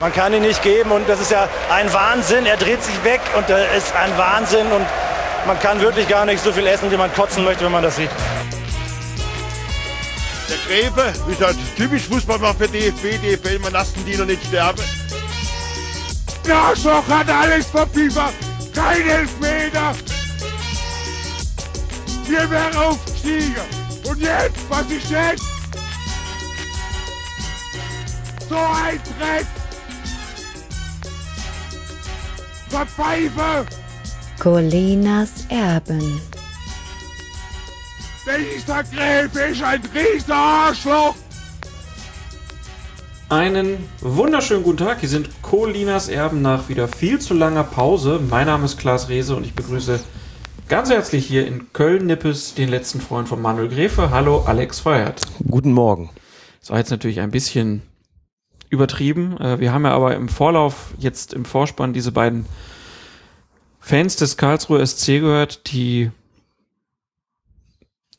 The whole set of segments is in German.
Man kann ihn nicht geben und das ist ja ein Wahnsinn. Er dreht sich weg und das ist ein Wahnsinn und man kann wirklich gar nicht so viel essen, wie man kotzen möchte, wenn man das sieht. Der Gräfe ist halt typisch Fußballmann für DFB, DFL, man lassen die noch nicht sterben. Der Arschloch hat alles verpiefert. Kein Elfmeter. Wir wären aufgestiegen. Und jetzt, was ist jetzt? So ein Dreck. Verpfeife. Colinas Erben. Dieser Gräfe ist ein riesiger Arschloch. Einen wunderschönen guten Tag. Hier sind Colinas Erben nach wieder viel zu langer Pause. Mein Name ist Klaas Rehse und ich begrüße ganz herzlich hier in Köln-Nippes den letzten Freund von Manuel Gräfe. Hallo, Alex Feuert. Guten Morgen. Das war jetzt natürlich ein bisschen übertrieben. Äh, Wir haben ja aber im Vorlauf jetzt im Vorspann diese beiden Fans des Karlsruher SC gehört, die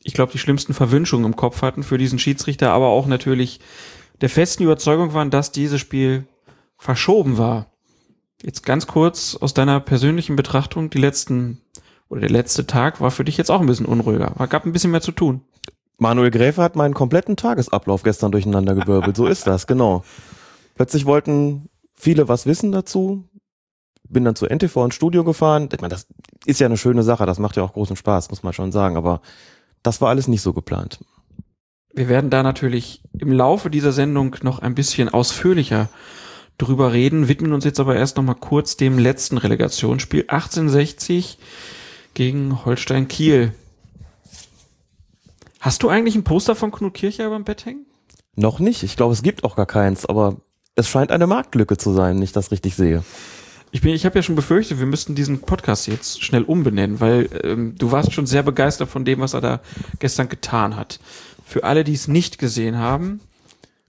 ich glaube, die schlimmsten Verwünschungen im Kopf hatten für diesen Schiedsrichter, aber auch natürlich der festen Überzeugung waren, dass dieses Spiel verschoben war. Jetzt ganz kurz aus deiner persönlichen Betrachtung, die letzten oder der letzte Tag war für dich jetzt auch ein bisschen unruhiger. Es gab ein bisschen mehr zu tun. Manuel Gräfe hat meinen kompletten Tagesablauf gestern durcheinander gewirbelt. So ist das, genau. Plötzlich wollten viele was wissen dazu. Bin dann zu NTV ins Studio gefahren. Ich meine, das ist ja eine schöne Sache. Das macht ja auch großen Spaß, muss man schon sagen. Aber das war alles nicht so geplant. Wir werden da natürlich im Laufe dieser Sendung noch ein bisschen ausführlicher drüber reden, widmen uns jetzt aber erst noch mal kurz dem letzten Relegationsspiel 1860 gegen Holstein Kiel. Hast du eigentlich ein Poster von Knut Kircher beim Bett hängen? Noch nicht. Ich glaube, es gibt auch gar keins. Aber es scheint eine Marktlücke zu sein, wenn ich das richtig sehe. Ich bin, ich habe ja schon befürchtet, wir müssten diesen Podcast jetzt schnell umbenennen, weil ähm, du warst schon sehr begeistert von dem, was er da gestern getan hat. Für alle, die es nicht gesehen haben,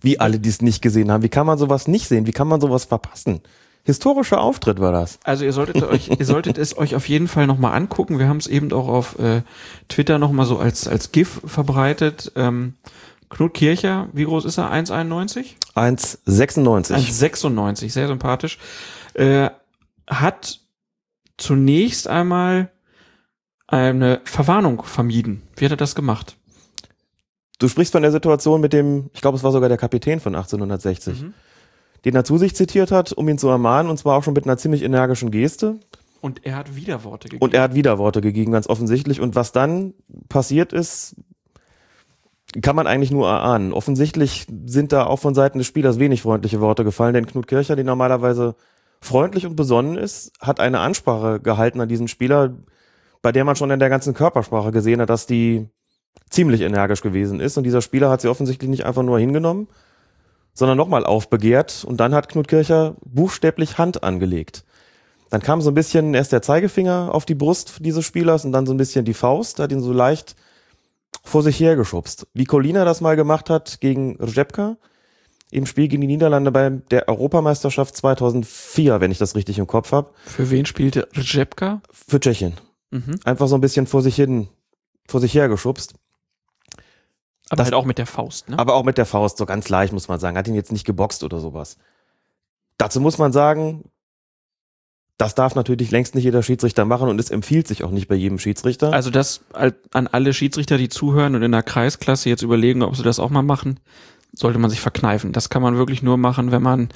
Wie alle, die es nicht gesehen haben. Wie kann man sowas nicht sehen? Wie kann man sowas verpassen? Historischer Auftritt war das. Also ihr solltet euch, ihr solltet es euch auf jeden Fall nochmal angucken. Wir haben es eben auch auf äh, Twitter nochmal so als, als GIF verbreitet. Ähm, Knut Kircher, wie groß ist er? 1,91? 1,96. 1,96, sehr sympathisch. Äh, hat zunächst einmal eine Verwarnung vermieden. Wie hat er das gemacht? Du sprichst von der Situation mit dem, ich glaube, es war sogar der Kapitän von 1860, Mhm. den er zu sich zitiert hat, um ihn zu ermahnen, und zwar auch schon mit einer ziemlich energischen Geste. Und er hat Widerworte gegeben. Und er hat Widerworte gegeben, ganz offensichtlich. Und was dann passiert ist, kann man eigentlich nur erahnen. Offensichtlich sind da auch von Seiten des Spielers wenig freundliche Worte gefallen, denn Knut Kircher, der normalerweise freundlich und besonnen ist, hat eine Ansprache gehalten an diesen Spieler, bei der man schon in der ganzen Körpersprache gesehen hat, dass die ziemlich energisch gewesen ist. Und dieser Spieler hat sie offensichtlich nicht einfach nur hingenommen, sondern nochmal aufbegehrt. Und dann hat Knut Kircher buchstäblich Hand angelegt. Dann kam so ein bisschen erst der Zeigefinger auf die Brust dieses Spielers und dann so ein bisschen die Faust, hat ihn so leicht vor sich hergeschubst. Wie Colina das mal gemacht hat gegen Rzepka im Spiel gegen die Niederlande bei der Europameisterschaft 2004, wenn ich das richtig im Kopf habe, Für wen spielte Rzepka? für Tschechien. Mhm. Einfach so ein bisschen vor sich hin, vor sich hergeschubst. Aber Das- halt auch mit der Faust, ne? Aber auch mit der Faust, so ganz leicht, muss man sagen. Hat ihn jetzt nicht geboxt oder sowas. Dazu muss man sagen, das darf natürlich längst nicht jeder Schiedsrichter machen und es empfiehlt sich auch nicht bei jedem Schiedsrichter. Also das an alle Schiedsrichter, die zuhören und in der Kreisklasse jetzt überlegen, ob sie das auch mal machen, sollte man sich verkneifen. Das kann man wirklich nur machen, wenn man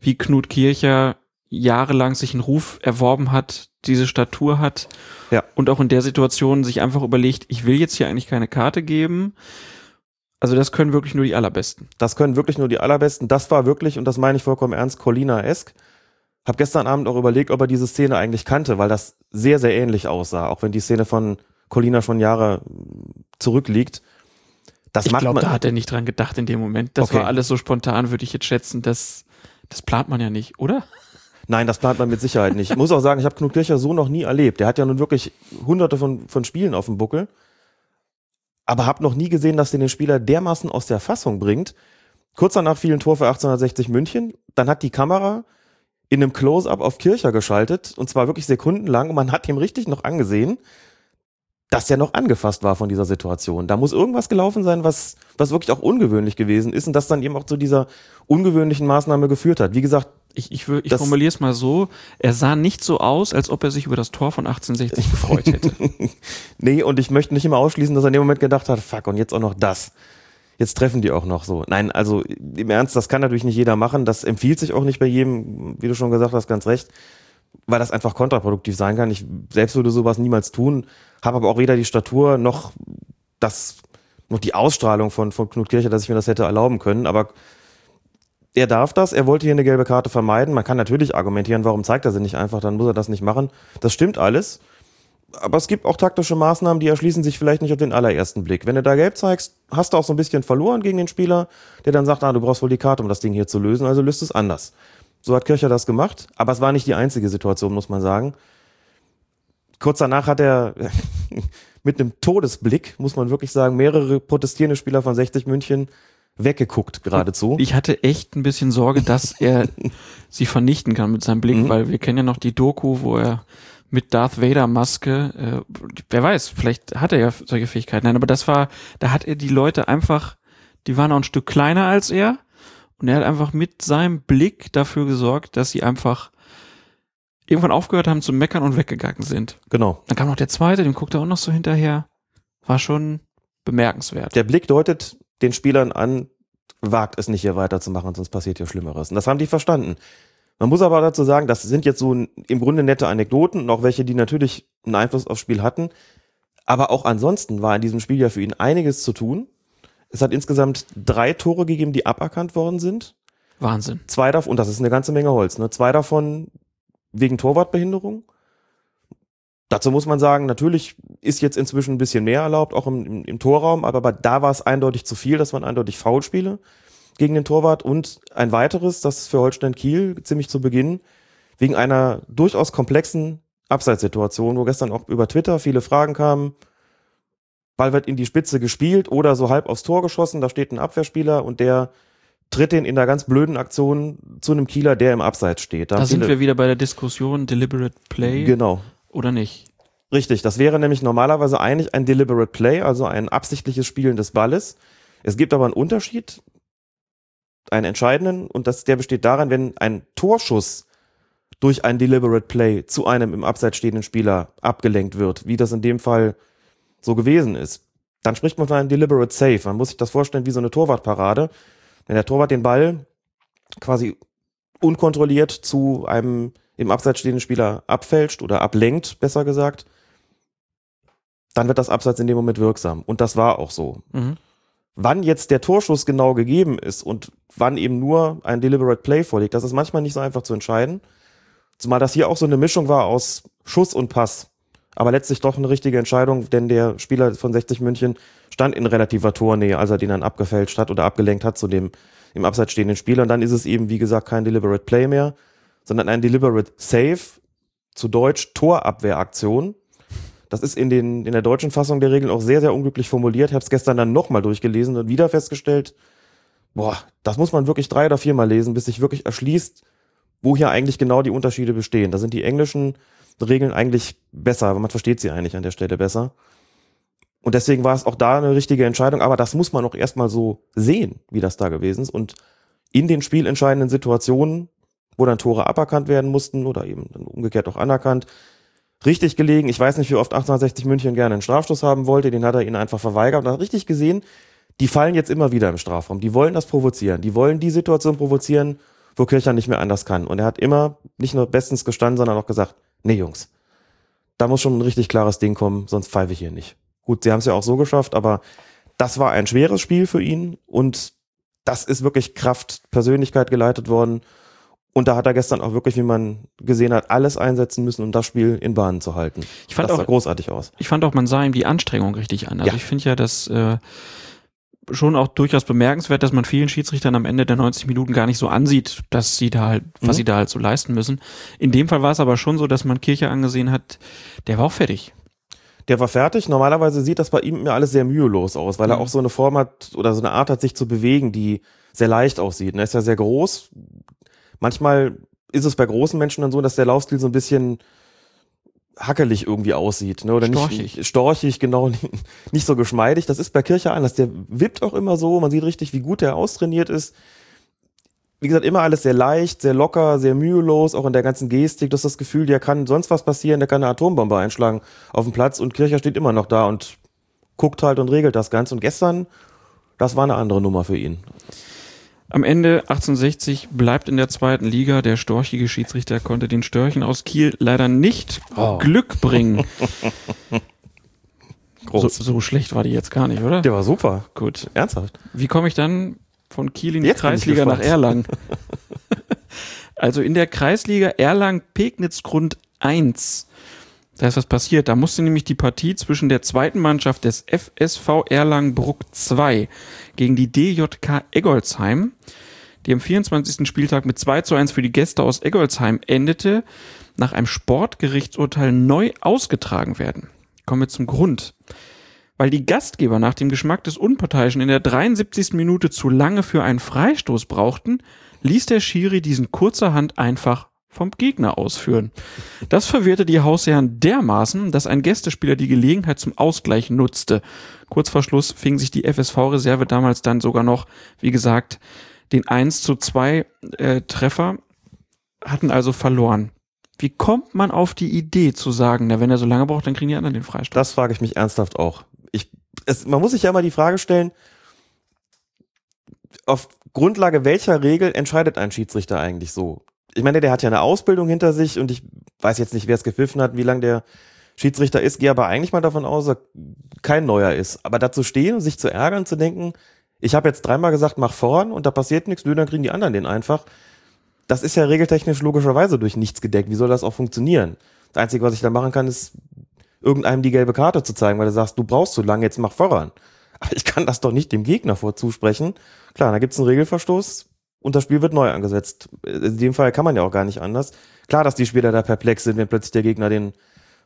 wie Knut Kircher jahrelang sich einen Ruf erworben hat, diese Statur hat Ja. und auch in der Situation sich einfach überlegt, ich will jetzt hier eigentlich keine Karte geben. Also das können wirklich nur die allerbesten. Das können wirklich nur die allerbesten. Das war wirklich, und das meine ich vollkommen ernst, Colina-esk. Hab gestern Abend auch überlegt, ob er diese Szene eigentlich kannte, weil das sehr, sehr ähnlich aussah, auch wenn die Szene von Colina schon Jahre mm, zurückliegt. Das ich glaube, da hat er nicht dran gedacht in dem Moment. Das Okay. war alles so spontan, würde ich jetzt schätzen. Das, das plant man ja nicht, oder? Nein, das plant man mit Sicherheit nicht. Ich muss auch sagen, ich habe Knut Kircher so noch nie erlebt. Der hat ja nun wirklich hunderte von, von Spielen auf dem Buckel. Aber habe noch nie gesehen, dass der den Spieler dermaßen aus der Fassung bringt. Kurz danach fiel ein Tor für 1860 München. Dann hat die Kamera in einem Close-up auf Kircher geschaltet. Und zwar wirklich sekundenlang. Und man hat ihm richtig noch angesehen, dass der noch angefasst war von dieser Situation. Da muss irgendwas gelaufen sein, was, was wirklich auch ungewöhnlich gewesen ist und das dann eben auch zu dieser ungewöhnlichen Maßnahme geführt hat. Wie gesagt, Ich, ich, ich formuliere es mal so, er sah nicht so aus, als ob er sich über das Tor von 1860 gefreut hätte. Nee, und ich möchte nicht immer ausschließen, dass er in dem Moment gedacht hat, fuck, und jetzt auch noch das. Jetzt treffen die auch noch so. Nein, also im Ernst, das kann natürlich nicht jeder machen. Das empfiehlt sich auch nicht bei jedem, wie du schon gesagt hast, ganz recht, weil das einfach kontraproduktiv sein kann. Ich selbst würde sowas niemals tun, habe aber auch weder die Statur noch das, noch die Ausstrahlung von, von Knut Kircher, dass ich mir das hätte erlauben können. Aber er darf das, er wollte hier eine gelbe Karte vermeiden. Man kann natürlich argumentieren, warum zeigt er sie nicht einfach, dann muss er das nicht machen. Das stimmt alles. Aber es gibt auch taktische Maßnahmen, die erschließen sich vielleicht nicht auf den allerersten Blick. Wenn du da gelb zeigst, hast du auch so ein bisschen verloren gegen den Spieler, der dann sagt, ah, du brauchst wohl die Karte, um das Ding hier zu lösen, also löst es anders. So hat Kircher das gemacht, aber es war nicht die einzige Situation, muss man sagen. Kurz danach hat er mit einem Todesblick, muss man wirklich sagen, mehrere protestierende Spieler von 60 München weggeguckt geradezu. Ich hatte echt ein bisschen Sorge, dass er sie vernichten kann mit seinem Blick, Mhm. weil wir kennen ja noch die Doku, wo er mit Darth Vader Maske, äh, wer weiß, vielleicht hat er ja solche Fähigkeiten. Nein, aber das war, da hat er die Leute einfach, die waren auch ein Stück kleiner als er und er hat einfach mit seinem Blick dafür gesorgt, dass sie einfach irgendwann aufgehört haben zu meckern und weggegangen sind. Genau. Dann kam noch der zweite, dem guckt er auch noch so hinterher. War schon bemerkenswert. Der Blick deutet den Spielern an, wagt es nicht hier weiterzumachen, sonst passiert hier Schlimmeres. Und das haben die verstanden. Man muss aber dazu sagen, das sind jetzt so im Grunde nette Anekdoten und auch welche, die natürlich einen Einfluss aufs Spiel hatten. Aber auch ansonsten war in diesem Spiel ja für ihn einiges zu tun. Es hat insgesamt drei Tore gegeben, die aberkannt worden sind. Wahnsinn. Zwei davon, und das ist eine ganze Menge Holz, ne? Zwei davon wegen Torwartbehinderung. Dazu muss man sagen, natürlich ist jetzt inzwischen ein bisschen mehr erlaubt, auch im, im, im Torraum, aber, aber da war es eindeutig zu viel, das waren eindeutig Foulspiele gegen den Torwart und ein weiteres, das für Holstein Kiel ziemlich zu Beginn, wegen einer durchaus komplexen Abseitssituation, wo gestern auch über Twitter viele Fragen kamen. Ball wird in die Spitze gespielt oder so halb aufs Tor geschossen, da steht ein Abwehrspieler und der tritt den in der ganz blöden Aktion zu einem Kieler, der im Abseits steht. Da haben sind wir wieder bei der Diskussion Deliberate Play Genau. oder nicht. Richtig, das wäre nämlich normalerweise eigentlich ein deliberate play, also ein absichtliches Spielen des Balles. Es gibt aber einen Unterschied, einen entscheidenden, und das, der besteht darin, wenn ein Torschuss durch ein deliberate play zu einem im Abseits stehenden Spieler abgelenkt wird, wie das in dem Fall so gewesen ist, dann spricht man von einem deliberate save. Man muss sich das vorstellen wie so eine Torwartparade. Wenn der Torwart den Ball quasi unkontrolliert zu einem im Abseits stehenden Spieler abfälscht oder ablenkt, besser gesagt, dann wird das Abseits in dem Moment wirksam. Und das war auch so. Mhm. Wann jetzt der Torschuss genau gegeben ist und wann eben nur ein deliberate Play vorliegt, das ist manchmal nicht so einfach zu entscheiden. Zumal das hier auch so eine Mischung war aus Schuss und Pass. Aber letztlich doch eine richtige Entscheidung, denn der Spieler von 60 München stand in relativer Tornähe, als er den dann abgefälscht hat oder abgelenkt hat zu dem im Abseits stehenden Spieler. Und dann ist es eben, wie gesagt, kein deliberate Play mehr, sondern ein deliberate Save, zu Deutsch Torabwehraktion. Das ist in, den, in der deutschen Fassung der Regeln auch sehr, sehr unglücklich formuliert. Ich habe es gestern dann nochmal durchgelesen und wieder festgestellt, boah, das muss man wirklich drei oder viermal lesen, bis sich wirklich erschließt, wo hier eigentlich genau die Unterschiede bestehen. Da sind die englischen Regeln eigentlich besser, aber man versteht sie eigentlich an der Stelle besser. Und deswegen war es auch da eine richtige Entscheidung, aber das muss man auch erstmal so sehen, wie das da gewesen ist. Und in den spielentscheidenden Situationen, wo dann Tore aberkannt werden mussten oder eben dann umgekehrt auch anerkannt, richtig gelegen. Ich weiß nicht, wie oft 1860 München gerne einen Strafstoß haben wollte, den hat er ihnen einfach verweigert. Und dann richtig gesehen, die fallen jetzt immer wieder im Strafraum. Die wollen das provozieren. Die wollen die Situation provozieren, wo Kircher nicht mehr anders kann. Und er hat immer nicht nur bestens gestanden, sondern auch gesagt, nee Jungs, da muss schon ein richtig klares Ding kommen, sonst pfeife ich hier nicht. Gut, sie haben es ja auch so geschafft, aber das war ein schweres Spiel für ihn und das ist wirklich Kraft, Persönlichkeit geleitet worden. Und da hat er gestern auch wirklich, wie man gesehen hat, alles einsetzen müssen, um das Spiel in Bahnen zu halten. Ich fand das auch- sah großartig aus. Ich fand auch, man sah ihm die Anstrengung richtig an. Also Ja. ich finde ja, dass äh, schon auch durchaus bemerkenswert, dass man vielen Schiedsrichtern am Ende der 90 Minuten gar nicht so ansieht, dass sie da halt, was Mhm. sie da halt so leisten müssen. In dem Fall war es aber schon so, dass man Kirche angesehen hat, der war auch fertig. Der war fertig. Normalerweise sieht das bei ihm immer alles sehr mühelos aus, weil er Mhm. auch so eine Form hat oder so eine Art hat, sich zu bewegen, die sehr leicht aussieht. Und Er ist ja sehr groß. Manchmal ist es bei großen Menschen dann so, dass der Laufstil so ein bisschen hackelig irgendwie aussieht, ne? Oder Storchig. nicht storchig, genau, nicht so geschmeidig. Das ist bei Kirche anders. Der wippt auch immer so. Man sieht richtig, wie gut er austrainiert ist. wie gesagt, immer alles sehr leicht, sehr locker, sehr mühelos, auch in der ganzen Gestik. Du hast das Gefühl, der kann sonst was passieren, der kann eine Atombombe einschlagen auf dem Platz und Kircher steht immer noch da und guckt halt und regelt das Ganze. Und gestern, das war eine andere Nummer für ihn. Am Ende 1860 bleibt in der zweiten Liga. Der storchige Schiedsrichter konnte den Störchen aus Kiel leider nicht Glück bringen. So, so schlecht war die jetzt gar nicht, oder? Der war super. Gut. Ernsthaft. Wie komme ich dann von Kiel in die Jetzt Kreisliga nach. Erlangen? also in der Kreisliga Erlangen-Pegnitz-Grund 1. Da ist was passiert. Da musste nämlich die Partie zwischen der zweiten Mannschaft des FSV Erlangen-Bruck 2 gegen die DJK Eggolsheim, die am 24. Spieltag mit 2 zu 1 für die Gäste aus Eggolsheim endete, nach einem Sportgerichtsurteil neu ausgetragen werden. Kommen wir zum Grund. Weil die Gastgeber nach dem Geschmack des Unparteiischen in der 73. Minute zu lange für einen Freistoß brauchten, ließ der Schiri diesen kurzerhand einfach vom Gegner ausführen. Das verwirrte die Hausherren dermaßen, dass ein Gästespieler die Gelegenheit zum Ausgleich nutzte. Kurz vor Schluss fing sich die FSV-Reserve damals dann sogar noch, wie gesagt, den 1 zu 2 äh, Treffer, hatten also verloren. Wie kommt man auf die Idee zu sagen, na, wenn er so lange braucht, dann kriegen die anderen den Freistoß? Das frage ich mich ernsthaft auch. Ich, es, man muss sich ja mal die Frage stellen, auf Grundlage welcher Regel entscheidet ein Schiedsrichter eigentlich so? Ich meine, der hat ja eine Ausbildung hinter sich und ich weiß jetzt nicht, wer es gepfiffen hat, wie lange der Schiedsrichter ist, gehe aber eigentlich mal davon aus, dass kein neuer ist. Aber dazu stehen sich zu ärgern, zu denken, ich habe jetzt dreimal gesagt, mach voran und da passiert nichts, nö, dann kriegen die anderen den einfach. Das ist ja regeltechnisch logischerweise durch nichts gedeckt. Wie soll das auch funktionieren? Das Einzige, was ich da machen kann, ist irgendeinem die gelbe Karte zu zeigen, weil du sagst, du brauchst so lange, jetzt mach voran. Aber ich kann das doch nicht dem Gegner vorzusprechen. Klar, da gibt's einen Regelverstoß und das Spiel wird neu angesetzt. In dem Fall kann man ja auch gar nicht anders. Klar, dass die Spieler da perplex sind, wenn plötzlich der Gegner den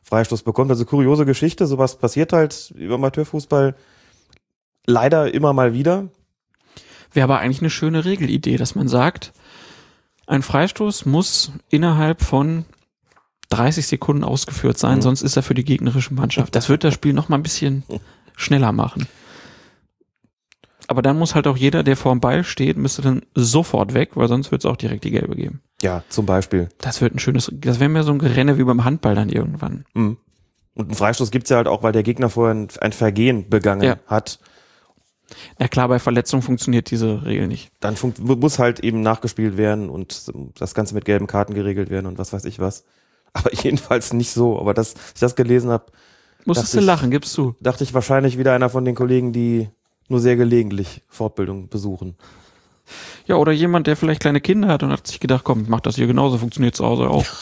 Freistoß bekommt. Also kuriose Geschichte, sowas passiert halt im Amateurfußball leider immer mal wieder. Wäre aber eigentlich eine schöne Regelidee, dass man sagt, ein Freistoß muss innerhalb von 30 Sekunden ausgeführt sein, sonst ist er für die gegnerische Mannschaft. Das wird das Spiel noch mal ein bisschen schneller machen. Aber dann muss halt auch jeder, der vor dem Ball steht, müsste dann sofort weg, weil sonst wird es auch direkt die gelbe geben. Ja, zum Beispiel. Das wird ein schönes, das wäre mehr so ein Gerenne wie beim Handball dann irgendwann. Mhm. Und einen Freistoß gibt's ja halt auch, weil der Gegner vorher ein, ein Vergehen begangen Ja. hat. Na klar, bei Verletzung funktioniert diese Regel nicht. Dann muss halt eben nachgespielt werden und das Ganze mit gelben Karten geregelt werden und was weiß ich was. Aber jedenfalls nicht so. Aber dass ich das gelesen habe, Musstest du lachen, gibst du. dachte ich wahrscheinlich wieder einer von den Kollegen, die nur sehr gelegentlich Fortbildung besuchen. Ja, oder jemand, der vielleicht kleine Kinder hat und hat sich gedacht, komm, ich mach das hier genauso, funktioniert zu Hause auch.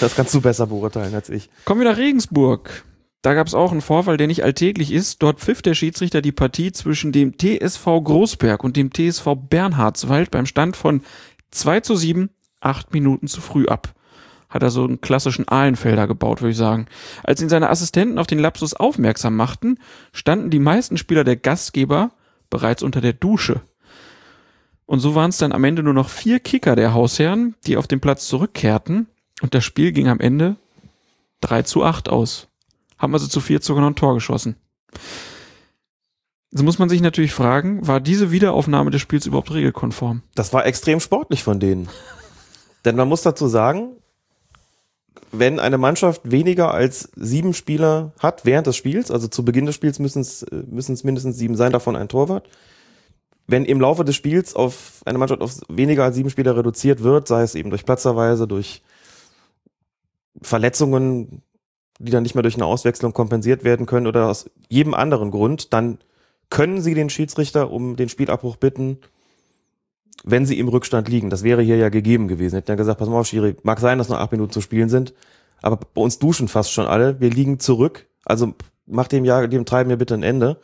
Das kannst du besser beurteilen als ich. Kommen wir nach Regensburg. Da gab es auch einen Vorfall, der nicht alltäglich ist. Dort pfiff der Schiedsrichter die Partie zwischen dem TSV Großberg und dem TSV Bernhardswald beim Stand von 2 zu 7, acht Minuten zu früh ab. Hat er so einen klassischen Ahlenfelder gebaut, würde ich sagen. Als ihn seine Assistenten auf den Lapsus aufmerksam machten, standen die meisten Spieler der Gastgeber bereits unter der Dusche. Und so waren es dann am Ende nur noch vier Kicker der Hausherren, die auf den Platz zurückkehrten. Und das Spiel ging am Ende 3 zu 8 aus. Haben also zu vier sogar noch ein Tor geschossen. So muss man sich natürlich fragen, war diese Wiederaufnahme des Spiels überhaupt regelkonform? Das war extrem sportlich von denen. Denn man muss dazu sagen, wenn eine Mannschaft weniger als sieben Spieler hat während des Spiels, also zu Beginn des Spiels müssen es, äh, mindestens sieben sein, davon ein Torwart. Wenn im Laufe des Spiels auf eine Mannschaft auf weniger als sieben Spieler reduziert wird, sei es eben durch Platzerweise, durch Verletzungen, die dann nicht mehr durch eine Auswechslung kompensiert werden können oder aus jedem anderen Grund, dann können sie den Schiedsrichter um den Spielabbruch bitten, wenn sie im Rückstand liegen. Das wäre hier ja gegeben gewesen. Hätten ja gesagt, pass mal auf, Schiri, mag sein, dass noch acht Minuten zu spielen sind, aber bei uns duschen fast schon alle. Wir liegen zurück. Also mach dem ja, dem Treiben mir bitte ein Ende.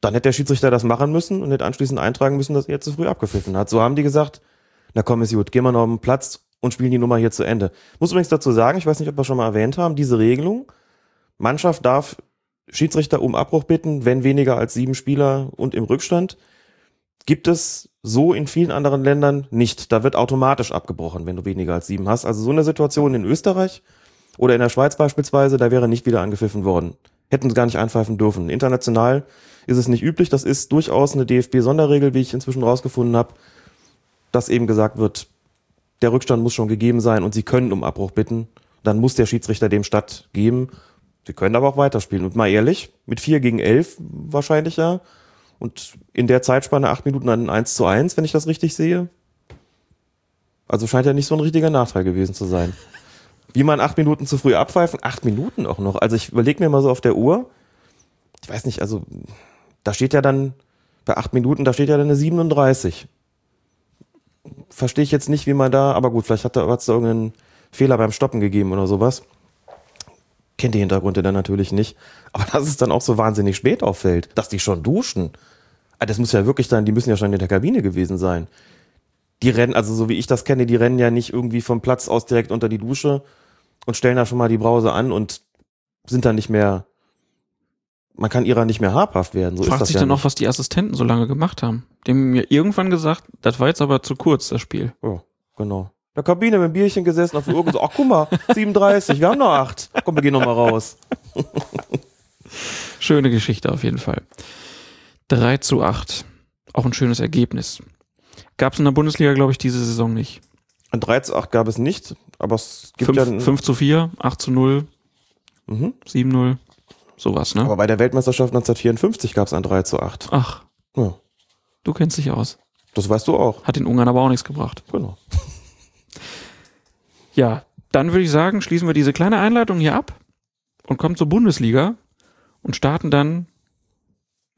Dann hätte der Schiedsrichter das machen müssen und hätte anschließend eintragen müssen, dass er zu früh abgepfiffen hat. So haben die gesagt, na komm, ist gut, gehen wir noch auf den Platz und spielen die Nummer hier zu Ende. Muss übrigens dazu sagen, ich weiß nicht, ob wir schon mal erwähnt haben, diese Regelung, Mannschaft darf Schiedsrichter um Abbruch bitten, wenn weniger als sieben Spieler und im Rückstand gibt es so in vielen anderen Ländern nicht. Da wird automatisch abgebrochen, wenn du weniger als sieben hast. Also so eine Situation in Österreich oder in der Schweiz beispielsweise, da wäre nicht wieder angepfiffen worden. hätten gar nicht einpfeifen dürfen. International ist es nicht üblich. Das ist durchaus eine DFB-Sonderregel, wie ich inzwischen rausgefunden habe, dass eben gesagt wird, der Rückstand muss schon gegeben sein und sie können um Abbruch bitten. Dann muss der Schiedsrichter dem stattgeben. Sie können aber auch weiterspielen. Und mal ehrlich, mit 4 gegen 11 wahrscheinlich ja. Und in der Zeitspanne 8 Minuten an 1 zu 1, wenn ich das richtig sehe. Also scheint ja nicht so ein richtiger Nachteil gewesen zu sein. Wie man 8 Minuten zu früh abpfeifen? 8 Minuten auch noch. Also ich überlege mir mal so auf der Uhr. Ich weiß nicht, also da steht ja dann, bei 8 Minuten, da steht ja dann eine 37 verstehe ich jetzt nicht, wie man da, aber gut, vielleicht hat es da irgendeinen Fehler beim Stoppen gegeben oder sowas. Kennt die Hintergründe dann natürlich nicht. Aber dass es dann auch so wahnsinnig spät auffällt, dass die schon duschen. Ah, das muss ja wirklich dann, die müssen ja schon in der Kabine gewesen sein. Die rennen, also so wie ich das kenne, die rennen ja nicht irgendwie vom Platz aus direkt unter die Dusche und stellen da schon mal die Brause an und sind dann nicht mehr man kann ihrer nicht mehr habhaft werden. So Fragt sich ja dann nicht. auch, was die Assistenten so lange gemacht haben. Die haben mir irgendwann gesagt, das war jetzt aber zu kurz, das Spiel. Oh, genau. In der Kabine mit dem Bierchen gesessen, auf der Uhr gesagt, ach guck mal, 37, wir haben noch acht. Komm, wir gehen noch mal raus. Schöne Geschichte auf jeden Fall. 3 zu 8. Auch ein schönes Ergebnis. Gab es in der Bundesliga, glaube ich, diese Saison nicht. Ein 3 zu 8 gab es nicht, aber es gibt 5, ja... 5 zu 4, 8 zu 0, mhm. 7 0. Sowas, ne? Aber bei der Weltmeisterschaft 1954 gab es ein 3 zu 8. Ach. Ja. Du kennst dich aus. Das weißt du auch. Hat den Ungarn aber auch nichts gebracht. Genau. Ja, dann würde ich sagen, schließen wir diese kleine Einleitung hier ab und kommen zur Bundesliga und starten dann,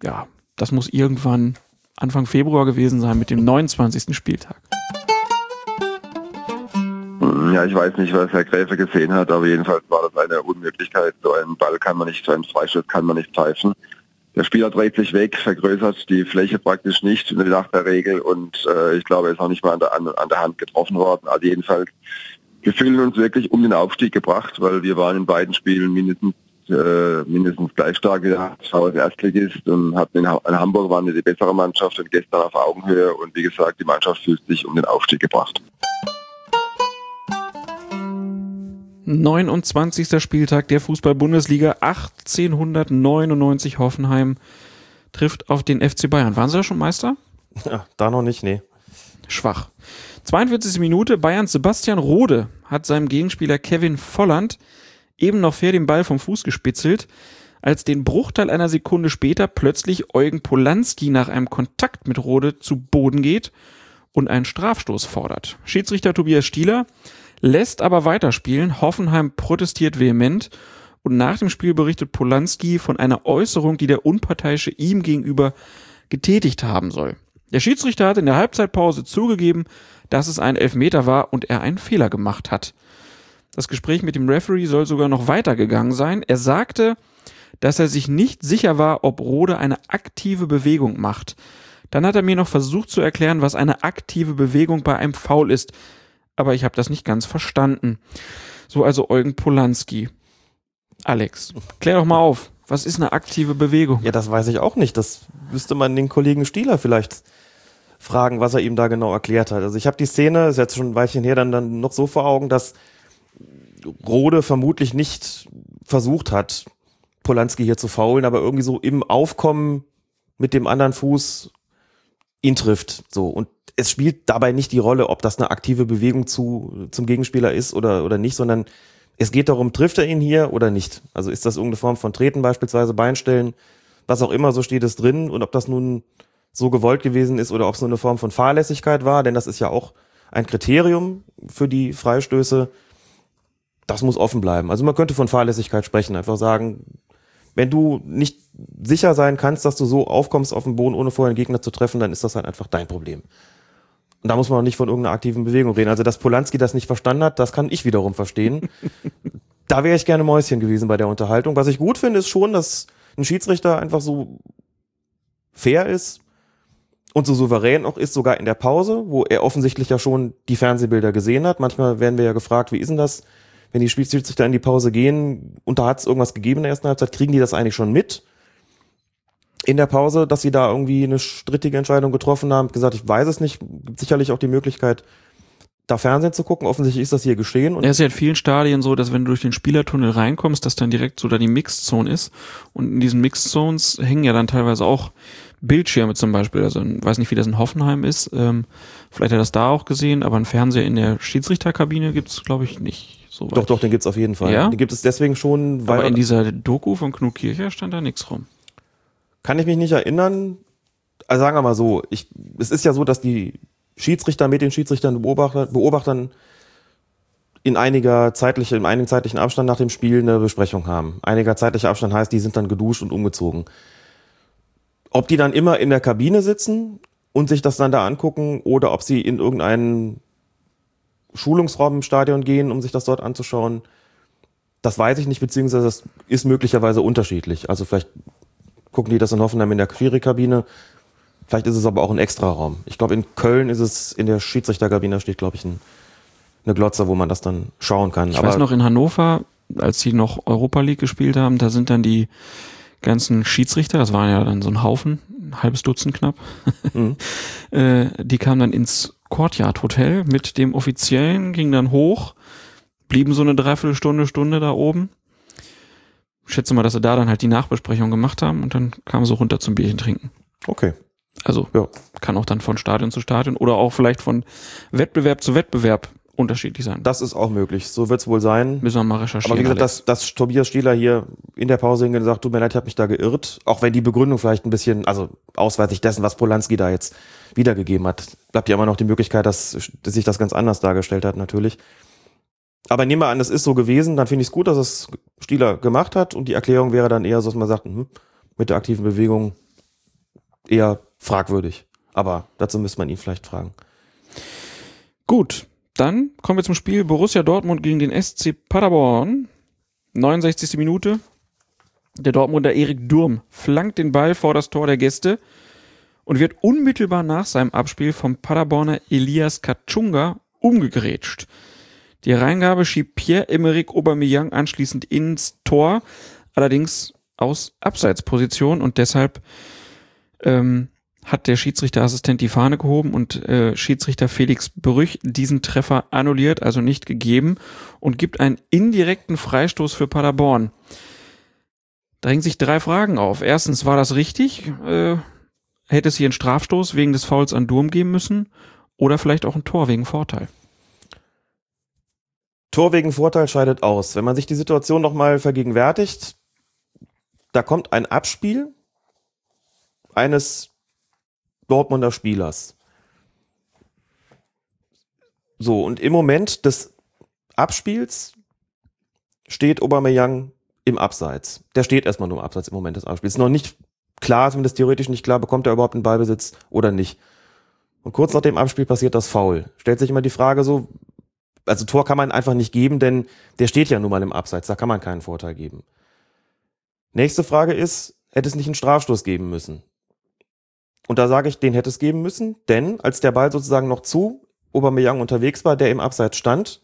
ja, das muss irgendwann Anfang Februar gewesen sein mit dem 29. Spieltag. Ja, ich weiß nicht, was Herr Gräfe gesehen hat, aber jedenfalls war das eine Unmöglichkeit. So einen Ball kann man nicht, so einen Freistoß kann man nicht pfeifen. Der Spieler dreht sich weg, vergrößert die Fläche praktisch nicht nach der Regel und äh, ich glaube, er ist auch nicht mal an der, an, an der Hand getroffen worden. Also jedenfalls, wir fühlen uns wirklich um den Aufstieg gebracht, weil wir waren in beiden Spielen mindestens äh, mindestens gleich stark wie der HSV Erstligist und hatten in, in Hamburg waren wir die bessere Mannschaft und gestern auf Augenhöhe und wie gesagt, die Mannschaft fühlt sich um den Aufstieg gebracht. 29. Spieltag der Fußball-Bundesliga 1899 Hoffenheim trifft auf den FC Bayern. Waren sie da schon Meister? Ja, da noch nicht, nee. Schwach. 42. Minute, Bayerns Sebastian Rode hat seinem Gegenspieler Kevin Volland eben noch fair den Ball vom Fuß gespitzelt, als den Bruchteil einer Sekunde später plötzlich Eugen Polanski nach einem Kontakt mit Rode zu Boden geht und einen Strafstoß fordert. Schiedsrichter Tobias Stieler lässt aber weiterspielen. Hoffenheim protestiert vehement und nach dem Spiel berichtet Polanski von einer Äußerung, die der Unparteiische ihm gegenüber getätigt haben soll. Der Schiedsrichter hat in der Halbzeitpause zugegeben, dass es ein Elfmeter war und er einen Fehler gemacht hat. Das Gespräch mit dem Referee soll sogar noch weitergegangen sein. Er sagte, dass er sich nicht sicher war, ob Rode eine aktive Bewegung macht. Dann hat er mir noch versucht zu erklären, was eine aktive Bewegung bei einem Foul ist aber ich habe das nicht ganz verstanden. So also Eugen Polanski. Alex, klär doch mal auf. Was ist eine aktive Bewegung? Ja, das weiß ich auch nicht. Das müsste man den Kollegen Stieler vielleicht fragen, was er ihm da genau erklärt hat. Also ich habe die Szene, ist jetzt schon ein Weilchen her, dann, dann noch so vor Augen, dass Rode vermutlich nicht versucht hat, Polanski hier zu faulen, aber irgendwie so im Aufkommen mit dem anderen Fuß ihn trifft. So. Und es spielt dabei nicht die Rolle, ob das eine aktive Bewegung zu, zum Gegenspieler ist oder, oder nicht, sondern es geht darum, trifft er ihn hier oder nicht? Also ist das irgendeine Form von Treten beispielsweise, Beinstellen, was auch immer, so steht es drin. Und ob das nun so gewollt gewesen ist oder ob es nur eine Form von Fahrlässigkeit war, denn das ist ja auch ein Kriterium für die Freistöße, das muss offen bleiben. Also man könnte von Fahrlässigkeit sprechen, einfach sagen, wenn du nicht sicher sein kannst, dass du so aufkommst auf dem Boden, ohne vorher einen Gegner zu treffen, dann ist das halt einfach dein Problem. Und da muss man auch nicht von irgendeiner aktiven Bewegung reden. Also, dass Polanski das nicht verstanden hat, das kann ich wiederum verstehen. da wäre ich gerne Mäuschen gewesen bei der Unterhaltung. Was ich gut finde, ist schon, dass ein Schiedsrichter einfach so fair ist und so souverän auch ist, sogar in der Pause, wo er offensichtlich ja schon die Fernsehbilder gesehen hat. Manchmal werden wir ja gefragt, wie ist denn das, wenn die Schiedsrichter in die Pause gehen und da hat es irgendwas gegeben in der ersten Halbzeit, kriegen die das eigentlich schon mit? in der Pause, dass sie da irgendwie eine strittige Entscheidung getroffen haben, gesagt, ich weiß es nicht, gibt sicherlich auch die Möglichkeit, da Fernsehen zu gucken. Offensichtlich ist das hier geschehen. Und Ja, ist ja in vielen Stadien so, dass wenn du durch den Spielertunnel reinkommst, dass dann direkt so da die Mixed-Zone ist. Und in diesen Mixed-Zones hängen ja dann teilweise auch Bildschirme zum Beispiel. Also ich weiß nicht, wie das in Hoffenheim ist. Ähm, vielleicht hat er das da auch gesehen, aber einen Fernseher in der Schiedsrichterkabine gibt's glaube ich, nicht. So doch, doch, den gibt's auf jeden Fall. Ja? Den gibt es deswegen schon, weil Aber in dieser Doku von Knut Kircher stand da nichts rum. kann ich mich nicht erinnern. Also sagen wir mal so, ich, es ist ja so, dass die Schiedsrichter mit den Schiedsrichtern Beobachter, Beobachtern in einiger zeitliche, in einigen zeitlichen Abstand nach dem Spiel eine Besprechung haben. Einiger zeitlicher Abstand heißt, die sind dann geduscht und umgezogen. Ob die dann immer in der Kabine sitzen und sich das dann da angucken oder ob sie in irgendeinen Schulungsraum im Stadion gehen, um sich das dort anzuschauen, das weiß ich nicht, beziehungsweise das ist möglicherweise unterschiedlich. Also vielleicht gucken die das in Hoffenheim in der Jury-Kabine, vielleicht ist es aber auch ein Extraraum. Ich glaube, in Köln ist es, in der Schiedsrichterkabine steht, glaube ich, ein, eine Glotze, wo man das dann schauen kann. Ich weiß noch, in Hannover, als sie noch Europa League gespielt haben, da sind dann die ganzen Schiedsrichter, das waren ja dann so ein Haufen, ein halbes Dutzend knapp, Mhm. äh, die kamen dann ins Courtyard Hotel mit dem Offiziellen, gingen dann hoch, blieben so eine Dreiviertelstunde, Stunde da oben. Ich schätze mal, dass sie da dann halt die Nachbesprechung gemacht haben und dann kamen sie runter zum Bierchen trinken. Okay. Also Ja. kann auch dann von Stadion zu Stadion oder auch vielleicht von Wettbewerb zu Wettbewerb unterschiedlich sein. Das ist auch möglich. So wird es wohl sein. müssen wir mal recherchieren. Aber wie gesagt, dass, dass Tobias Stieler hier in der Pause hingeht und sagt, tut mir leid, ich habe mich da geirrt. Auch wenn die Begründung vielleicht ein bisschen, also ausweitig dessen, was Polanski da jetzt wiedergegeben hat, bleibt ja immer noch die Möglichkeit, dass, dass sich das ganz anders dargestellt hat, natürlich. Aber nehmen wir an, es ist so gewesen, dann finde ich es gut, dass es Stieler gemacht hat und die Erklärung wäre dann eher so, dass man sagt, hm, mit der aktiven Bewegung eher fragwürdig. Aber dazu müsste man ihn vielleicht fragen. Gut, dann kommen wir zum Spiel Borussia Dortmund gegen den SC Paderborn. 69. Minute. Der Dortmunder Erik Durm flankt den Ball vor das Tor der Gäste und wird unmittelbar nach seinem Abspiel vom Paderborner Elias Kachunga umgegrätscht. Die Reingabe schiebt Pierre-Emerick Aubameyang anschließend ins Tor, allerdings aus Abseitsposition und deshalb ähm, hat der Schiedsrichterassistent die Fahne gehoben und äh, Schiedsrichter Felix Brüch diesen Treffer annulliert, also nicht gegeben und gibt einen indirekten Freistoß für Paderborn. Drängen sich drei Fragen auf. Erstens, war das richtig? Äh, hätte es hier einen Strafstoß wegen des Fouls an Durm geben müssen? Oder vielleicht auch ein Tor wegen Vorteil? Tor wegen Vorteil scheidet aus. Wenn man sich die Situation nochmal vergegenwärtigt, da kommt ein Abspiel eines Dortmunder Spielers. So, und im Moment des Abspiels steht Aubameyang im Abseits. Der steht erstmal nur im Abseits im Moment des Abspiels. Ist noch nicht klar, zumindest theoretisch nicht klar, bekommt er überhaupt einen Ballbesitz oder nicht. Und kurz nach dem Abspiel passiert das Foul. Stellt sich immer die Frage so, also Tor kann man einfach nicht geben, denn der steht ja nun mal im Abseits, da kann man keinen Vorteil geben. Nächste Frage ist, hätte es nicht einen Strafstoß geben müssen? Und da sage ich, den hätte es geben müssen, denn als der Ball sozusagen noch zu Aubameyang unterwegs war, der im Abseits stand,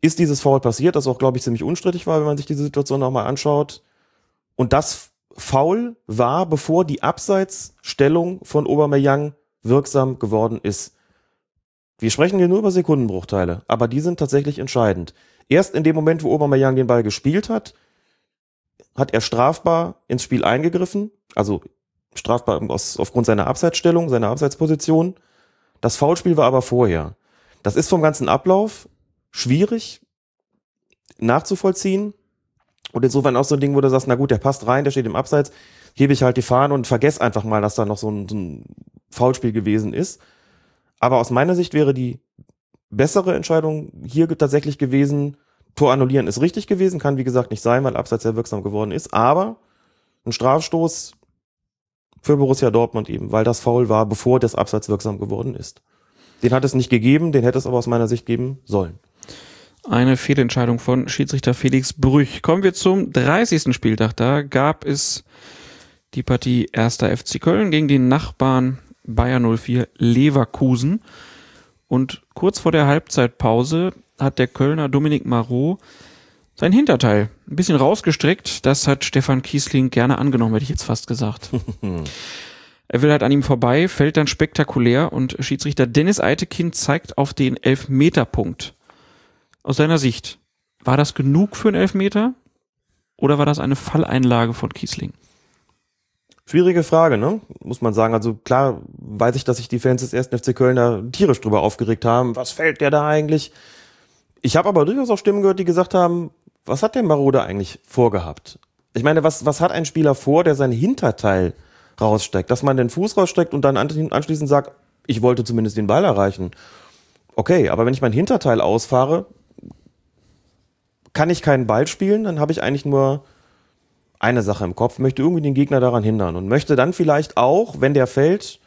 ist dieses Foul passiert, das auch, glaube ich, ziemlich unstrittig war, wenn man sich diese Situation nochmal anschaut. Und das Foul war, bevor die Abseitsstellung von Aubameyang wirksam geworden ist. Wir sprechen hier nur über Sekundenbruchteile, aber die sind tatsächlich entscheidend. Erst in dem Moment, wo Aubameyang den Ball gespielt hat, hat er strafbar ins Spiel eingegriffen, also strafbar aus, aufgrund seiner Abseitsstellung, seiner Abseitsposition. Das Foulspiel war aber vorher. Das ist vom ganzen Ablauf schwierig nachzuvollziehen. Und insofern auch so ein Ding, wo du sagst, na gut, der passt rein, der steht im Abseits, hebe ich halt die Fahne und vergess einfach mal, dass da noch so ein, so ein Foulspiel gewesen ist. Aber aus meiner Sicht wäre die bessere Entscheidung hier tatsächlich gewesen, Tor annullieren ist richtig gewesen, kann wie gesagt nicht sein, weil Abseits sehr wirksam geworden ist, aber ein Strafstoß für Borussia Dortmund eben, weil das Foul war, bevor das Abseits wirksam geworden ist. Den hat es nicht gegeben, den hätte es aber aus meiner Sicht geben sollen. Eine Fehlentscheidung von Schiedsrichter Felix Brüch. Kommen wir zum 30. Spieltag. Da gab es die Partie 1. FC Köln gegen den Nachbarn Bayer 04 Leverkusen. Und kurz vor der Halbzeitpause hat der Kölner Dominik Marot sein Hinterteil ein bisschen rausgestreckt. Das hat Stefan Kiesling gerne angenommen, hätte ich jetzt fast gesagt. Er will halt an ihm vorbei, fällt dann spektakulär und Schiedsrichter Dennis Eitekin zeigt auf den Elfmeterpunkt. Aus seiner Sicht, war das genug für einen Elfmeter oder war das eine Falleinlage von Kiesling? Schwierige Frage, ne? Muss man sagen. Also klar weiß ich, dass sich die Fans des 1. FC Köln da tierisch drüber aufgeregt haben. Was fällt der da eigentlich? Ich habe aber durchaus auch Stimmen gehört, die gesagt haben, was hat der Marode eigentlich vorgehabt? Ich meine, was, was hat ein Spieler vor, der sein Hinterteil raussteckt? Dass man den Fuß raussteckt und dann anschließend sagt, ich wollte zumindest den Ball erreichen. Okay, aber wenn ich mein Hinterteil ausfahre, kann ich keinen Ball spielen, dann habe ich eigentlich nur eine Sache im Kopf, möchte irgendwie den Gegner daran hindern und möchte dann vielleicht auch, wenn der fällt,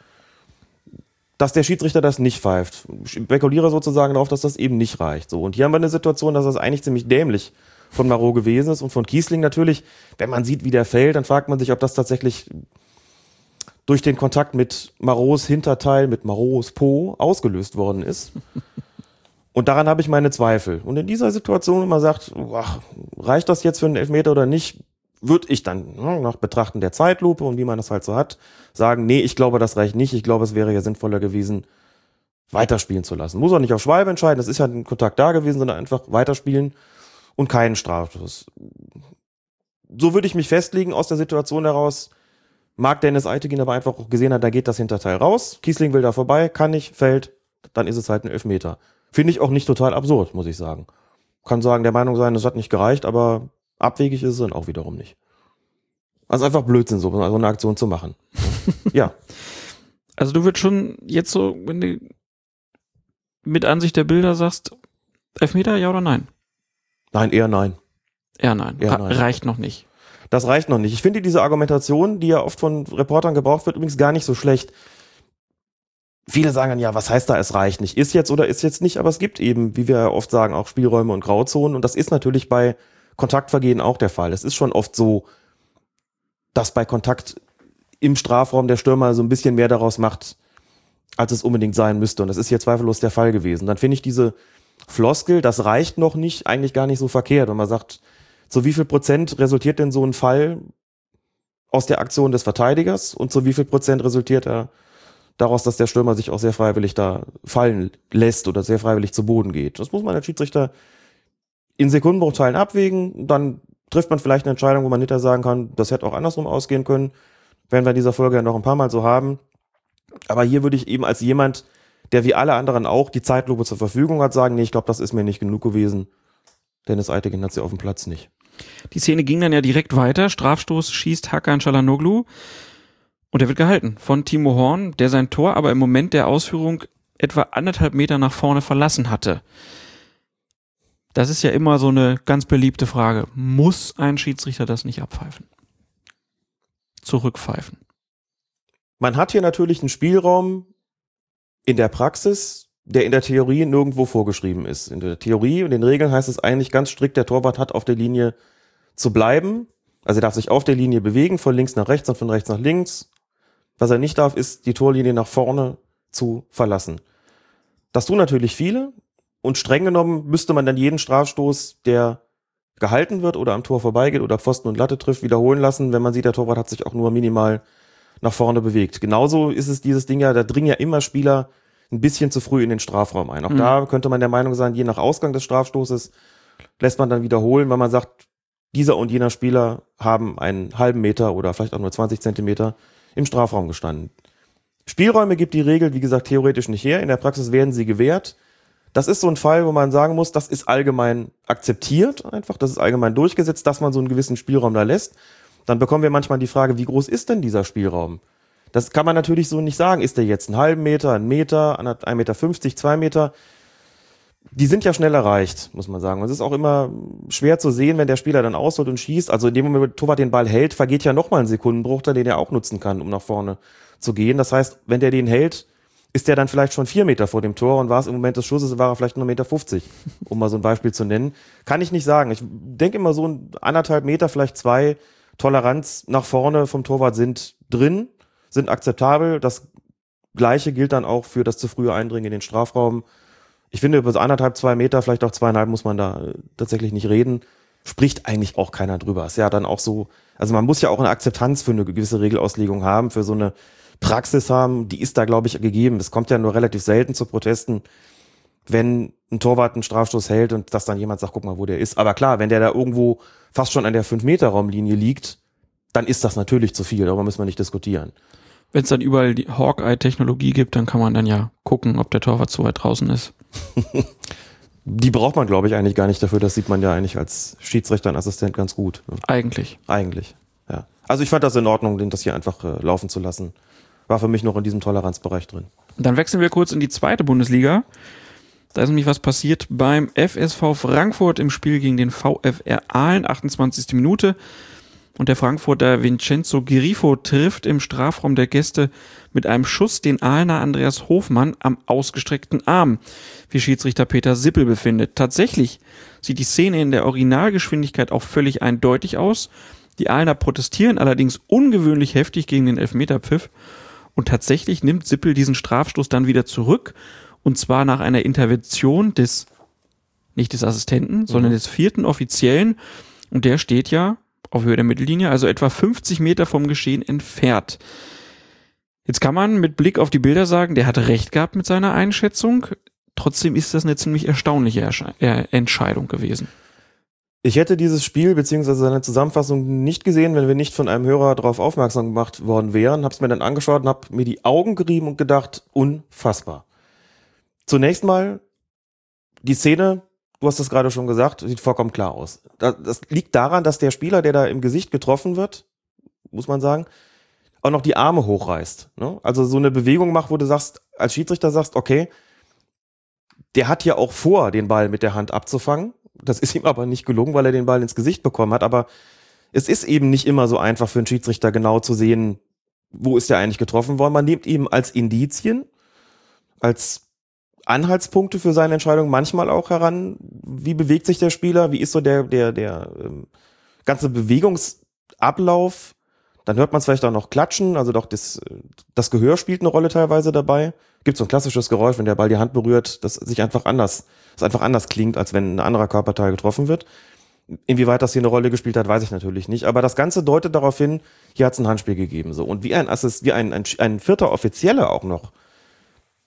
dass der Schiedsrichter das nicht pfeift. Spekuliere sozusagen darauf, dass das eben nicht reicht. So. Und hier haben wir eine Situation, dass das eigentlich ziemlich dämlich von Marot gewesen ist und von Kiesling natürlich. Wenn man sieht, wie der fällt, dann fragt man sich, ob das tatsächlich durch den Kontakt mit Marots Hinterteil, mit Marots Po ausgelöst worden ist. Und daran habe ich meine Zweifel. Und in dieser Situation, wenn man sagt, ach, reicht das jetzt für einen Elfmeter oder nicht, würde ich dann ne, nach Betrachten der Zeitlupe und wie man das halt so hat, sagen, nee, ich glaube, das reicht nicht. Ich glaube, es wäre ja sinnvoller gewesen, weiterspielen zu lassen. Muss auch nicht auf Schwalbe entscheiden, das ist ja ein Kontakt da gewesen, sondern einfach weiterspielen und keinen Strafschuss. So würde ich mich festlegen aus der Situation heraus. Mag Dennis Eitegin aber einfach auch gesehen hat, da geht das Hinterteil raus. Kiesling will da vorbei, kann nicht, fällt, dann ist es halt ein Elfmeter. Finde ich auch nicht total absurd, muss ich sagen. Kann sagen, der Meinung sein, es hat nicht gereicht, aber Abwegig ist es dann auch wiederum nicht. Also einfach Blödsinn, so, so eine Aktion zu machen. ja. Also du würdest schon jetzt so, wenn du mit Ansicht der Bilder sagst, Elfmeter, ja oder nein? Nein, eher nein. Eher nein. Eher nein. Reicht noch nicht. Das reicht noch nicht. Ich finde diese Argumentation, die ja oft von Reportern gebraucht wird, übrigens gar nicht so schlecht. Viele sagen dann, ja, was heißt da, es reicht nicht? Ist jetzt oder ist jetzt nicht, aber es gibt eben, wie wir oft sagen, auch Spielräume und Grauzonen und das ist natürlich bei Kontaktvergehen auch der Fall. Es ist schon oft so, dass bei Kontakt im Strafraum der Stürmer so ein bisschen mehr daraus macht, als es unbedingt sein müsste. Und das ist hier zweifellos der Fall gewesen. Dann finde ich diese Floskel, das reicht noch nicht, eigentlich gar nicht so verkehrt. Wenn man sagt, zu wie viel Prozent resultiert denn so ein Fall aus der Aktion des Verteidigers und zu wie viel Prozent resultiert er daraus, dass der Stürmer sich auch sehr freiwillig da fallen lässt oder sehr freiwillig zu Boden geht. Das muss man als Schiedsrichter in Sekundenbruchteilen abwägen, dann trifft man vielleicht eine Entscheidung, wo man hinterher sagen kann, das hätte auch andersrum ausgehen können. Werden wir in dieser Folge ja noch ein paar Mal so haben. Aber hier würde ich eben als jemand, der wie alle anderen auch die Zeitlupe zur Verfügung hat, sagen, nee, ich glaube, das ist mir nicht genug gewesen. Dennis Eitigen hat sie auf dem Platz nicht. Die Szene ging dann ja direkt weiter. Strafstoß schießt Hakan Çalhanoğlu und er wird gehalten von Timo Horn, der sein Tor aber im Moment der Ausführung etwa anderthalb Meter nach vorne verlassen hatte. Das ist ja immer so eine ganz beliebte Frage. Muss ein Schiedsrichter das nicht abpfeifen? Zurückpfeifen. Man hat hier natürlich einen Spielraum in der Praxis, der in der Theorie nirgendwo vorgeschrieben ist. In der Theorie und den Regeln heißt es eigentlich ganz strikt, der Torwart hat auf der Linie zu bleiben. Also er darf sich auf der Linie bewegen, von links nach rechts und von rechts nach links. Was er nicht darf, ist die Torlinie nach vorne zu verlassen. Das tun natürlich viele. Und streng genommen müsste man dann jeden Strafstoß, der gehalten wird oder am Tor vorbeigeht oder Pfosten und Latte trifft, wiederholen lassen, wenn man sieht, der Torwart hat sich auch nur minimal nach vorne bewegt. Genauso ist es dieses Ding ja, da dringen ja immer Spieler ein bisschen zu früh in den Strafraum ein. Auch mhm. da könnte man der Meinung sein, je nach Ausgang des Strafstoßes lässt man dann wiederholen, wenn man sagt, dieser und jener Spieler haben einen halben Meter oder vielleicht auch nur 20 Zentimeter im Strafraum gestanden. Spielräume gibt die Regel, wie gesagt, theoretisch nicht her. In der Praxis werden sie gewährt. Das ist so ein Fall, wo man sagen muss, das ist allgemein akzeptiert einfach, das ist allgemein durchgesetzt, dass man so einen gewissen Spielraum da lässt. Dann bekommen wir manchmal die Frage, wie groß ist denn dieser Spielraum? Das kann man natürlich so nicht sagen. Ist der jetzt einen halben Meter, einen Meter, 1,50 Meter, 50, zwei Meter? Die sind ja schnell erreicht, muss man sagen. Und es ist auch immer schwer zu sehen, wenn der Spieler dann ausholt und schießt. Also in dem Moment, wo Torwart den Ball hält, vergeht ja nochmal ein Sekundenbruchteil, den er auch nutzen kann, um nach vorne zu gehen. Das heißt, wenn der den hält, ist der dann vielleicht schon vier Meter vor dem Tor und war es im Moment des Schusses, war er vielleicht nur Meter 50, um mal so ein Beispiel zu nennen. Kann ich nicht sagen. Ich denke immer so anderthalb Meter, vielleicht zwei Toleranz nach vorne vom Torwart sind drin, sind akzeptabel. Das Gleiche gilt dann auch für das zu frühe Eindringen in den Strafraum. Ich finde, über anderthalb, zwei Meter, vielleicht auch zweieinhalb muss man da äh, tatsächlich nicht reden. Spricht eigentlich auch keiner drüber. Ist ja dann auch so, also man muss ja auch eine Akzeptanz für eine gewisse Regelauslegung haben, für so eine Praxis haben, die ist da, glaube ich, gegeben. Es kommt ja nur relativ selten zu Protesten, wenn ein Torwart einen Strafstoß hält und dass dann jemand sagt, guck mal, wo der ist. Aber klar, wenn der da irgendwo fast schon an der 5-Meter-Raumlinie liegt, dann ist das natürlich zu viel. Darüber müssen wir nicht diskutieren. Wenn es dann überall die Hawkeye-Technologie gibt, dann kann man dann ja gucken, ob der Torwart zu weit draußen ist. Die braucht man, glaube ich, eigentlich gar nicht dafür. Das sieht man ja eigentlich als Schiedsrichter und Assistent ganz gut. ne? Eigentlich. Eigentlich, ja. Also ich fand das in Ordnung, das hier einfach äh, laufen zu lassen. War für mich noch in diesem Toleranzbereich drin. Dann wechseln wir kurz in die zweite Bundesliga. Da ist nämlich was passiert beim FSV Frankfurt im Spiel gegen den VfR Aalen, 28. Minute. Und der Frankfurter Vincenzo Grifo trifft im Strafraum der Gäste mit einem Schuss den Aalener Andreas Hofmann am ausgestreckten Arm, wie Schiedsrichter Peter Sippel befindet. Tatsächlich sieht die Szene in der Originalgeschwindigkeit auch völlig eindeutig aus. Die Aalener protestieren allerdings ungewöhnlich heftig gegen den Elfmeterpfiff. Und tatsächlich nimmt Sippel diesen Strafstoß dann wieder zurück. Und zwar nach einer Intervention des, nicht des Assistenten, sondern des vierten Offiziellen. Und der steht ja auf Höhe der Mittellinie, also etwa 50 Meter vom Geschehen entfernt. Jetzt kann man mit Blick auf die Bilder sagen, der hatte recht gehabt mit seiner Einschätzung. Trotzdem ist das eine ziemlich erstaunliche Ersche- äh, Entscheidung gewesen. Ich hätte dieses Spiel beziehungsweise seine Zusammenfassung nicht gesehen, wenn wir nicht von einem Hörer darauf aufmerksam gemacht worden wären. Hab's mir dann angeschaut und hab mir die Augen gerieben und gedacht, unfassbar. Zunächst mal, die Szene, du hast es gerade schon gesagt, sieht vollkommen klar aus. Das, liegt daran, dass der Spieler, der da im Gesicht getroffen wird, muss man sagen, auch noch die Arme hochreißt. Ne? Also so eine Bewegung macht, wo du sagst, als Schiedsrichter sagst, okay, der hat ja auch vor, den Ball mit der Hand abzufangen. Das ist ihm aber nicht gelungen, weil er den Ball ins Gesicht bekommen hat. Aber es ist eben nicht immer so einfach für einen Schiedsrichter genau zu sehen, wo ist der eigentlich getroffen worden. Man nimmt ihm als Indizien, als Anhaltspunkte für seine Entscheidung manchmal auch heran, wie bewegt sich der Spieler, wie ist so der, der, der ähm, ganze Bewegungsablauf. Dann hört man es vielleicht auch noch klatschen, also doch das, das Gehör spielt eine Rolle teilweise dabei. Gibt so ein klassisches Geräusch, wenn der Ball die Hand berührt, das sich einfach anders, das einfach anders klingt, als wenn ein anderer Körperteil getroffen wird. Inwieweit das hier eine Rolle gespielt hat, weiß ich natürlich nicht. Aber das Ganze deutet darauf hin, hier hat es ein Handspiel gegeben. So. Und wie ein Assist, wie ein, ein, ein vierter Offizieller auch noch,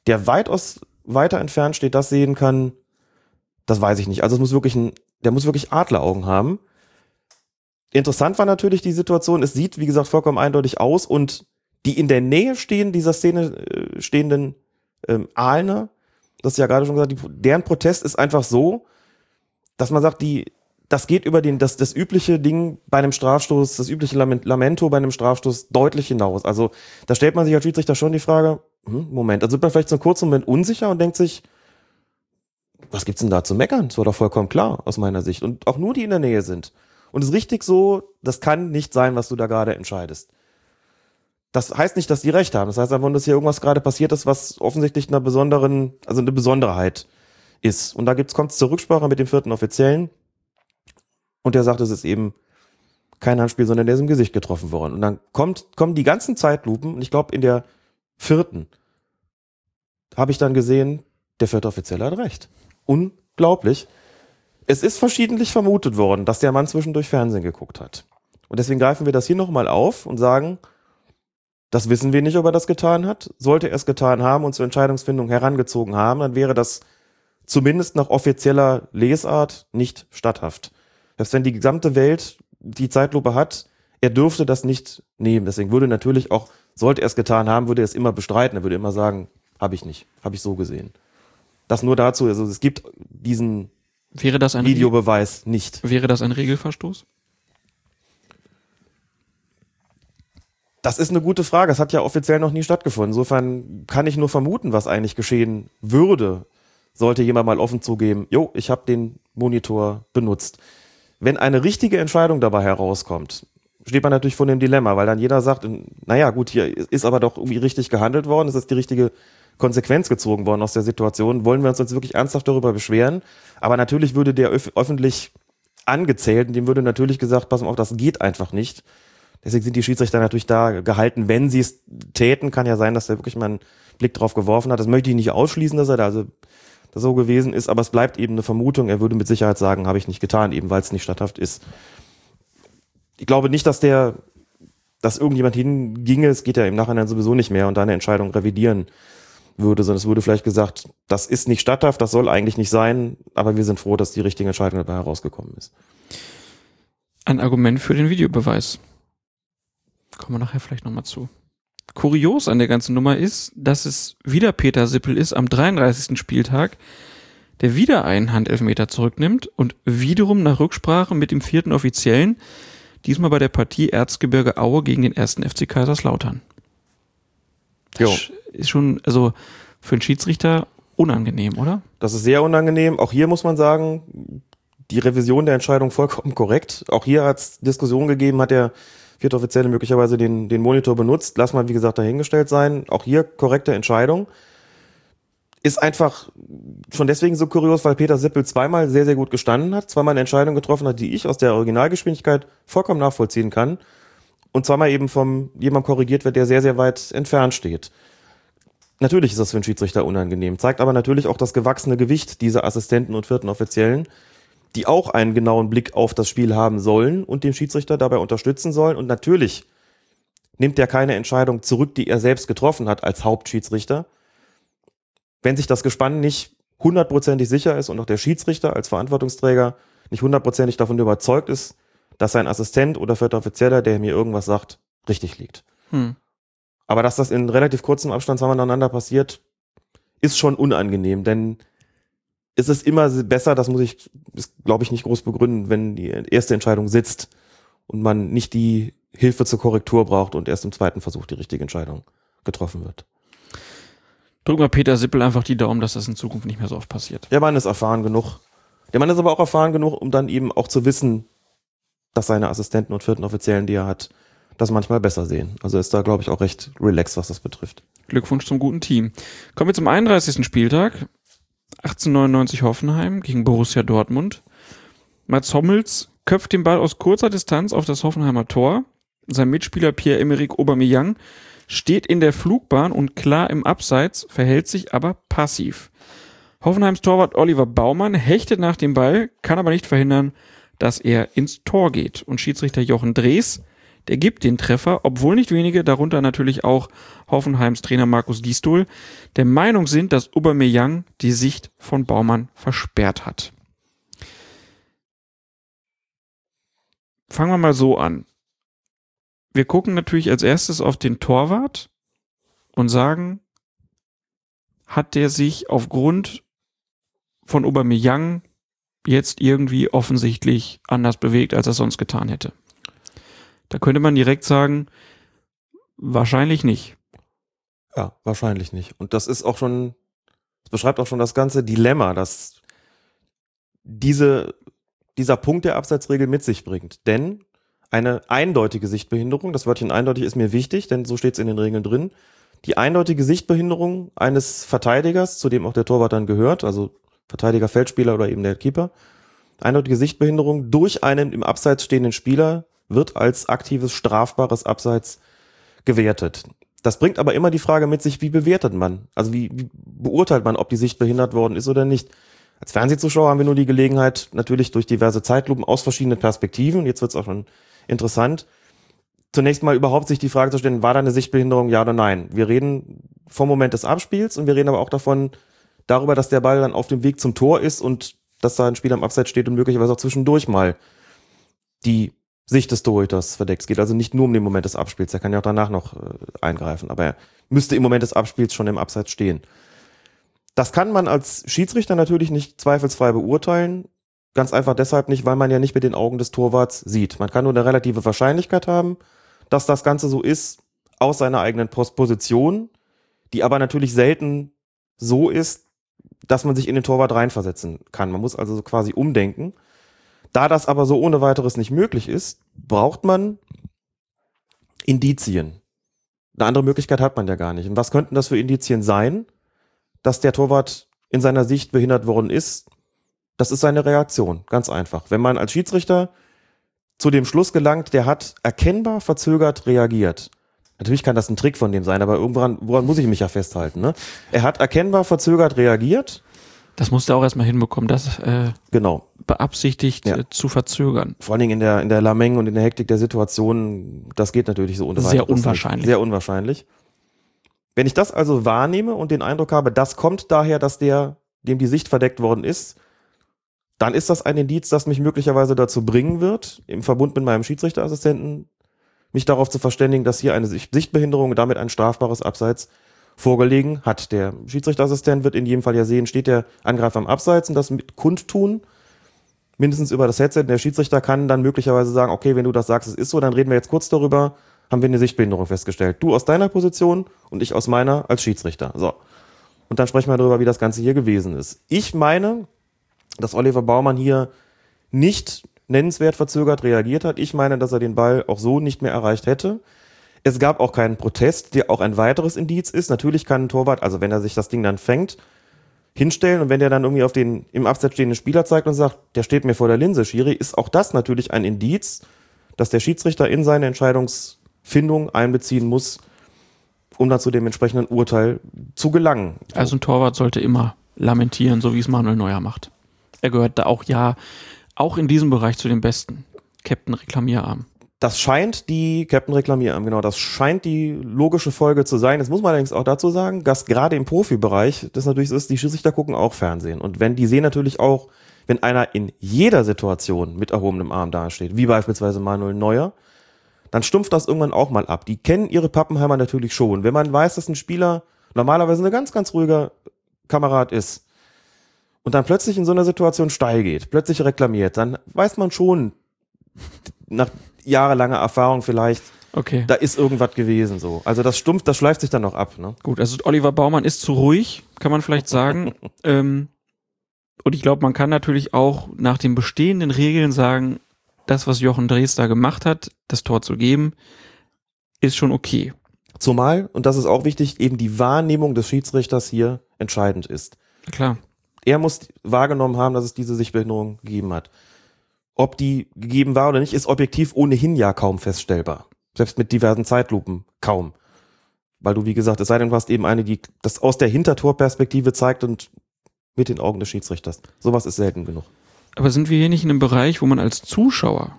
der weitaus weiter entfernt steht, das sehen kann, das weiß ich nicht. Also es muss wirklich ein, der muss wirklich Adleraugen haben. Interessant war natürlich die Situation, es sieht, wie gesagt, vollkommen eindeutig aus und die in der Nähe stehen, dieser Szene äh, stehenden ähm, Aalener, das ist ja gerade schon gesagt, die, deren Protest ist einfach so, dass man sagt, die, das geht über den, das, das übliche Ding bei einem Strafstoß, das übliche Lament- Lamento bei einem Strafstoß deutlich hinaus. Also da stellt man sich als Schiedsrichter schon die Frage, hm, Moment, also wird man vielleicht so einen kurzen Moment unsicher und denkt sich, was gibt's denn da zu meckern? Das war doch vollkommen klar aus meiner Sicht. Und auch nur die in der Nähe sind. Und es ist richtig so, das kann nicht sein, was du da gerade entscheidest. Das heißt nicht, dass die recht haben. Das heißt einfach, dass hier irgendwas gerade passiert ist, was offensichtlich einer besonderen, also eine Besonderheit ist. Und da gibt's, kommt's zur Rücksprache mit dem vierten Offiziellen. Und der sagt, es ist eben kein Handspiel, sondern der ist im Gesicht getroffen worden. Und dann kommt, kommen die ganzen Zeitlupen, und ich glaube, in der vierten habe ich dann gesehen, der vierte Offizielle hat recht. Unglaublich. Es ist verschiedentlich vermutet worden, dass der Mann zwischendurch Fernsehen geguckt hat. Und deswegen greifen wir das hier nochmal auf und sagen, das wissen wir nicht, ob er das getan hat. Sollte er es getan haben und zur Entscheidungsfindung herangezogen haben, dann wäre das zumindest nach offizieller Lesart nicht statthaft. Selbst wenn die gesamte Welt die Zeitlupe hat, er dürfte das nicht nehmen. Deswegen würde natürlich auch, sollte er es getan haben, würde er es immer bestreiten. Er würde immer sagen, habe ich nicht, habe ich so gesehen. Das nur dazu, also es gibt diesen Wäre das ein, Videobeweis nicht. wäre das ein Regelverstoß? Das ist eine gute Frage. Es hat ja offiziell noch nie stattgefunden. Insofern kann ich nur vermuten, was eigentlich geschehen würde, sollte jemand mal offen zugeben, jo, ich habe den Monitor benutzt. Wenn eine richtige Entscheidung dabei herauskommt, steht man natürlich vor dem Dilemma, weil dann jeder sagt, naja, gut, hier ist aber doch irgendwie richtig gehandelt worden, es ist die richtige Konsequenz gezogen worden aus der Situation. Wollen wir uns jetzt wirklich ernsthaft darüber beschweren? Aber natürlich würde der öf öffentlich angezählt und dem würde natürlich gesagt, pass mal auf, das geht einfach nicht. Deswegen sind die Schiedsrichter natürlich da gehalten, wenn sie es täten, kann ja sein, dass er wirklich mal einen Blick drauf geworfen hat. Das möchte ich nicht ausschließen, dass er da also so gewesen ist, aber es bleibt eben eine Vermutung. Er würde mit Sicherheit sagen, habe ich nicht getan, eben weil es nicht statthaft ist. Ich glaube nicht, dass der dass irgendjemand hinginge, es geht ja im Nachhinein sowieso nicht mehr und deine Entscheidung revidieren würde, sondern es wurde vielleicht gesagt, das ist nicht statthaft, das soll eigentlich nicht sein, aber wir sind froh, dass die richtige Entscheidung dabei herausgekommen ist. Ein Argument für den Videobeweis. Kommen wir nachher vielleicht nochmal zu. Kurios an der ganzen Nummer ist, dass es wieder Peter Sippel ist am 33. Spieltag, der wieder einen Handelfmeter zurücknimmt und wiederum nach Rücksprache mit dem vierten Offiziellen, diesmal bei der Partie Erzgebirge Aue gegen den ersten FC Kaiserslautern. Jo. Das ist schon, also für einen Schiedsrichter unangenehm, oder? Das ist sehr unangenehm. Auch hier muss man sagen, die Revision der Entscheidung vollkommen korrekt. Auch hier hat es Diskussionen gegeben, hat der vierte Offizielle möglicherweise den, den Monitor benutzt. Lass mal, wie gesagt, dahingestellt sein. Auch hier korrekte Entscheidung. Ist einfach schon deswegen so kurios, weil Peter Sippel zweimal sehr, sehr gut gestanden hat, zweimal eine Entscheidung getroffen hat, die ich aus der Originalgeschwindigkeit vollkommen nachvollziehen kann. Und zweimal eben vom jemand korrigiert wird, der sehr, sehr weit entfernt steht. Natürlich ist das für einen Schiedsrichter unangenehm, zeigt aber natürlich auch das gewachsene Gewicht dieser Assistenten und vierten Offiziellen, die auch einen genauen Blick auf das Spiel haben sollen und den Schiedsrichter dabei unterstützen sollen. Und natürlich nimmt er keine Entscheidung zurück, die er selbst getroffen hat als Hauptschiedsrichter. Wenn sich das Gespann nicht hundertprozentig sicher ist und auch der Schiedsrichter als Verantwortungsträger nicht hundertprozentig davon überzeugt ist, dass sein Assistent oder vierter Offizieller, der mir irgendwas sagt, richtig liegt. Hm. Aber dass das in relativ kurzem Abstand zweimal aneinander passiert, ist schon unangenehm, denn es ist immer besser, das muss ich, glaube ich, nicht groß begründen, wenn die erste Entscheidung sitzt und man nicht die Hilfe zur Korrektur braucht und erst im zweiten Versuch die richtige Entscheidung getroffen wird. Drück mal Peter Sippel einfach die Daumen, dass das in Zukunft nicht mehr so oft passiert. Der Mann ist erfahren genug. Der Mann ist aber auch erfahren genug, um dann eben auch zu wissen, dass seine Assistenten und vierten Offiziellen, die er hat, das manchmal besser sehen. Also ist da, glaube ich, auch recht relaxed, was das betrifft. Glückwunsch zum guten Team. Kommen wir zum 31. Spieltag. 1899 Hoffenheim gegen Borussia Dortmund. Mats Hommels köpft den Ball aus kurzer Distanz auf das Hoffenheimer Tor. Sein Mitspieler Pierre-Emerick Aubameyang steht in der Flugbahn und klar im Abseits, verhält sich aber passiv. Hoffenheims Torwart Oliver Baumann hechtet nach dem Ball, kann aber nicht verhindern, dass er ins Tor geht. Und Schiedsrichter Jochen Drees, der gibt den Treffer, obwohl nicht wenige, darunter natürlich auch Hoffenheims Trainer Markus Gisdol, der Meinung sind, dass Aubameyang die Sicht von Baumann versperrt hat. Fangen wir mal so an. Wir gucken natürlich als erstes auf den Torwart und sagen, hat der sich aufgrund von Aubameyang jetzt irgendwie offensichtlich anders bewegt, als er sonst getan hätte. Da könnte man direkt sagen, wahrscheinlich nicht. Ja, wahrscheinlich nicht. Und das ist auch schon, das beschreibt auch schon das ganze Dilemma, das diese, dieser Punkt der Abseitsregel mit sich bringt. Denn eine eindeutige Sichtbehinderung, das Wörtchen eindeutig ist mir wichtig, denn so steht es in den Regeln drin, die eindeutige Sichtbehinderung eines Verteidigers, zu dem auch der Torwart dann gehört, also Verteidiger, Feldspieler oder eben der Keeper, eindeutige Sichtbehinderung durch einen im Abseits stehenden Spieler wird als aktives strafbares Abseits gewertet. Das bringt aber immer die Frage mit sich, wie bewertet man? Also wie, wie beurteilt man, ob die Sicht behindert worden ist oder nicht? Als Fernsehzuschauer haben wir nur die Gelegenheit, natürlich durch diverse Zeitlupen aus verschiedenen Perspektiven, jetzt wird es auch schon interessant, zunächst mal überhaupt sich die Frage zu stellen, war da eine Sichtbehinderung, ja oder nein? Wir reden vom Moment des Abspiels und wir reden aber auch davon, darüber, dass der Ball dann auf dem Weg zum Tor ist und dass da ein Spieler am Abseits steht und möglicherweise auch zwischendurch mal die Sicht des Torhüters verdeckt. Es geht also nicht nur um den Moment des Abspiels, er kann ja auch danach noch äh, eingreifen, aber er müsste im Moment des Abspiels schon im Abseits stehen. Das kann man als Schiedsrichter natürlich nicht zweifelsfrei beurteilen. Ganz einfach deshalb nicht, weil man ja nicht mit den Augen des Torwarts sieht. Man kann nur eine relative Wahrscheinlichkeit haben, dass das Ganze so ist, aus seiner eigenen Position, die aber natürlich selten so ist, dass man sich in den Torwart reinversetzen kann. Man muss also quasi umdenken. Da das aber so ohne weiteres nicht möglich ist, braucht man Indizien. Eine andere Möglichkeit hat man ja gar nicht. Und was könnten das für Indizien sein? Dass der Torwart in seiner Sicht behindert worden ist, das ist seine Reaktion. Ganz einfach. Wenn man als Schiedsrichter zu dem Schluss gelangt, der hat erkennbar verzögert reagiert. Natürlich kann das ein Trick von dem sein, aber irgendwann woran muss ich mich ja festhalten. Ne? Er hat erkennbar verzögert reagiert Das musst du auch erstmal hinbekommen, das äh, Genau. beabsichtigt Ja. äh, zu verzögern. Vor allen Dingen in der, in der Lameng und in der Hektik der Situation, das geht natürlich so ohne Sehr unwahrscheinlich. Sehr unwahrscheinlich. Wenn ich das also wahrnehme und den Eindruck habe, das kommt daher, dass der, dem die Sicht verdeckt worden ist, dann ist das ein Indiz, das mich möglicherweise dazu bringen wird, im Verbund mit meinem Schiedsrichterassistenten, mich darauf zu verständigen, dass hier eine Sicht- Sichtbehinderung und damit ein strafbares Abseits vorgelegen hat. Der Schiedsrichterassistent wird in jedem Fall ja sehen, steht der Angreifer am Abseits und das mit kundtun, mindestens über das Headset. Der Schiedsrichter kann dann möglicherweise sagen, okay, wenn du das sagst, es ist so, dann reden wir jetzt kurz darüber, haben wir eine Sichtbehinderung festgestellt. Du aus deiner Position und ich aus meiner als Schiedsrichter. So. Und dann sprechen wir darüber, wie das Ganze hier gewesen ist. Ich meine, dass Oliver Baumann hier nicht nennenswert verzögert reagiert hat. Ich meine, dass er den Ball auch so nicht mehr erreicht hätte. Es gab auch keinen Protest, der auch ein weiteres Indiz ist. Natürlich kann ein Torwart, also wenn er sich das Ding dann fängt, hinstellen und wenn der dann irgendwie auf den im Absatz stehenden Spieler zeigt und sagt, der steht mir vor der Linse, Schiri, ist auch das natürlich ein Indiz, dass der Schiedsrichter in seine Entscheidungsfindung einbeziehen muss, um dann zu dem entsprechenden Urteil zu gelangen. Also ein Torwart sollte immer lamentieren, so wie es Manuel Neuer macht. Er gehört da auch ja, auch in diesem Bereich zu den Besten. Captain Reklamierarm. Das scheint die Captain Reklamierarm, genau, das scheint die logische Folge zu sein. Jetzt muss man allerdings auch dazu sagen, dass gerade im Profibereich das natürlich so ist, die Schiedsrichter gucken auch Fernsehen. Und wenn die sehen natürlich auch, wenn einer in jeder Situation mit erhobenem Arm dasteht, wie beispielsweise Manuel Neuer, dann stumpft das irgendwann auch mal ab. Die kennen ihre Pappenheimer natürlich schon. Wenn man weiß, dass ein Spieler normalerweise ein ganz, ganz ruhiger Kamerad ist und dann plötzlich in so einer Situation steil geht, plötzlich reklamiert, dann weiß man schon, nach jahrelanger Erfahrung vielleicht, Okay. da ist irgendwas gewesen so. Also das stumpft, das schleift sich dann noch ab. Ne? Gut, also Oliver Baumann ist zu ruhig, kann man vielleicht sagen. ähm, und ich glaube, man kann natürlich auch nach den bestehenden Regeln sagen, das, was Jochen Drees da gemacht hat, das Tor zu geben, ist schon okay. Zumal, und das ist auch wichtig, eben die Wahrnehmung des Schiedsrichters hier entscheidend ist. Klar. Er muss wahrgenommen haben, dass es diese Sichtbehinderung gegeben hat. Ob die gegeben war oder nicht, ist objektiv ohnehin ja kaum feststellbar. Selbst mit diversen Zeitlupen kaum. Weil du, wie gesagt, es sei denn, du hast eben eine, die das aus der Hintertorperspektive zeigt und mit den Augen des Schiedsrichters. Sowas ist selten genug. Aber sind wir hier nicht in einem Bereich, wo man als Zuschauer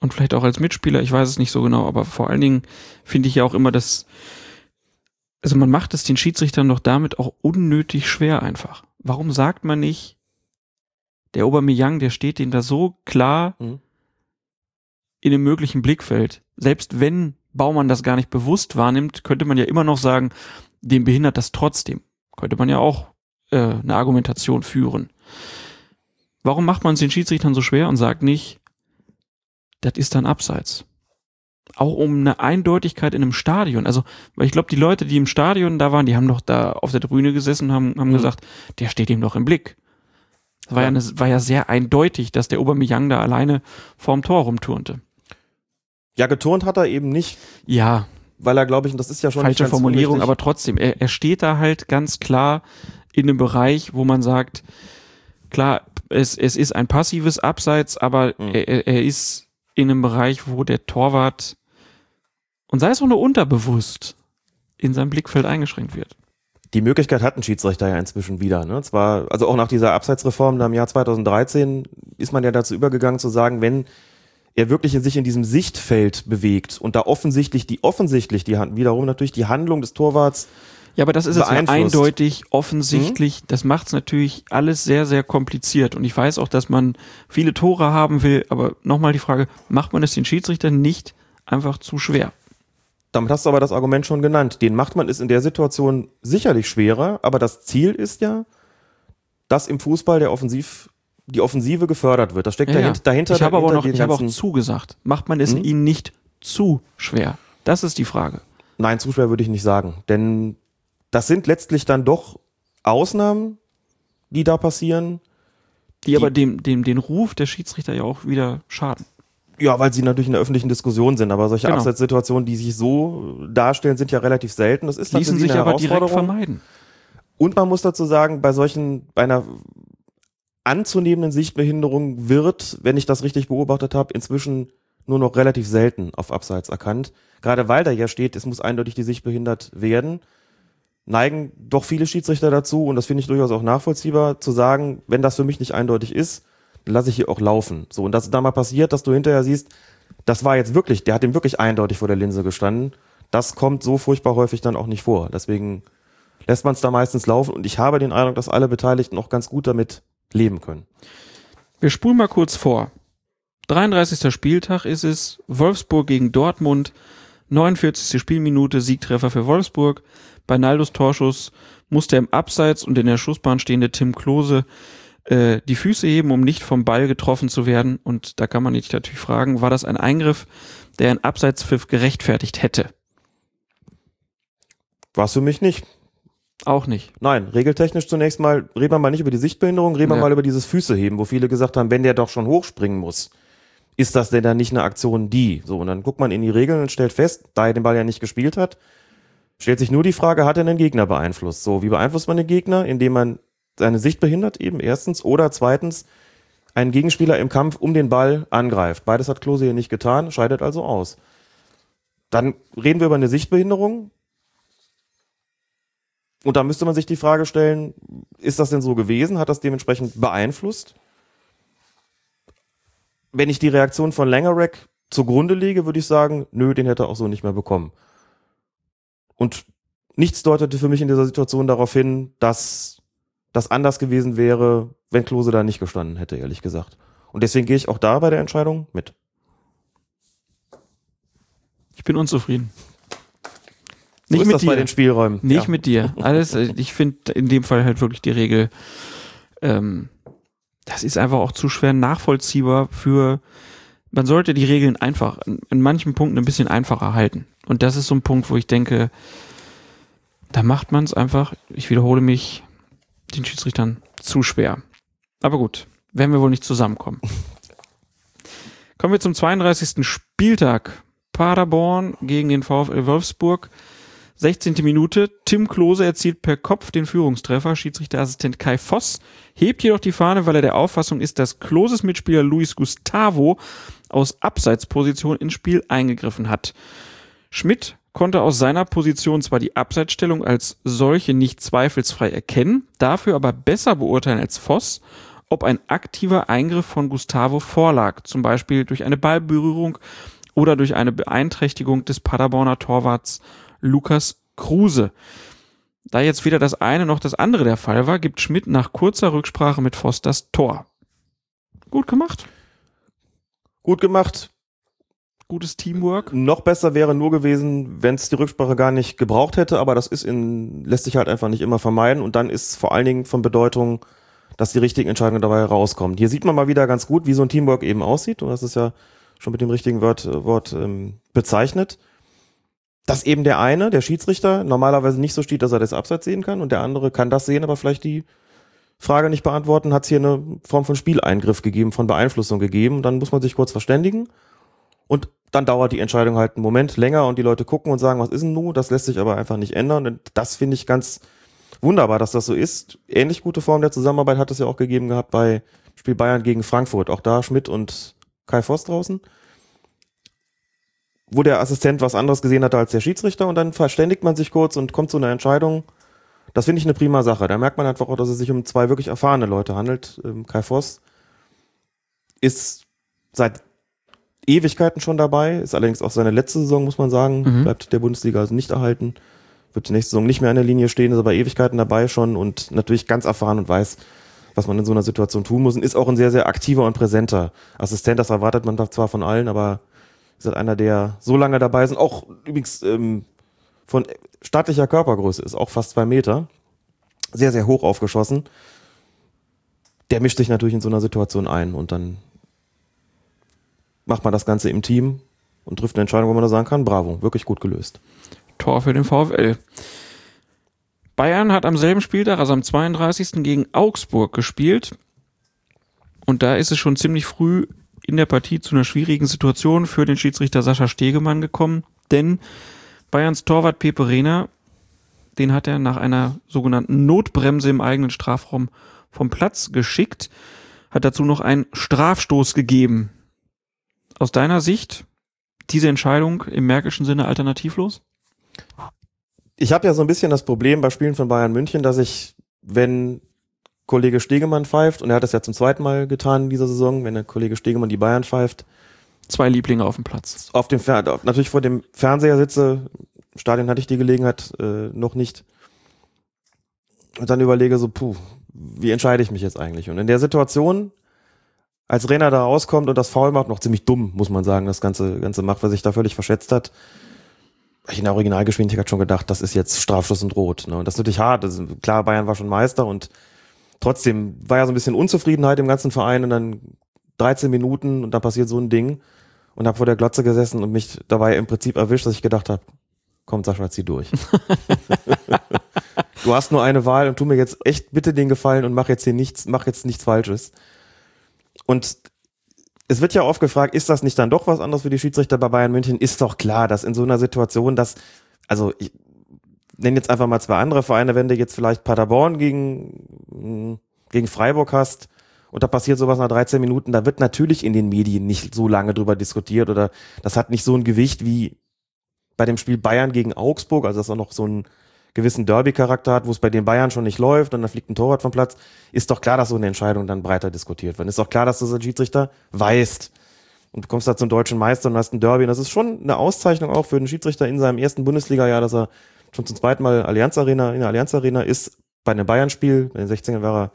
und vielleicht auch als Mitspieler, ich weiß es nicht so genau, aber vor allen Dingen finde ich ja auch immer, dass, also man macht es den Schiedsrichtern doch damit auch unnötig schwer einfach. Warum sagt man nicht, der Aubameyang, der steht denen da so klar Mhm. in dem möglichen Blickfeld. Selbst wenn Baumann das gar nicht bewusst wahrnimmt, könnte man ja immer noch sagen, dem behindert das trotzdem. Könnte man ja auch äh, eine Argumentation führen. Warum macht man es den Schiedsrichtern so schwer und sagt nicht, das ist dann abseits? Auch um eine Eindeutigkeit in einem Stadion. Also, weil ich glaube, die Leute, die im Stadion da waren, die haben doch da auf der Tribüne gesessen und haben, haben Mhm. gesagt, der steht ihm doch im Blick. Das war ja, eine, war ja sehr eindeutig, dass der Aubameyang da alleine vorm Tor rumturnte. Ja, geturnt hat er eben nicht, Ja, weil er, glaube ich, und das ist ja schon falsche Formulierung, unrichtig, aber trotzdem, er, er steht da halt ganz klar in einem Bereich, wo man sagt, klar, es, es ist ein passives Abseits, aber Mhm. er, er- er ist in einem Bereich, wo der Torwart, und sei es auch nur unterbewusst, in seinem Blickfeld eingeschränkt wird. Die Möglichkeit hat ein Schiedsrichter ja inzwischen wieder. Ne? Zwar, also auch nach dieser Abseitsreform da im Jahr 2013 ist man ja dazu übergegangen zu sagen, wenn er wirklich in sich in diesem Sichtfeld bewegt und da offensichtlich die offensichtlich die Hand wiederum natürlich die Handlung des Torwarts Ja, aber das ist jetzt ja eindeutig, offensichtlich. Das macht es natürlich alles sehr, sehr kompliziert. Und ich weiß auch, dass man viele Tore haben will. Aber nochmal die Frage, macht man es den Schiedsrichtern nicht einfach zu schwer? Damit hast du aber das Argument schon genannt. Den macht man es in der Situation sicherlich schwerer, aber das Ziel ist ja, dass im Fußball der Offensiv, die Offensive gefördert wird. Das steckt Ja, dahinter. dahinter ich habe aber noch, ich habe auch zugesagt. Macht man es Hm? ihnen nicht zu schwer? Das ist die Frage. Nein, zu schwer würde ich nicht sagen. Denn das sind letztlich dann doch Ausnahmen, die da passieren. Die, aber dem, dem, den Ruf der Schiedsrichter ja auch wieder schaden. Ja, weil sie natürlich in der öffentlichen Diskussion sind. Aber solche Genau. Abseitssituationen, die sich so darstellen, sind ja relativ selten. Das ist Ließen sich aber direkt vermeiden. Und man muss dazu sagen, bei solchen, bei einer anzunehmenden Sichtbehinderung wird, wenn ich das richtig beobachtet habe, inzwischen nur noch relativ selten auf Abseits erkannt. Gerade weil da ja steht, es muss eindeutig die Sicht behindert werden. neigen doch viele Schiedsrichter dazu, und das finde ich durchaus auch nachvollziehbar, zu sagen, wenn das für mich nicht eindeutig ist, lasse ich hier auch laufen. So, und das ist da mal passiert, dass du hinterher siehst, das war jetzt wirklich, der hat ihm wirklich eindeutig vor der Linse gestanden. Das kommt so furchtbar häufig dann auch nicht vor. Deswegen lässt man es da meistens laufen und ich habe den Eindruck, dass alle Beteiligten auch ganz gut damit leben können. Wir spulen mal kurz vor. 33. Spieltag ist es, Wolfsburg gegen Dortmund, 49. Spielminute, Siegtreffer für Wolfsburg. Bei Naldos Torschuss musste im Abseits und in der Schussbahn stehende Tim Klose äh, die Füße heben, um nicht vom Ball getroffen zu werden. Und da kann man sich natürlich fragen, war das ein Eingriff, der ein Abseitspfiff gerechtfertigt hätte? War es für mich nicht. Auch nicht. Nein, regeltechnisch zunächst mal, reden wir mal nicht über die Sichtbehinderung, reden wir Ja. mal über dieses Füßeheben, wo viele gesagt haben, wenn der doch schon hochspringen muss, ist das denn dann nicht eine Aktion die? So, und dann guckt man in die Regeln und stellt fest, da er den Ball ja nicht gespielt hat, stellt sich nur die Frage, hat er den Gegner beeinflusst? So, wie beeinflusst man den Gegner? Indem man seine Sicht behindert eben erstens oder zweitens einen Gegenspieler im Kampf um den Ball angreift. Beides hat Klose hier nicht getan, scheidet also aus. Dann reden wir über eine Sichtbehinderung. Und da müsste man sich die Frage stellen, ist das denn so gewesen? Hat das dementsprechend beeinflusst? Wenn ich die Reaktion von Langerek zugrunde lege, würde ich sagen, nö, den hätte er auch so nicht mehr bekommen. Und nichts deutete für mich in dieser Situation darauf hin, dass das anders gewesen wäre, wenn Klose da nicht gestanden hätte, ehrlich gesagt. Und deswegen gehe ich auch da bei der Entscheidung mit. Ich bin unzufrieden. So nicht mit dir. bei den Spielräumen. Nicht Ja. mit dir. Alles, ich finde in dem Fall halt wirklich die Regel, ähm, das ist einfach auch zu schwer nachvollziehbar für, man sollte die Regeln einfach, in, in manchen Punkten ein bisschen einfacher halten. Und das ist so ein Punkt, wo ich denke, da macht man es einfach, ich wiederhole mich, den Schiedsrichtern zu schwer. Aber gut, werden wir wohl nicht zusammenkommen. Kommen wir zum 32. Spieltag. Paderborn gegen den VfL Wolfsburg. 16. Minute. Tim Klose erzielt per Kopf den Führungstreffer. Schiedsrichterassistent Kai Voss hebt jedoch die Fahne, weil er der Auffassung ist, dass Kloses Mitspieler Luis Gustavo aus Abseitsposition ins Spiel eingegriffen hat. Schmidt konnte aus seiner Position zwar die Abseitsstellung als solche nicht zweifelsfrei erkennen, dafür aber besser beurteilen als Voss, ob ein aktiver Eingriff von Gustavo vorlag, zum Beispiel durch eine Ballberührung oder durch eine Beeinträchtigung des Paderborner Torwarts Lukas Kruse. Da jetzt weder das eine noch das andere der Fall war, gibt Schmidt nach kurzer Rücksprache mit Voss das Tor. Gut gemacht. Gut gemacht. Gutes Teamwork. Noch besser wäre nur gewesen, wenn es die Rücksprache gar nicht gebraucht hätte, aber das ist in, lässt sich halt einfach nicht immer vermeiden und dann ist vor allen Dingen von Bedeutung, dass die richtigen Entscheidungen dabei rauskommen. Hier sieht man mal wieder ganz gut, wie so ein Teamwork eben aussieht und das ist ja schon mit dem richtigen Wort, äh, Wort ähm, bezeichnet. Dass eben der eine, der Schiedsrichter, normalerweise nicht so steht, dass er das Abseits sehen kann und der andere kann das sehen, aber vielleicht die Frage nicht beantworten, hat es hier eine Form von Spieleingriff gegeben, von Beeinflussung gegeben. Dann muss man sich kurz verständigen und dann dauert die Entscheidung halt einen Moment länger und die Leute gucken und sagen, was ist denn nun? Das lässt sich aber einfach nicht ändern. Und das finde ich ganz wunderbar, dass das so ist. Ähnlich gute Form der Zusammenarbeit hat es ja auch gegeben gehabt bei Spiel Bayern gegen Frankfurt. Auch da Schmidt und Kai Voss draußen. Wo der Assistent was anderes gesehen hatte als der Schiedsrichter und dann verständigt man sich kurz und kommt zu einer Entscheidung. Das finde ich eine prima Sache. Da merkt man einfach auch, dass es sich um zwei wirklich erfahrene Leute handelt. Ähm, Kai Voss ist seit Ewigkeiten schon dabei, ist allerdings auch seine letzte Saison, muss man sagen, Mhm. bleibt der Bundesliga also nicht erhalten, wird die nächste Saison nicht mehr an der Linie stehen, ist aber Ewigkeiten dabei schon und natürlich ganz erfahren und weiß, was man in so einer Situation tun muss. Und ist auch ein sehr, sehr aktiver und präsenter Assistent, das erwartet man zwar von allen, aber ist halt einer, der so lange dabei ist und auch übrigens ähm, von staatlicher Körpergröße ist, auch fast zwei Meter, sehr, sehr hoch aufgeschossen. Der mischt sich natürlich in so einer Situation ein und dann macht man das Ganze im Team und trifft eine Entscheidung, wo man da sagen kann, bravo, wirklich gut gelöst. Tor für den VfL. Bayern hat am selben Spieltag, also am 32. gegen Augsburg gespielt. Und da ist es schon ziemlich früh in der Partie zu einer schwierigen Situation für den Schiedsrichter Sascha Stegemann gekommen, denn Bayerns Torwart Pepe Rehner, den hat er nach einer sogenannten Notbremse im eigenen Strafraum vom Platz geschickt, hat dazu noch einen Strafstoß gegeben. Aus deiner Sicht diese Entscheidung im märkischen Sinne alternativlos? ich habe ja so ein bisschen das Problem bei Spielen von Bayern München, dass ich, wenn Kollege Stegemann pfeift, und er hat das ja zum zweiten Mal getan in dieser Saison, wenn der Kollege Stegemann die Bayern pfeift, Zwei Lieblinge auf dem Platz. auf dem Fer auf, natürlich vor dem Fernseher sitze, im Stadion hatte ich die Gelegenheit äh, noch nicht, und dann überlege so, puh, wie entscheide ich mich jetzt eigentlich? Und in der Situation, als Renner da rauskommt und das Foul macht, noch ziemlich dumm, muss man sagen, das ganze, ganze macht, weil sich da völlig verschätzt hat, ich in der Originalgeschwindigkeit schon gedacht, das ist jetzt Strafschuss und Rot. Ne? Und das ist natürlich hart. Das ist, klar, Bayern war schon Meister und trotzdem war ja so ein bisschen Unzufriedenheit im ganzen Verein und dann 13 Minuten und dann passiert so ein Ding und habe vor der Glotze gesessen und mich dabei im Prinzip erwischt, dass ich gedacht habe, komm Sascha, zieh durch. du hast nur eine Wahl und tu mir jetzt echt bitte den Gefallen und mach jetzt hier nichts, mach jetzt nichts Falsches. Und es wird ja oft gefragt, ist das nicht dann doch was anderes für die Schiedsrichter bei Bayern München? Ist doch klar, dass in so einer Situation, dass, also ich nenne jetzt einfach mal zwei andere Vereine, wenn du jetzt vielleicht Paderborn gegen, gegen Freiburg hast und da passiert sowas nach 13 Minuten, da wird natürlich in den Medien nicht so lange drüber diskutiert oder das hat nicht so ein Gewicht wie bei dem Spiel Bayern gegen Augsburg, also das auch noch so einen gewissen Derby-Charakter hat, wo es bei den Bayern schon nicht läuft und dann fliegt ein Torwart vom Platz, ist doch klar, dass so eine Entscheidung dann breiter diskutiert wird. Ist doch klar, dass du so ein Schiedsrichter weißt. Und du kommst da zum deutschen Meister und hast ein Derby. Und das ist schon eine Auszeichnung auch für den Schiedsrichter in seinem ersten Bundesliga-Jahr, dass er schon zum zweiten Mal Allianz Arena, in der Allianz Arena ist. Bei einem Bayern-Spiel, bei den 16ern war er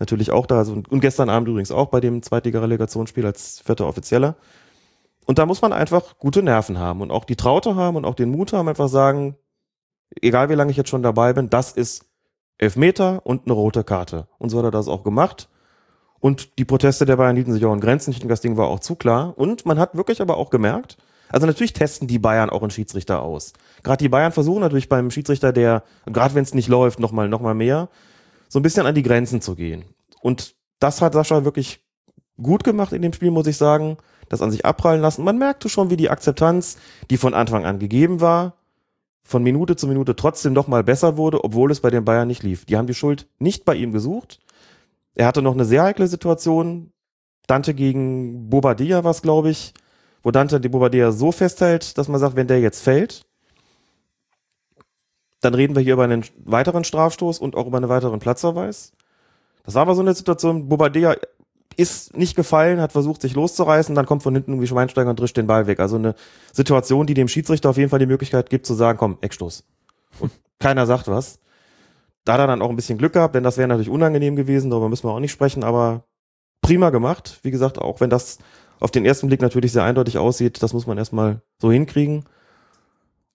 natürlich auch da. Also, und gestern Abend übrigens auch bei dem Zweitliga-Relegationsspiel als vierter Offizieller. Und da muss man einfach gute Nerven haben und auch die Traute haben und auch den Mut haben, einfach sagen, egal wie lange ich jetzt schon dabei bin, das ist Elfmeter und eine rote Karte. Und so hat er das auch gemacht. Und die Proteste der Bayern hielten sich auch in Grenzen. Ich denke, das Ding war auch zu klar. Und man hat wirklich aber auch gemerkt, also natürlich testen die Bayern auch einen Schiedsrichter aus. Gerade die Bayern versuchen natürlich beim Schiedsrichter, der, gerade wenn es nicht läuft, nochmal noch mal mehr, so ein bisschen an die Grenzen zu gehen. Und das hat Sascha wirklich gut gemacht in dem Spiel, muss ich sagen. Das an sich abprallen lassen. Man merkte schon, wie die Akzeptanz, die von Anfang an gegeben war, von Minute zu Minute trotzdem noch mal besser wurde, obwohl es bei den Bayern nicht lief. Die haben die Schuld nicht bei ihm gesucht. Er hatte noch eine sehr heikle Situation. Dante gegen Bobadilla war es, glaube ich, wo Dante die Bobadilla so festhält, dass man sagt, wenn der jetzt fällt, dann reden wir hier über einen weiteren Strafstoß und auch über einen weiteren Platzverweis. Das war aber so eine Situation, Bobadilla ist nicht gefallen, hat versucht, sich loszureißen, dann kommt von hinten irgendwie Schweinsteiger und drischt den Ball weg. Also eine Situation, die dem Schiedsrichter auf jeden Fall die Möglichkeit gibt, zu sagen, komm, Eckstoß. Und keiner sagt was. Da hat er dann auch ein bisschen Glück gehabt, denn das wäre natürlich unangenehm gewesen, darüber müssen wir auch nicht sprechen, aber prima gemacht. Wie gesagt, auch wenn das auf den ersten Blick natürlich sehr eindeutig aussieht, das muss man erstmal so hinkriegen.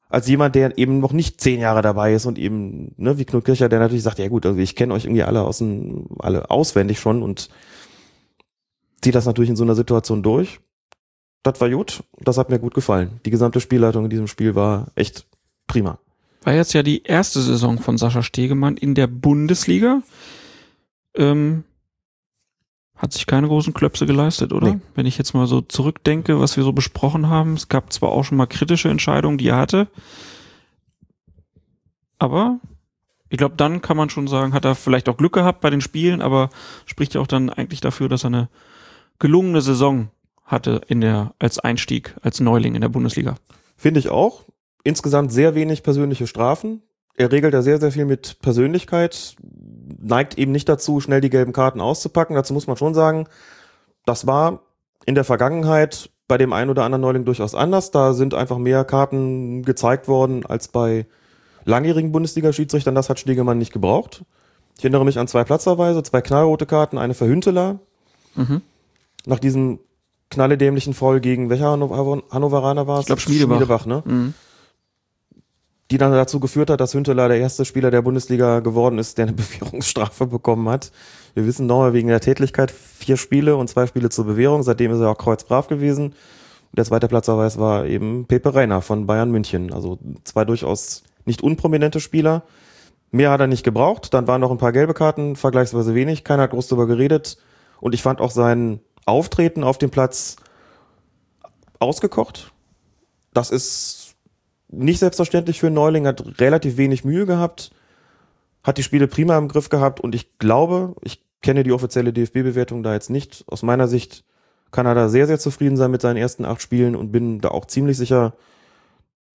Als jemand, der eben noch nicht zehn Jahre dabei ist und eben, ne, wie Knut Kircher, der natürlich sagt, ja gut, also ich kenne euch irgendwie alle aus alle auswendig schon und zieht das natürlich in so einer Situation durch. Das war gut, das hat mir gut gefallen. Die gesamte Spielleitung in diesem Spiel war echt prima. War jetzt ja die erste Saison von Sascha Stegemann in der Bundesliga. Ähm, hat sich keine großen Klöpse geleistet, oder? Nee. Wenn ich jetzt mal so zurückdenke, was wir so besprochen haben. Es gab zwar auch schon mal kritische Entscheidungen, die er hatte. Aber ich glaube, dann kann man schon sagen, hat er vielleicht auch Glück gehabt bei den Spielen, aber spricht ja auch dann eigentlich dafür, dass er eine gelungene Saison hatte in der, als Einstieg, als Neuling in der Bundesliga. Finde ich auch. Insgesamt sehr wenig persönliche Strafen. Er regelt ja sehr, sehr viel mit Persönlichkeit, neigt eben nicht dazu, schnell die gelben Karten auszupacken. Dazu muss man schon sagen, das war in der Vergangenheit bei dem einen oder anderen Neuling durchaus anders. Da sind einfach mehr Karten gezeigt worden als bei langjährigen Bundesliga-Schiedsrichtern. Das hat Stegemann nicht gebraucht. Ich erinnere mich an zwei Platzverweise, zwei knallrote Karten, eine für Hünteler. Mhm. Nach diesem knalledämlichen Foul gegen welcher Hannover Hannoveraner war es? Ich glaub, Schmiedebach. Schmiedebach, ne? Mhm. die dann dazu geführt hat, dass Hünteler der erste Spieler der Bundesliga geworden ist, der eine Bewährungsstrafe bekommen hat. Wir wissen noch wegen der Tätlichkeit vier Spiele und zwei Spiele zur Bewährung. Seitdem ist er auch kreuzbrav gewesen. Der zweite Platzverweis war eben Pepe Reina von Bayern München. Also zwei durchaus nicht unprominente Spieler. Mehr hat er nicht gebraucht. Dann waren noch ein paar gelbe Karten, vergleichsweise wenig. Keiner hat groß darüber geredet. Und ich fand auch sein Auftreten auf dem Platz ausgekocht. Das ist nicht selbstverständlich für einen Neuling, hat relativ wenig Mühe gehabt, hat die Spiele prima im Griff gehabt und ich glaube, ich kenne die offizielle DFB-Bewertung da jetzt nicht. Aus meiner Sicht kann er da sehr, sehr zufrieden sein mit seinen ersten acht Spielen und bin da auch ziemlich sicher,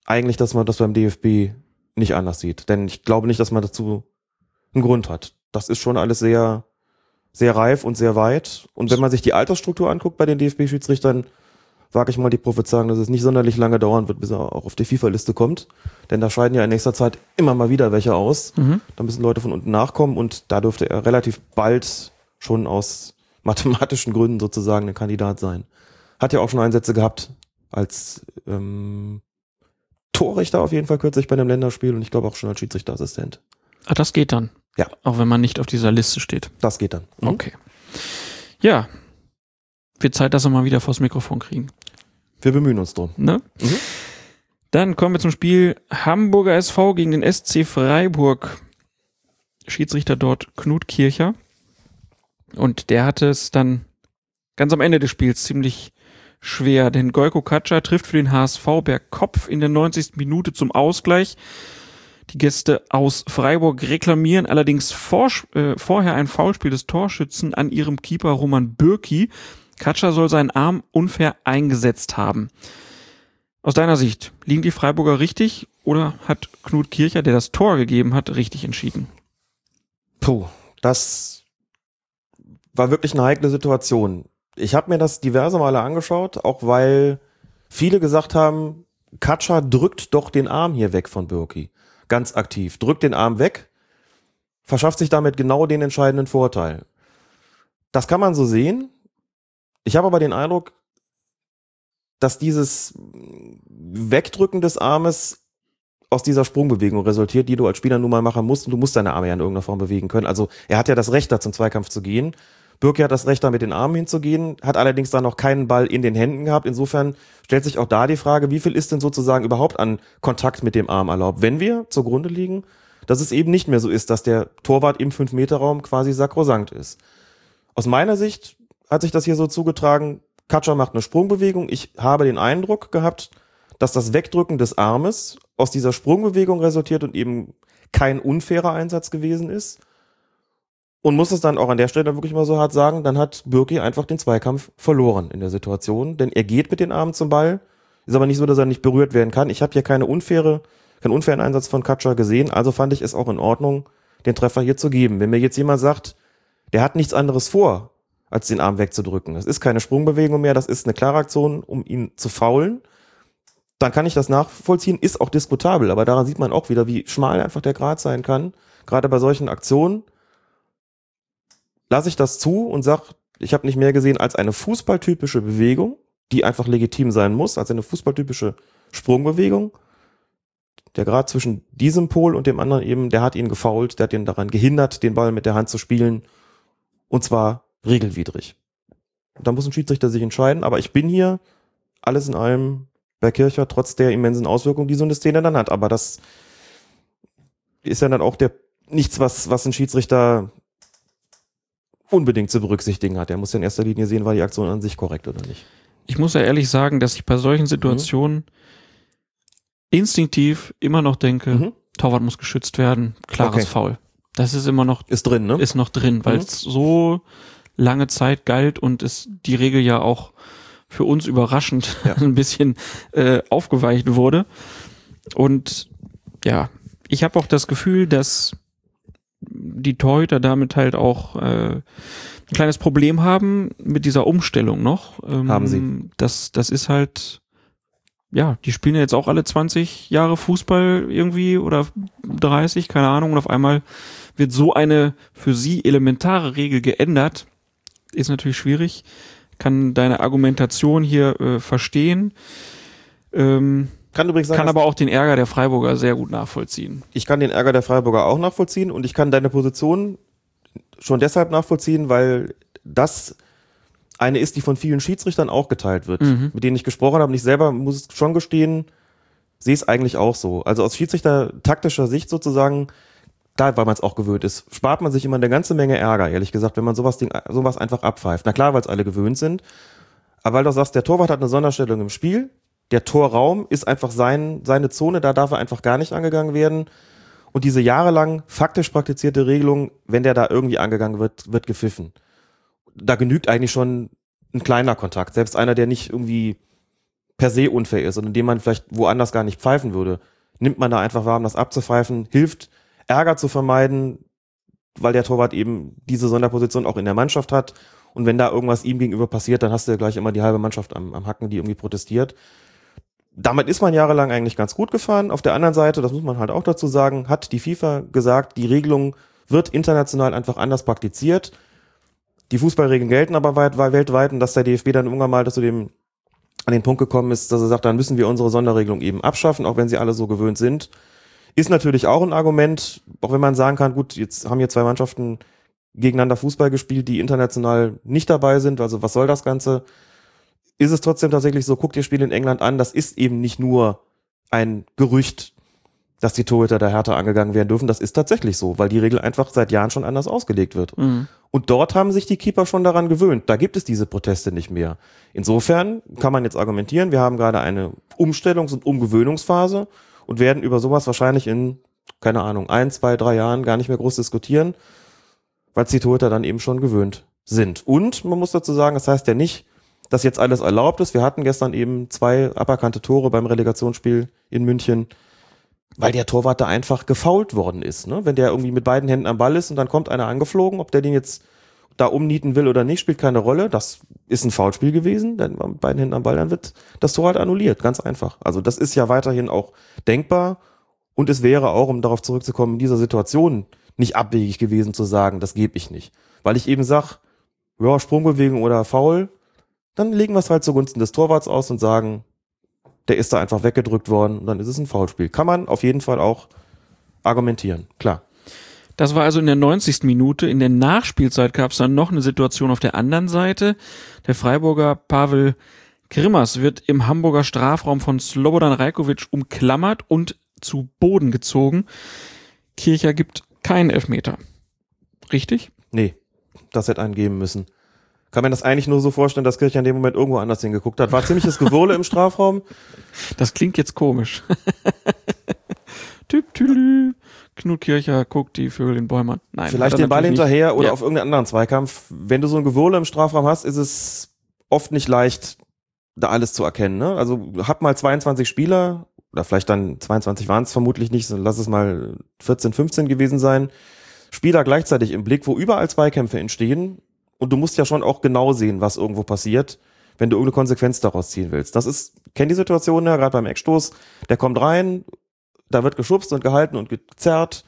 eigentlich, dass man das beim DFB nicht anders sieht. Denn ich glaube nicht, dass man dazu einen Grund hat. Das ist schon alles sehr, sehr reif und sehr weit. Und wenn man sich die Altersstruktur anguckt bei den DFB-Schiedsrichtern, wage ich mal die Prophezeiung, dass es nicht sonderlich lange dauern wird, bis er auch auf die FIFA-Liste kommt. Denn da scheiden ja in nächster Zeit immer mal wieder welche aus. Mhm. Da müssen Leute von unten nachkommen und da dürfte er relativ bald schon aus mathematischen Gründen sozusagen ein Kandidat sein. Hat ja auch schon Einsätze gehabt als ähm, Torrichter auf jeden Fall kürzlich bei einem Länderspiel und ich glaube auch schon als Schiedsrichterassistent. Ah, das geht dann. Ja. Auch wenn man nicht auf dieser Liste steht. Das geht dann. Mhm. Okay. Ja. Wird Zeit, dass wir mal wieder vors Mikrofon kriegen. Wir bemühen uns drum. Ne? Mhm. Dann kommen wir zum Spiel Hamburger SV gegen den SC Freiburg. Schiedsrichter dort Knut Kircher. Und der hatte es dann ganz am Ende des Spiels ziemlich schwer, denn Goiko Katscha trifft für den HSV per Kopf in der 90. Minute zum Ausgleich. Die Gäste aus Freiburg reklamieren allerdings vor, äh, vorher ein Foulspiel des Torschützen an ihrem Keeper Roman Bürki. Katscha soll seinen Arm unfair eingesetzt haben. Aus deiner Sicht, liegen die Freiburger richtig oder hat Knut Kircher, der das Tor gegeben hat, richtig entschieden? Puh, das war wirklich eine heikle Situation. Ich habe mir das diverse Male angeschaut, auch weil viele gesagt haben, Katscha drückt doch den Arm hier weg von Birki. Ganz aktiv. Drückt den Arm weg, verschafft sich damit genau den entscheidenden Vorteil. Das kann man so sehen. Ich habe aber den Eindruck, dass dieses Wegdrücken des Armes aus dieser Sprungbewegung resultiert, die du als Spieler nun mal machen musst. Und du musst deine Arme ja in irgendeiner Form bewegen können. Also er hat ja das Recht, da zum Zweikampf zu gehen. Birki hat das Recht, da mit den Armen hinzugehen, hat allerdings dann noch keinen Ball in den Händen gehabt. Insofern stellt sich auch da die Frage, wie viel ist denn sozusagen überhaupt an Kontakt mit dem Arm erlaubt, wenn wir zugrunde liegen, dass es eben nicht mehr so ist, dass der Torwart im 5-Meter-Raum quasi sakrosankt ist. Aus meiner Sicht hat sich das hier so zugetragen, Katscher macht eine Sprungbewegung. Ich habe den Eindruck gehabt, dass das Wegdrücken des Armes aus dieser Sprungbewegung resultiert und eben kein unfairer Einsatz gewesen ist. Und muss es dann auch an der Stelle wirklich mal so hart sagen, dann hat Birki einfach den Zweikampf verloren in der Situation, denn er geht mit den Armen zum Ball, ist aber nicht so, dass er nicht berührt werden kann. Ich habe hier keine unfaire, keinen unfairen Einsatz von Katscher gesehen, also fand ich es auch in Ordnung, den Treffer hier zu geben. Wenn mir jetzt jemand sagt, der hat nichts anderes vor, als den Arm wegzudrücken, das ist keine Sprungbewegung mehr, das ist eine klare Aktion, um ihn zu faulen, dann kann ich das nachvollziehen, ist auch diskutabel, aber daran sieht man auch wieder, wie schmal einfach der Grad sein kann, gerade bei solchen Aktionen lasse ich das zu und sag, ich habe nicht mehr gesehen als eine fußballtypische Bewegung, die einfach legitim sein muss, als eine fußballtypische Sprungbewegung. Der Grad zwischen diesem Pol und dem anderen eben, der hat ihn gefault, der hat ihn daran gehindert, den Ball mit der Hand zu spielen. Und zwar regelwidrig. Da muss ein Schiedsrichter sich entscheiden, aber ich bin hier alles in allem bei Kircher, trotz der immensen Auswirkungen, die so eine Szene dann hat. Aber das ist ja dann auch der nichts, was, was ein Schiedsrichter unbedingt zu berücksichtigen hat. Er muss ja in erster Linie sehen, war die Aktion an sich korrekt oder nicht. Ich muss ja ehrlich sagen, dass ich bei solchen Situationen instinktiv immer noch denke, Mhm. Torwart muss geschützt werden, klares Okay. Foul. Das ist immer noch, Ist drin, ne? ist noch drin, weil Mhm. es so lange Zeit galt und es die Regel ja auch für uns überraschend Ja. ein bisschen äh, aufgeweicht wurde. Und ja, ich habe auch das Gefühl, dass die Torhüter damit halt auch äh, ein kleines Problem haben mit dieser Umstellung noch. Ähm, Haben sie. Das, das ist halt, ja, die spielen ja jetzt auch alle 20 Jahre Fußball irgendwie oder 30, keine Ahnung, und auf einmal wird so eine für sie elementare Regel geändert. Ist natürlich schwierig. Kann deine Argumentation hier äh, verstehen. Ähm, Kann übrigens sein, kann aber auch den Ärger der Freiburger sehr gut nachvollziehen. ich kann den Ärger der Freiburger auch nachvollziehen und ich kann deine Position schon deshalb nachvollziehen, weil das eine ist, die von vielen Schiedsrichtern auch geteilt wird, Mhm. mit denen ich gesprochen habe. Und ich selber muss schon gestehen, sehe es eigentlich auch so. Also aus Schiedsrichter taktischer Sicht sozusagen, da, weil man es auch gewöhnt ist, spart man sich immer eine ganze Menge Ärger, ehrlich gesagt, wenn man sowas, Ding, sowas einfach abpfeift. Na klar, weil es alle gewöhnt sind. Aber weil du sagst, der Torwart hat eine Sonderstellung im Spiel, der Torraum ist einfach sein, seine Zone, da darf er einfach gar nicht angegangen werden. Und diese jahrelang faktisch praktizierte Regelung, wenn der da irgendwie angegangen wird, wird gepfiffen. Da genügt eigentlich schon ein kleiner Kontakt. Selbst einer, der nicht irgendwie per se unfair ist und in dem man vielleicht woanders gar nicht pfeifen würde. nimmt man da einfach warm, das abzupfeifen, hilft Ärger zu vermeiden, weil der Torwart eben diese Sonderposition auch in der Mannschaft hat. Und wenn da irgendwas ihm gegenüber passiert, dann hast du ja gleich immer die halbe Mannschaft am, am Hacken, die irgendwie protestiert. Damit ist man jahrelang eigentlich ganz gut gefahren. Auf der anderen Seite, das muss man halt auch dazu sagen, hat die FIFA gesagt, die Regelung wird international einfach anders praktiziert. Die Fußballregeln gelten aber weit, weit, weltweit und dass der DFB dann irgendwann mal zu dem an den Punkt gekommen ist, dass er sagt, dann müssen wir unsere Sonderregelung eben abschaffen, auch wenn sie alle so gewöhnt sind. Ist natürlich auch ein Argument, auch wenn man sagen kann, gut, jetzt haben hier zwei Mannschaften gegeneinander Fußball gespielt, die international nicht dabei sind. Also was soll das Ganze? Ist es trotzdem tatsächlich so, guckt ihr Spiel in England an, das ist eben nicht nur ein Gerücht, dass die Torhüter der Härte angegangen werden dürfen. Das ist tatsächlich so, weil die Regel einfach seit Jahren schon anders ausgelegt wird. Mhm. Und dort haben sich die Keeper schon daran gewöhnt. Da gibt es diese Proteste nicht mehr. Insofern kann man jetzt argumentieren, wir haben gerade eine Umstellungs- und Umgewöhnungsphase und werden über sowas wahrscheinlich in, keine Ahnung, ein, zwei, drei Jahren gar nicht mehr groß diskutieren, weil die Torhüter dann eben schon gewöhnt sind. Und man muss dazu sagen, das heißt ja nicht, dass jetzt alles erlaubt ist. Wir hatten gestern eben zwei aberkannte Tore beim Relegationsspiel in München, weil der Torwart da einfach gefault worden ist. Ne? Wenn der irgendwie mit beiden Händen am Ball ist und dann kommt einer angeflogen, ob der den jetzt da umnieten will oder nicht, spielt keine Rolle. Das ist ein Foulspiel gewesen, denn mit beiden Händen am Ball, dann wird das Tor halt annulliert, ganz einfach. Also das ist ja weiterhin auch denkbar und es wäre auch, um darauf zurückzukommen, in dieser Situation nicht abwegig gewesen zu sagen, das gebe ich nicht. Weil ich eben sag, ja, Sprungbewegung oder Foul, dann legen wir es halt zugunsten des Torwarts aus und sagen, der ist da einfach weggedrückt worden und dann ist es ein Foulspiel. Kann man auf jeden Fall auch argumentieren, klar. Das war also in der 90. Minute. In der Nachspielzeit gab es dann noch eine Situation auf der anderen Seite. Der Freiburger Pavel Grimmers wird im Hamburger Strafraum von Slobodan Rajkovic umklammert und zu Boden gezogen. Kircher gibt keinen Elfmeter. Richtig? Nee, das hätte einen geben müssen. Kann man das eigentlich nur so vorstellen, dass Kircher in dem Moment irgendwo anders hingeguckt hat. War ziemliches Gewurle im Strafraum. Das klingt jetzt komisch. Typ Tülü. Knut Kircher guckt die Vögel in Bäumen. Nein, Vielleicht den Ball hinterher nicht. oder ja. auf irgendeinen anderen Zweikampf. Wenn du so ein Gewurle im Strafraum hast, ist es oft nicht leicht, da alles zu erkennen. Ne? Also hab mal 22 Spieler, oder vielleicht dann 22 waren es vermutlich nicht, lass es mal 14, 15 gewesen sein. Spieler gleichzeitig im Blick, wo überall Zweikämpfe entstehen. Und du musst ja schon auch genau sehen, was irgendwo passiert, wenn du irgendeine Konsequenz daraus ziehen willst. Das ist, kenn die Situation ja, gerade beim Eckstoß, der kommt rein, da wird geschubst und gehalten und gezerrt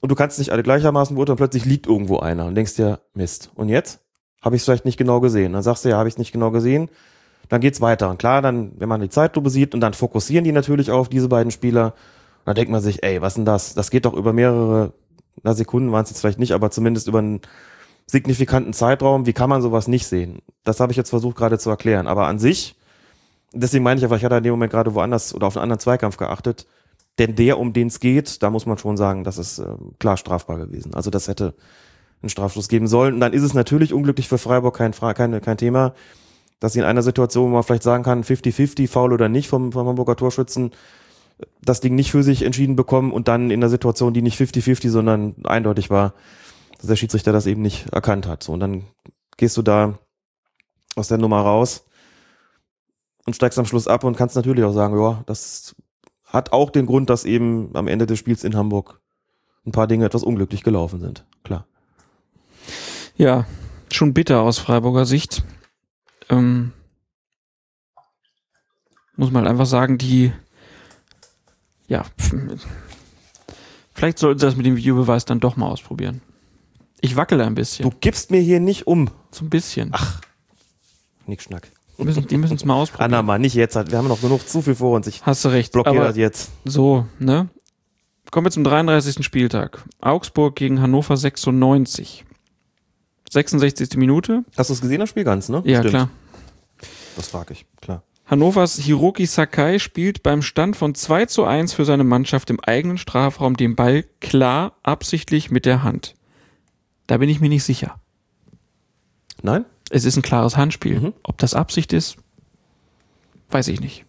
und du kannst nicht alle gleichermaßen beurteilen, plötzlich liegt irgendwo einer und denkst dir, Mist. Und jetzt? Habe ich es vielleicht nicht genau gesehen. Dann sagst du, ja, habe ich nicht genau gesehen. Dann geht's weiter. Und klar, dann, wenn man die Zeitlupe sieht und dann fokussieren die natürlich auf diese beiden Spieler, dann denkt man sich, ey, was denn das? Das geht doch über mehrere, na, Sekunden waren es jetzt vielleicht nicht, aber zumindest über einen signifikanten Zeitraum. Wie kann man sowas nicht sehen? Das habe ich jetzt versucht gerade zu erklären. Aber an sich, deswegen meine ich einfach, ich hatte in dem Moment gerade woanders oder auf einen anderen Zweikampf geachtet. Denn der, um den es geht, da muss man schon sagen, das ist äh, klar strafbar gewesen. Also das hätte einen Strafschluss geben sollen. Und dann ist es natürlich unglücklich für Freiburg kein, kein, kein Thema, dass sie in einer Situation, wo man vielleicht sagen kann, 50-50, Foul oder nicht vom, vom Hamburger Torschützen, das Ding nicht für sich entschieden bekommen und dann in einer Situation, die nicht 50-50, sondern eindeutig war, dass der Schiedsrichter das eben nicht erkannt hat. So, und dann gehst du da aus der Nummer raus und steigst am Schluss ab und kannst natürlich auch sagen, ja, das hat auch den Grund, dass eben am Ende des Spiels in Hamburg ein paar Dinge etwas unglücklich gelaufen sind. Klar. Ja, schon bitter aus Freiburger Sicht. Ähm, muss man halt einfach sagen, die, ja, vielleicht sollten sie das mit dem Videobeweis dann doch mal ausprobieren. Ich wackele ein bisschen. Du gibst mir hier nicht um. so ein bisschen. Ach. Nix Schnack. Die müssen, es mal ausprobieren. Anna, mal nicht jetzt. Wir haben noch genug zu viel vor uns. Ich Hast du recht. blockiere das jetzt. so, ne? Kommen wir zum 33. Spieltag. Augsburg gegen Hannover 96. 66. Minute. Hast du es gesehen, das Spiel ganz, ne? Ja, Stimmt. klar. Das frage ich. Klar. Hannovers Hiroki Sakai spielt beim Stand von 2 zu 1 für seine Mannschaft im eigenen Strafraum den Ball klar, absichtlich mit der Hand. Da bin ich mir nicht sicher. Nein? Es ist ein klares Handspiel. Mhm. Ob das Absicht ist, weiß ich nicht.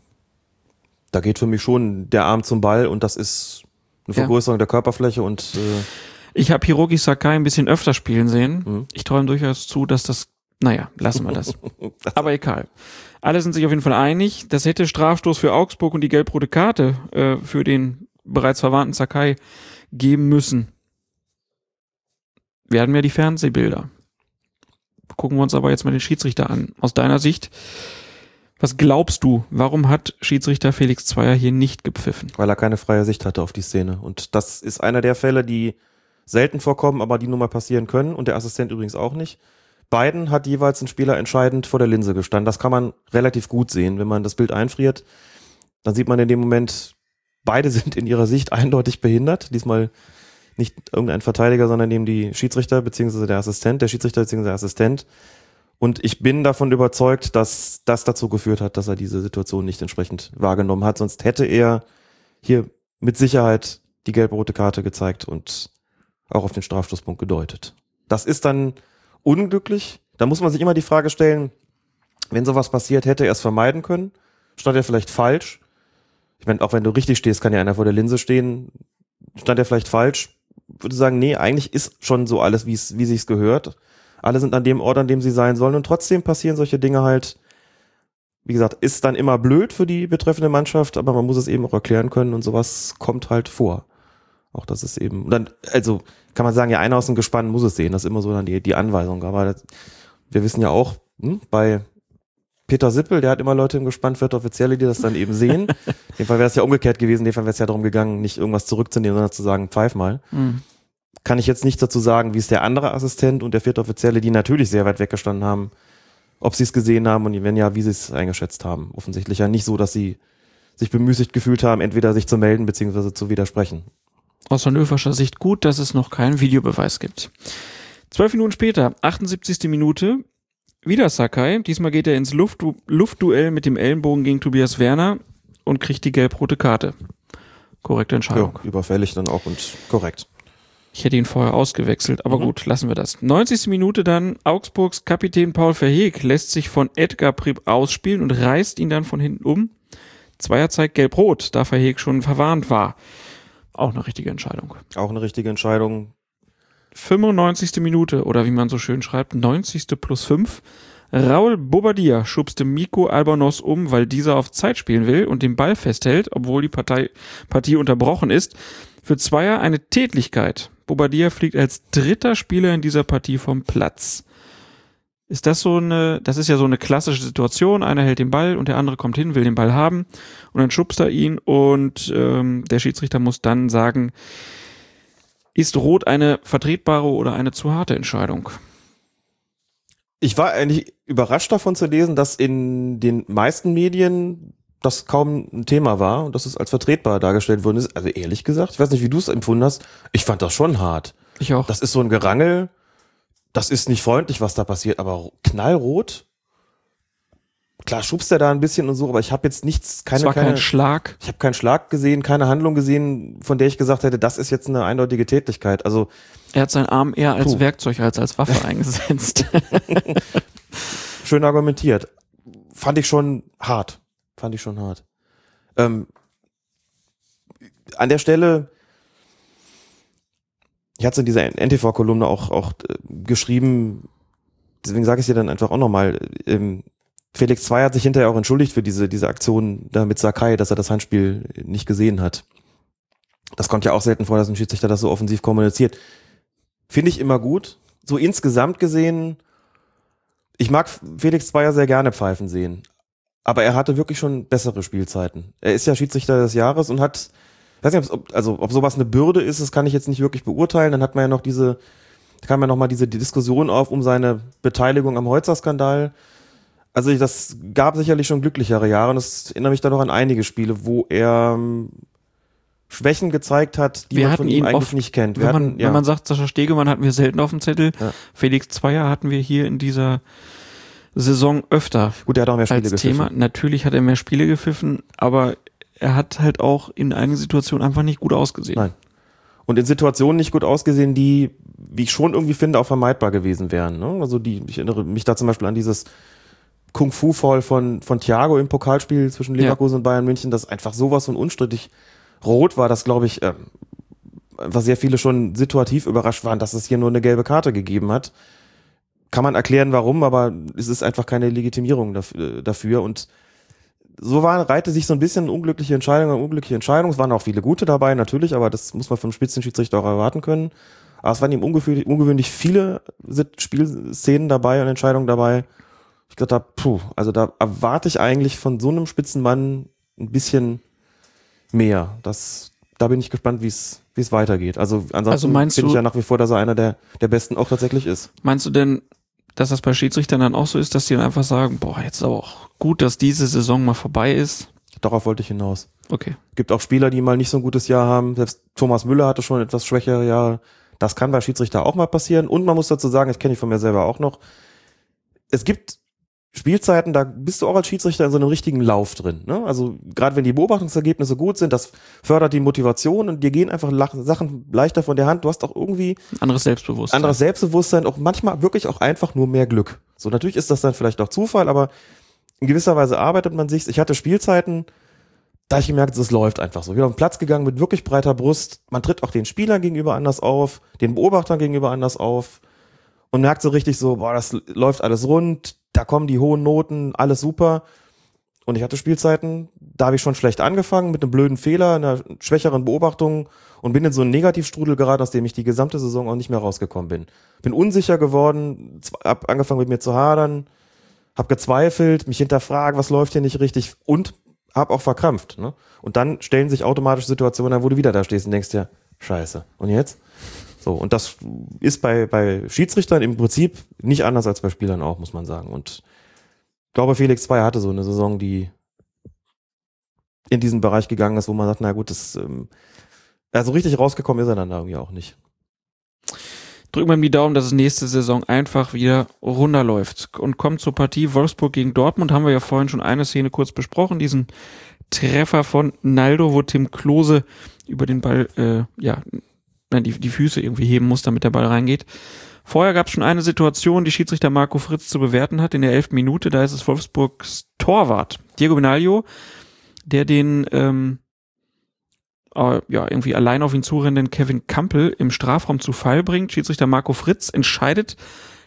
Da geht für mich schon der Arm zum Ball und das ist eine Ja. Vergrößerung der Körperfläche und äh, Ich habe Hiroki Sakai ein bisschen öfter spielen sehen. Mhm. Ich ihm durchaus zu, dass das Naja, lassen wir das. Aber egal. Alle sind sich auf jeden Fall einig, das hätte Strafstoß für Augsburg und die gelb-rote Karte äh, für den bereits verwandten Sakai geben müssen. Wir hatten ja die Fernsehbilder. Gucken wir uns aber jetzt mal den Schiedsrichter an. Aus deiner Sicht, was glaubst du, warum hat Schiedsrichter Felix Zweier hier nicht gepfiffen? Weil er keine freie Sicht hatte auf die Szene. Und das ist einer der Fälle, die selten vorkommen, aber die nun mal passieren können. Und der Assistent übrigens auch nicht. Beiden hat jeweils ein Spieler entscheidend vor der Linse gestanden. Das kann man relativ gut sehen. Wenn man das Bild einfriert, dann sieht man in dem Moment, beide sind in ihrer Sicht eindeutig behindert. Diesmal nicht irgendein Verteidiger, sondern eben die Schiedsrichter beziehungsweise der Assistent, der Schiedsrichter beziehungsweise der Assistent. Und ich bin davon überzeugt, dass das dazu geführt hat, dass er diese Situation nicht entsprechend wahrgenommen hat. Sonst hätte er hier mit Sicherheit die gelb-rote Karte gezeigt und auch auf den Strafstoßpunkt gedeutet. Das ist dann unglücklich. Da muss man sich immer die Frage stellen, wenn sowas passiert, hätte er es vermeiden können? Stand er vielleicht falsch? Ich meine, auch wenn du richtig stehst, kann ja einer vor der Linse stehen. Stand er vielleicht falsch? Würde sagen, nee, eigentlich ist schon so alles, wie es, wie sich's gehört. Alle sind an dem Ort, an dem sie sein sollen und trotzdem passieren solche Dinge halt. Wie gesagt, ist dann immer blöd für die betreffende Mannschaft, aber man muss es eben auch erklären können und sowas kommt halt vor. Auch das ist eben, dann, also kann man sagen, ja, einer aus dem Gespann muss es sehen, das ist immer so dann die, die Anweisung. Aber das, wir wissen ja auch, hm, bei Peter Sippel, der hat immer Leute im Gespann, vierte Offizielle, die das dann eben sehen. in dem Fall wäre es ja umgekehrt gewesen, in dem Fall wäre es ja darum gegangen, nicht irgendwas zurückzunehmen, sondern zu sagen, pfeif mal. Mhm. Kann ich jetzt nicht dazu sagen, wie es der andere Assistent und der vierte Offizielle, die natürlich sehr weit weggestanden haben, ob sie es gesehen haben und wenn ja, wie sie es eingeschätzt haben. Offensichtlich ja nicht so, dass sie sich bemüßigt gefühlt haben, entweder sich zu melden beziehungsweise zu widersprechen. Aus hannoverscher Sicht gut, dass es noch keinen Videobeweis gibt. Zwölf Minuten später, 78. Minute, wieder Sakai. Diesmal geht er ins Luftdu Luftduell mit dem Ellenbogen gegen Tobias Werner und kriegt die gelb-rote Karte. Korrekte Entscheidung. Ja, überfällig dann auch und korrekt. Ich hätte ihn vorher ausgewechselt, aber mhm. gut, lassen wir das. 90. Minute dann, Augsburgs Kapitän Paul Verheeg lässt sich von Edgar Pripp ausspielen und reißt ihn dann von hinten um. Zweier zeigt gelb-rot, da Verheeg schon verwarnt war. Auch eine richtige Entscheidung. Auch eine richtige Entscheidung. 95. Minute oder wie man so schön schreibt, 90. plus 5. Raul Bobadilla schubste Miko Albanos um, weil dieser auf Zeit spielen will und den Ball festhält, obwohl die Partei, Partie unterbrochen ist. Für Zweier eine Tätlichkeit. Bobadilla fliegt als dritter Spieler in dieser Partie vom Platz. Ist das so eine, das ist ja so eine klassische Situation, einer hält den Ball und der andere kommt hin, will den Ball haben und dann schubst er ihn und ähm, der Schiedsrichter muss dann sagen, ist Rot eine vertretbare oder eine zu harte Entscheidung? Ich war eigentlich überrascht davon zu lesen, dass in den meisten Medien das kaum ein Thema war und dass es als vertretbar dargestellt worden ist. Also ehrlich gesagt, ich weiß nicht, wie du es empfunden hast. Ich fand das schon hart. Ich auch. Das ist so ein Gerangel. Das ist nicht freundlich, was da passiert, aber knallrot klar schubst er da ein bisschen und so, aber ich habe jetzt nichts, keine, es war keine, kein Schlag. Ich habe keinen Schlag gesehen, keine Handlung gesehen, von der ich gesagt hätte, das ist jetzt eine eindeutige Tätigkeit. Also er hat seinen Arm eher als puh. Werkzeug als als Waffe eingesetzt. Schön argumentiert. Fand ich schon hart. Fand ich schon hart. Ähm, an der Stelle, ich hatte es in dieser NTV-Kolumne auch, auch äh, geschrieben, deswegen sage ich dir dann einfach auch nochmal, ähm, Felix 2 hat sich hinterher auch entschuldigt für diese, diese Aktion da mit Sakai, dass er das Handspiel nicht gesehen hat. Das kommt ja auch selten vor, dass ein Schiedsrichter das so offensiv kommuniziert. Finde ich immer gut. So insgesamt gesehen, ich mag Felix Zweier sehr gerne pfeifen sehen. Aber er hatte wirklich schon bessere Spielzeiten. Er ist ja Schiedsrichter des Jahres und hat, weiß nicht, ob, also, ob sowas eine Bürde ist, das kann ich jetzt nicht wirklich beurteilen. Dann hat man ja noch diese, kam ja noch mal diese die Diskussion auf um seine Beteiligung am Holzer-Skandal. Also das gab sicherlich schon glücklichere Jahre und es erinnere mich da noch an einige Spiele, wo er ähm, Schwächen gezeigt hat, die wir man von ihm eigentlich oft, nicht kennt. wenn, hatten, man, ja. wenn man sagt, Sascha Stegemann hatten wir selten auf dem Zettel. Ja. Felix Zweier hatten wir hier in dieser Saison öfter. Gut, er hat auch mehr Spiele als gepfiffen. Thema. Natürlich hat er mehr Spiele gepfiffen, aber er hat halt auch in einigen Situationen einfach nicht gut ausgesehen. Nein. Und in Situationen nicht gut ausgesehen, die, wie ich schon irgendwie finde, auch vermeidbar gewesen wären. Ne? Also die, ich erinnere mich da zum Beispiel an dieses Kung-Fu-Fall von, von Thiago im Pokalspiel zwischen Leverkusen ja. und Bayern München, das einfach sowas von unstrittig rot war, dass, glaube ich, äh, was sehr viele schon situativ überrascht waren, dass es hier nur eine gelbe Karte gegeben hat. kann man erklären, warum, aber es ist einfach keine Legitimierung dafür. dafür. Und so war, reihte sich so ein bisschen unglückliche Entscheidungen, unglückliche Entscheidungen. Es waren auch viele gute dabei, natürlich, aber das muss man vom Spitzenschiedsrichter auch erwarten können. Aber es waren ihm ungewöhnlich, ungewöhnlich viele Spielszenen dabei und Entscheidungen dabei. Ich glaube, da, puh, also da erwarte ich eigentlich von so einem Spitzenmann ein bisschen mehr. Das, da bin ich gespannt, wie es wie es weitergeht. Also ansonsten Also finde ich ja nach wie vor, dass er einer der, der Besten auch tatsächlich ist. Meinst du denn, dass das bei Schiedsrichtern dann auch so ist, dass die dann einfach sagen, boah, jetzt ist aber auch gut, dass diese Saison mal vorbei ist? Darauf wollte ich hinaus. Okay. Gibt auch Spieler, die mal nicht so ein gutes Jahr haben. Selbst Thomas Müller hatte schon etwas schwächere Jahre. Das kann bei Schiedsrichter auch mal passieren. Und man muss dazu sagen, ich kenne ich von mir selber auch noch. Es gibt Spielzeiten, da bist du auch als Schiedsrichter in so einem richtigen Lauf drin. Ne? Also gerade wenn die Beobachtungsergebnisse gut sind, das fördert die Motivation und dir gehen einfach Sachen leichter von der Hand. Du hast auch irgendwie Anderes Selbstbewusstsein. anderes Selbstbewusstsein, auch manchmal wirklich auch einfach nur mehr Glück. So, natürlich ist das dann vielleicht auch Zufall, aber in gewisser Weise arbeitet man sich. Ich hatte Spielzeiten, da ich gemerkt, es läuft einfach so. Auf den Platz gegangen mit wirklich breiter Brust. Man tritt auch den Spielern gegenüber anders auf, den Beobachtern gegenüber anders auf und merkt so richtig so, boah, das läuft alles rund, da kommen die hohen Noten, alles super. Und ich hatte Spielzeiten, da habe ich schon schlecht angefangen mit einem blöden Fehler, einer schwächeren Beobachtung und bin in so einen Negativstrudel geraten, aus dem ich die gesamte Saison auch nicht mehr rausgekommen bin. Bin unsicher geworden, hab angefangen mit mir zu hadern, hab gezweifelt, mich hinterfragt, was läuft hier nicht richtig und hab auch verkrampft. Ne? Und dann stellen sich automatisch Situationen wo du wieder da stehst und denkst dir, scheiße. Und jetzt? So, und das ist bei, bei Schiedsrichtern im Prinzip nicht anders als bei Spielern auch, muss man sagen. Und ich glaube, Felix Zweier hatte so eine Saison, die in diesen Bereich gegangen ist, wo man sagt, na gut, das, ähm, also richtig rausgekommen ist er dann da irgendwie auch nicht. Drücken wir ihm die Daumen, dass es nächste Saison einfach wieder runterläuft. Und kommt zur Partie Wolfsburg gegen Dortmund. Haben wir ja vorhin schon eine Szene kurz besprochen. Diesen Treffer von Naldo, wo Tim Klose über den Ball, äh, ja, nein, die, die Füße irgendwie heben muss, damit der Ball reingeht. Vorher gab es schon eine Situation, die Schiedsrichter Marco Fritz zu bewerten hat in der elften Minute. Da ist es Wolfsburgs Torwart, Diego Benaglio, der den ähm, äh, ja, irgendwie allein auf ihn zurennenden Kevin Campbell im Strafraum zu Fall bringt. Schiedsrichter Marco Fritz entscheidet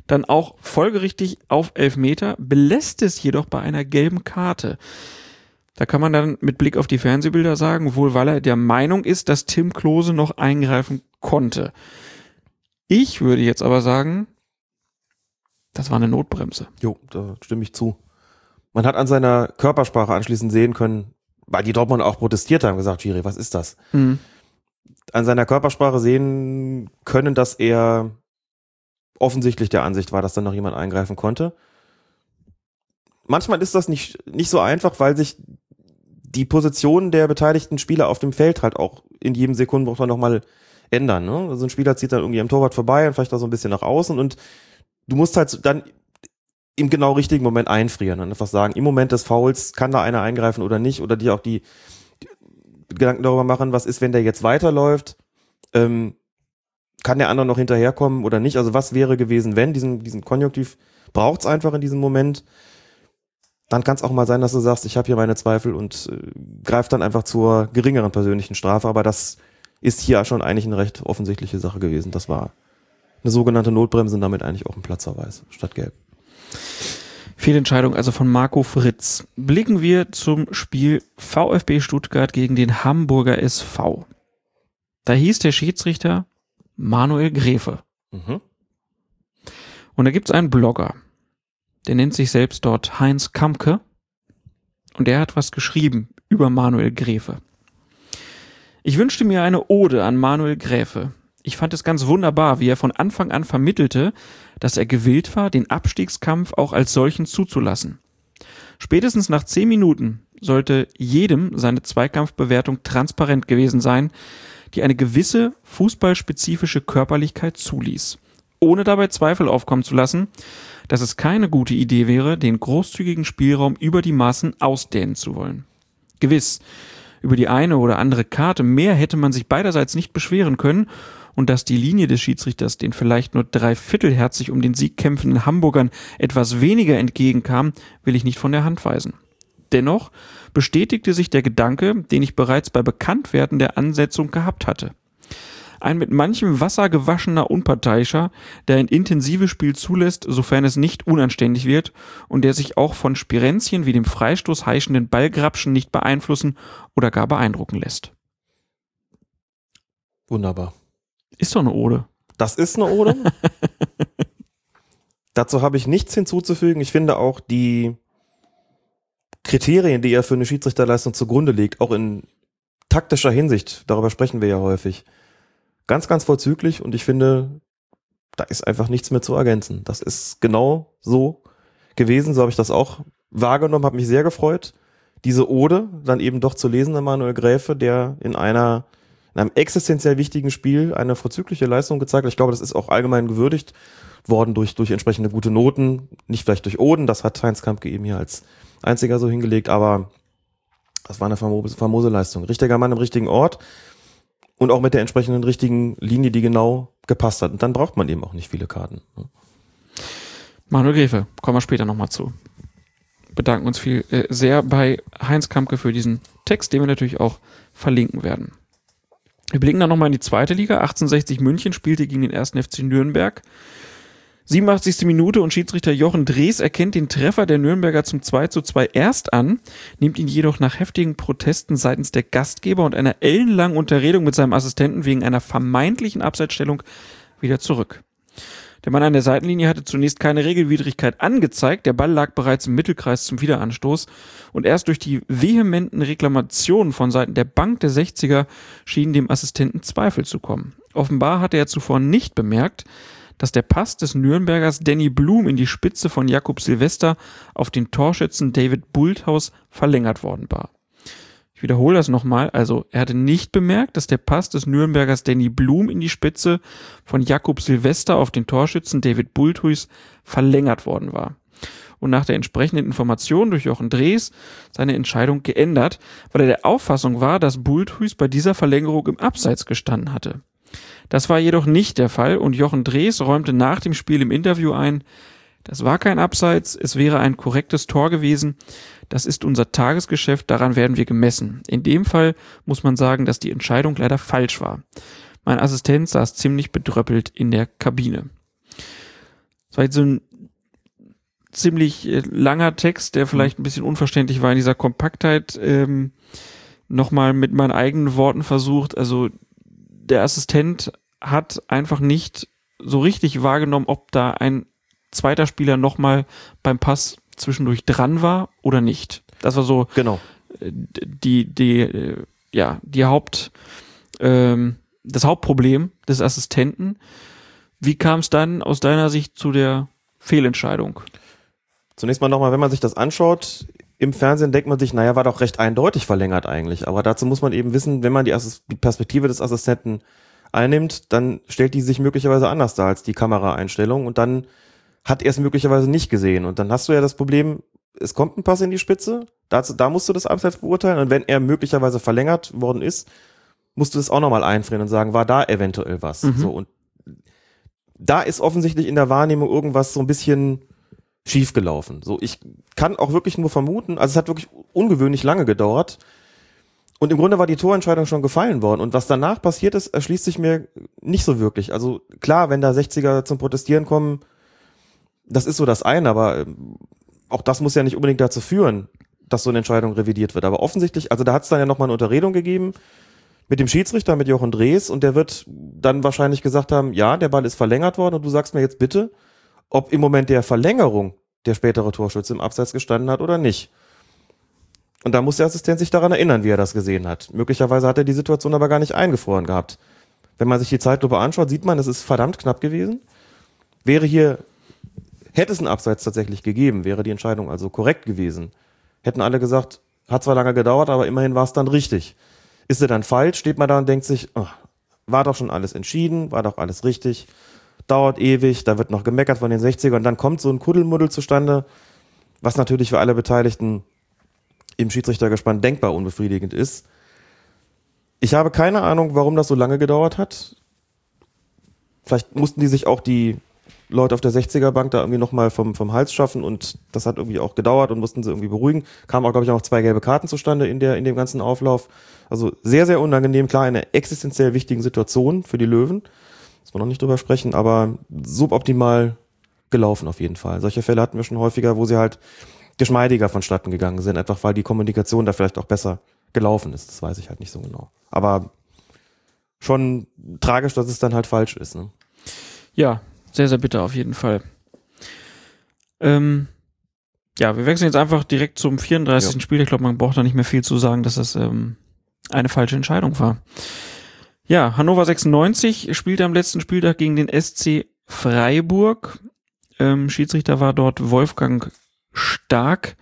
dann auch folgerichtig auf Elfmeter, belässt es jedoch bei einer gelben Karte. Da kann man dann mit Blick auf die Fernsehbilder sagen, wohl weil er der Meinung ist, dass Tim Klose noch eingreifen konnte. Ich würde jetzt aber sagen, das war eine Notbremse. Jo, da stimme ich zu. Man hat an seiner Körpersprache anschließend sehen können, weil die Dortmund auch protestiert haben, gesagt, Schiri, was ist das? Mhm. An seiner Körpersprache sehen können, dass er offensichtlich der Ansicht war, dass da noch jemand eingreifen konnte. Manchmal ist das nicht, nicht so einfach, weil sich die Positionen der beteiligten Spieler auf dem Feld halt auch in jedem Sekundenbruch dann nochmal ändern. Ne? Also ein Spieler zieht dann irgendwie am Torwart vorbei und vielleicht auch so ein bisschen nach außen und du musst halt dann im genau richtigen Moment einfrieren und einfach sagen, im Moment des Fouls kann da einer eingreifen oder nicht oder dir auch die, die Gedanken darüber machen, was ist, wenn der jetzt weiterläuft, ähm, kann der andere noch hinterherkommen oder nicht? Also was wäre gewesen, wenn diesen, diesen Konjunktiv braucht's einfach in diesem Moment. Dann kann es auch mal sein, dass du sagst, ich habe hier meine Zweifel und äh, greif dann einfach zur geringeren persönlichen Strafe. Aber das ist hier schon eigentlich eine recht offensichtliche Sache gewesen. Das war eine sogenannte Notbremse und damit eigentlich auch ein Platzverweis statt Gelb. Fehlentscheidung also von Marco Fritz. Blicken wir zum Spiel VfB Stuttgart gegen den Hamburger SV. Da hieß der Schiedsrichter Manuel Gräfe. Mhm. Und da gibt's einen Blogger, der nennt sich selbst dort Heinz Kamke und der hat was geschrieben über Manuel Gräfe. Ich wünschte mir eine Ode an Manuel Gräfe. Ich fand es ganz wunderbar, wie er von Anfang an vermittelte, dass er gewillt war, den Abstiegskampf auch als solchen zuzulassen. Spätestens nach zehn Minuten sollte jedem seine Zweikampfbewertung transparent gewesen sein, die eine gewisse fußballspezifische Körperlichkeit zuließ, ohne dabei Zweifel aufkommen zu lassen, dass es keine gute Idee wäre, den großzügigen Spielraum über die Maßen ausdehnen zu wollen. Gewiss, über die eine oder andere Karte mehr hätte man sich beiderseits nicht beschweren können, und dass die Linie des Schiedsrichters den vielleicht nur dreiviertelherzig um den Sieg kämpfenden Hamburgern etwas weniger entgegenkam, will ich nicht von der Hand weisen. Dennoch bestätigte sich der Gedanke, den ich bereits bei Bekanntwerden der Ansetzung gehabt hatte. Ein mit manchem Wasser gewaschener Unparteiischer, der ein intensives Spiel zulässt, sofern es nicht unanständig wird und der sich auch von Spirenzchen wie dem Freistoß heischenden Ballgrapschen nicht beeinflussen oder gar beeindrucken lässt. Wunderbar. Ist doch eine Ode. Das ist eine Ode. Dazu habe ich nichts hinzuzufügen. Ich finde auch die Kriterien, die er für eine Schiedsrichterleistung zugrunde legt, auch in taktischer Hinsicht, darüber sprechen wir ja häufig, ganz, ganz vorzüglich und ich finde, da ist einfach nichts mehr zu ergänzen. Das ist genau so gewesen, so habe ich das auch wahrgenommen, habe mich sehr gefreut, diese Ode dann eben doch zu lesen, Emanuel Gräfe, der in einer in einem existenziell wichtigen Spiel eine vorzügliche Leistung gezeigt hat. Ich glaube, das ist auch allgemein gewürdigt worden durch, durch entsprechende gute Noten, nicht vielleicht durch Oden, das hat Heinz Kampke eben hier als einziger so hingelegt, aber das war eine famose, famose Leistung. Richtiger Mann im richtigen Ort und auch mit der entsprechenden richtigen Linie, die genau gepasst hat. Und dann braucht man eben auch nicht viele Karten. ne? Manuel Gräfe, kommen wir später nochmal zu. Bedanken uns viel äh, sehr bei Heinz Kampke für diesen Text, den wir natürlich auch verlinken werden. Wir blicken dann nochmal in die zweite Liga. 1860 München spielte gegen den ersten FC Nürnberg. 87. Minute und Schiedsrichter Jochen Drees erkennt den Treffer der Nürnberger zum 2 zu 2 erst an, nimmt ihn jedoch nach heftigen Protesten seitens der Gastgeber und einer ellenlangen Unterredung mit seinem Assistenten wegen einer vermeintlichen Abseitsstellung wieder zurück. Der Mann an der Seitenlinie hatte zunächst keine Regelwidrigkeit angezeigt, der Ball lag bereits im Mittelkreis zum Wiederanstoß und erst durch die vehementen Reklamationen von Seiten der Bank der 60er schienen dem Assistenten Zweifel zu kommen. Offenbar hatte er zuvor nicht bemerkt, dass der Pass des Nürnbergers Danny Blum in die Spitze von Jakob Silvester auf den Torschützen David Bulthaus verlängert worden war. Ich wiederhole das nochmal. Also, er hatte nicht bemerkt, dass der Pass des Nürnbergers Danny Blum in die Spitze von Jakob Silvester auf den Torschützen David Bulthuis verlängert worden war. Und nach der entsprechenden Information durch Jochen Drees seine Entscheidung geändert, weil er der Auffassung war, dass Bulthuis bei dieser Verlängerung im Abseits gestanden hatte. Das war jedoch nicht der Fall und Jochen Drees räumte nach dem Spiel im Interview ein, das war kein Abseits, es wäre ein korrektes Tor gewesen. Das ist unser Tagesgeschäft, daran werden wir gemessen. In dem Fall muss man sagen, dass die Entscheidung leider falsch war. Mein Assistent saß ziemlich bedröppelt in der Kabine. Das war jetzt so ein ziemlich äh, langer Text, der vielleicht ein bisschen unverständlich war in dieser Kompaktheit. Ähm, Nochmal mit meinen eigenen Worten versucht. Also der Assistent hat einfach nicht so richtig wahrgenommen, ob da ein zweiter Spieler nochmal beim Pass zwischendurch dran war oder nicht. Das war so Genau. äh, die, die, äh, ja, die Haupt, ähm, das Hauptproblem des Assistenten. Wie kam es dann aus deiner Sicht zu der Fehlentscheidung? Zunächst mal nochmal, wenn man sich das anschaut, im Fernsehen denkt man sich, naja, war doch recht eindeutig verlängert eigentlich. Aber dazu muss man eben wissen, wenn man die, Assis die Perspektive des Assistenten einnimmt, dann stellt die sich möglicherweise anders dar als die Kameraeinstellung und dann hat er es möglicherweise nicht gesehen. Und dann hast du ja das Problem, es kommt ein Pass in die Spitze, dazu, da musst du das Abseits beurteilen und wenn er möglicherweise verlängert worden ist, musst du das auch nochmal einfrieren und sagen, war da eventuell was. Mhm. So, und da ist offensichtlich in der Wahrnehmung irgendwas so ein bisschen schief gelaufen. So, ich kann auch wirklich nur vermuten, also es hat wirklich ungewöhnlich lange gedauert. Und im Grunde war die Torentscheidung schon gefallen worden. Und was danach passiert ist, erschließt sich mir nicht so wirklich. Also klar, wenn da 60er zum Protestieren kommen, das ist so das eine, aber ähm, auch das muss ja nicht unbedingt dazu führen, dass so eine Entscheidung revidiert wird. Aber offensichtlich, also da hat es dann ja nochmal eine Unterredung gegeben mit dem Schiedsrichter, mit Jochen Drees, und der wird dann wahrscheinlich gesagt haben, ja, der Ball ist verlängert worden und du sagst mir jetzt bitte, ob im Moment der Verlängerung der spätere Torschütze im Abseits gestanden hat oder nicht. Und da muss der Assistent sich daran erinnern, wie er das gesehen hat. Möglicherweise hat er die Situation aber gar nicht eingefroren gehabt. Wenn man sich die Zeitlupe anschaut, sieht man, es ist verdammt knapp gewesen. Wäre hier, hätte es einen Abseits tatsächlich gegeben, wäre die Entscheidung also korrekt gewesen. Hätten alle gesagt, hat zwar lange gedauert, aber immerhin war es dann richtig. Ist er dann falsch, steht man da und denkt sich, oh, war doch schon alles entschieden, war doch alles richtig, dauert ewig, da wird noch gemeckert von den 60ern und dann kommt so ein Kuddelmuddel zustande, was natürlich für alle Beteiligten im Schiedsrichtergespann denkbar unbefriedigend ist. Ich habe keine Ahnung, warum das so lange gedauert hat. Vielleicht mussten die sich auch die Leute auf der 60er Bank da irgendwie nochmal vom, vom Hals schaffen und das hat irgendwie auch gedauert und mussten sie irgendwie beruhigen. Kamen auch, glaube ich, auch noch zwei gelbe Karten zustande in der, in dem ganzen Auflauf. Also sehr, sehr unangenehm, klar, eine existenziell wichtigen Situation für die Löwen. Muss man noch nicht drüber sprechen, aber suboptimal gelaufen auf jeden Fall. Solche Fälle hatten wir schon häufiger, wo sie halt geschmeidiger vonstatten gegangen sind, einfach weil die Kommunikation da vielleicht auch besser gelaufen ist. Das weiß ich halt nicht so genau. Aber schon tragisch, dass es dann halt falsch ist. Ne? Ja, sehr, sehr bitter auf jeden Fall. Ähm, ja, wir wechseln jetzt einfach direkt zum 34. Ja. Spiel. Ich glaube, man braucht da nicht mehr viel zu sagen, dass das ähm, eine falsche Entscheidung war. Ja, Hannover 96 spielte am letzten Spieltag gegen den SC Freiburg. Ähm, Schiedsrichter war dort Wolfgang Stark.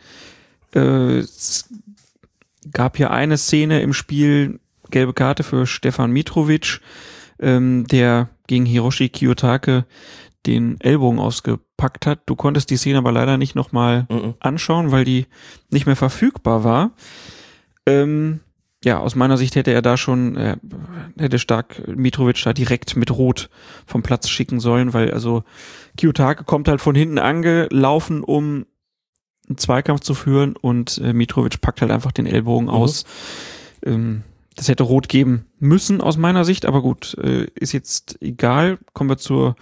Äh, es gab hier eine Szene im Spiel, gelbe Karte für Stefan Mitrovic, ähm, der gegen Hiroshi Kiyotake den Ellbogen ausgepackt hat. Du konntest die Szene aber leider nicht nochmal Mhm. anschauen, weil die nicht mehr verfügbar war. Ähm, ja, aus meiner Sicht hätte er da schon, äh, hätte stark Mitrovic da direkt mit Rot vom Platz schicken sollen, weil also Kiyotake kommt halt von hinten angelaufen, um einen Zweikampf zu führen und äh, Mitrovic packt halt einfach den Ellbogen aus. Ähm, das hätte Rot geben müssen aus meiner Sicht, aber gut, äh, ist jetzt egal. Kommen wir zur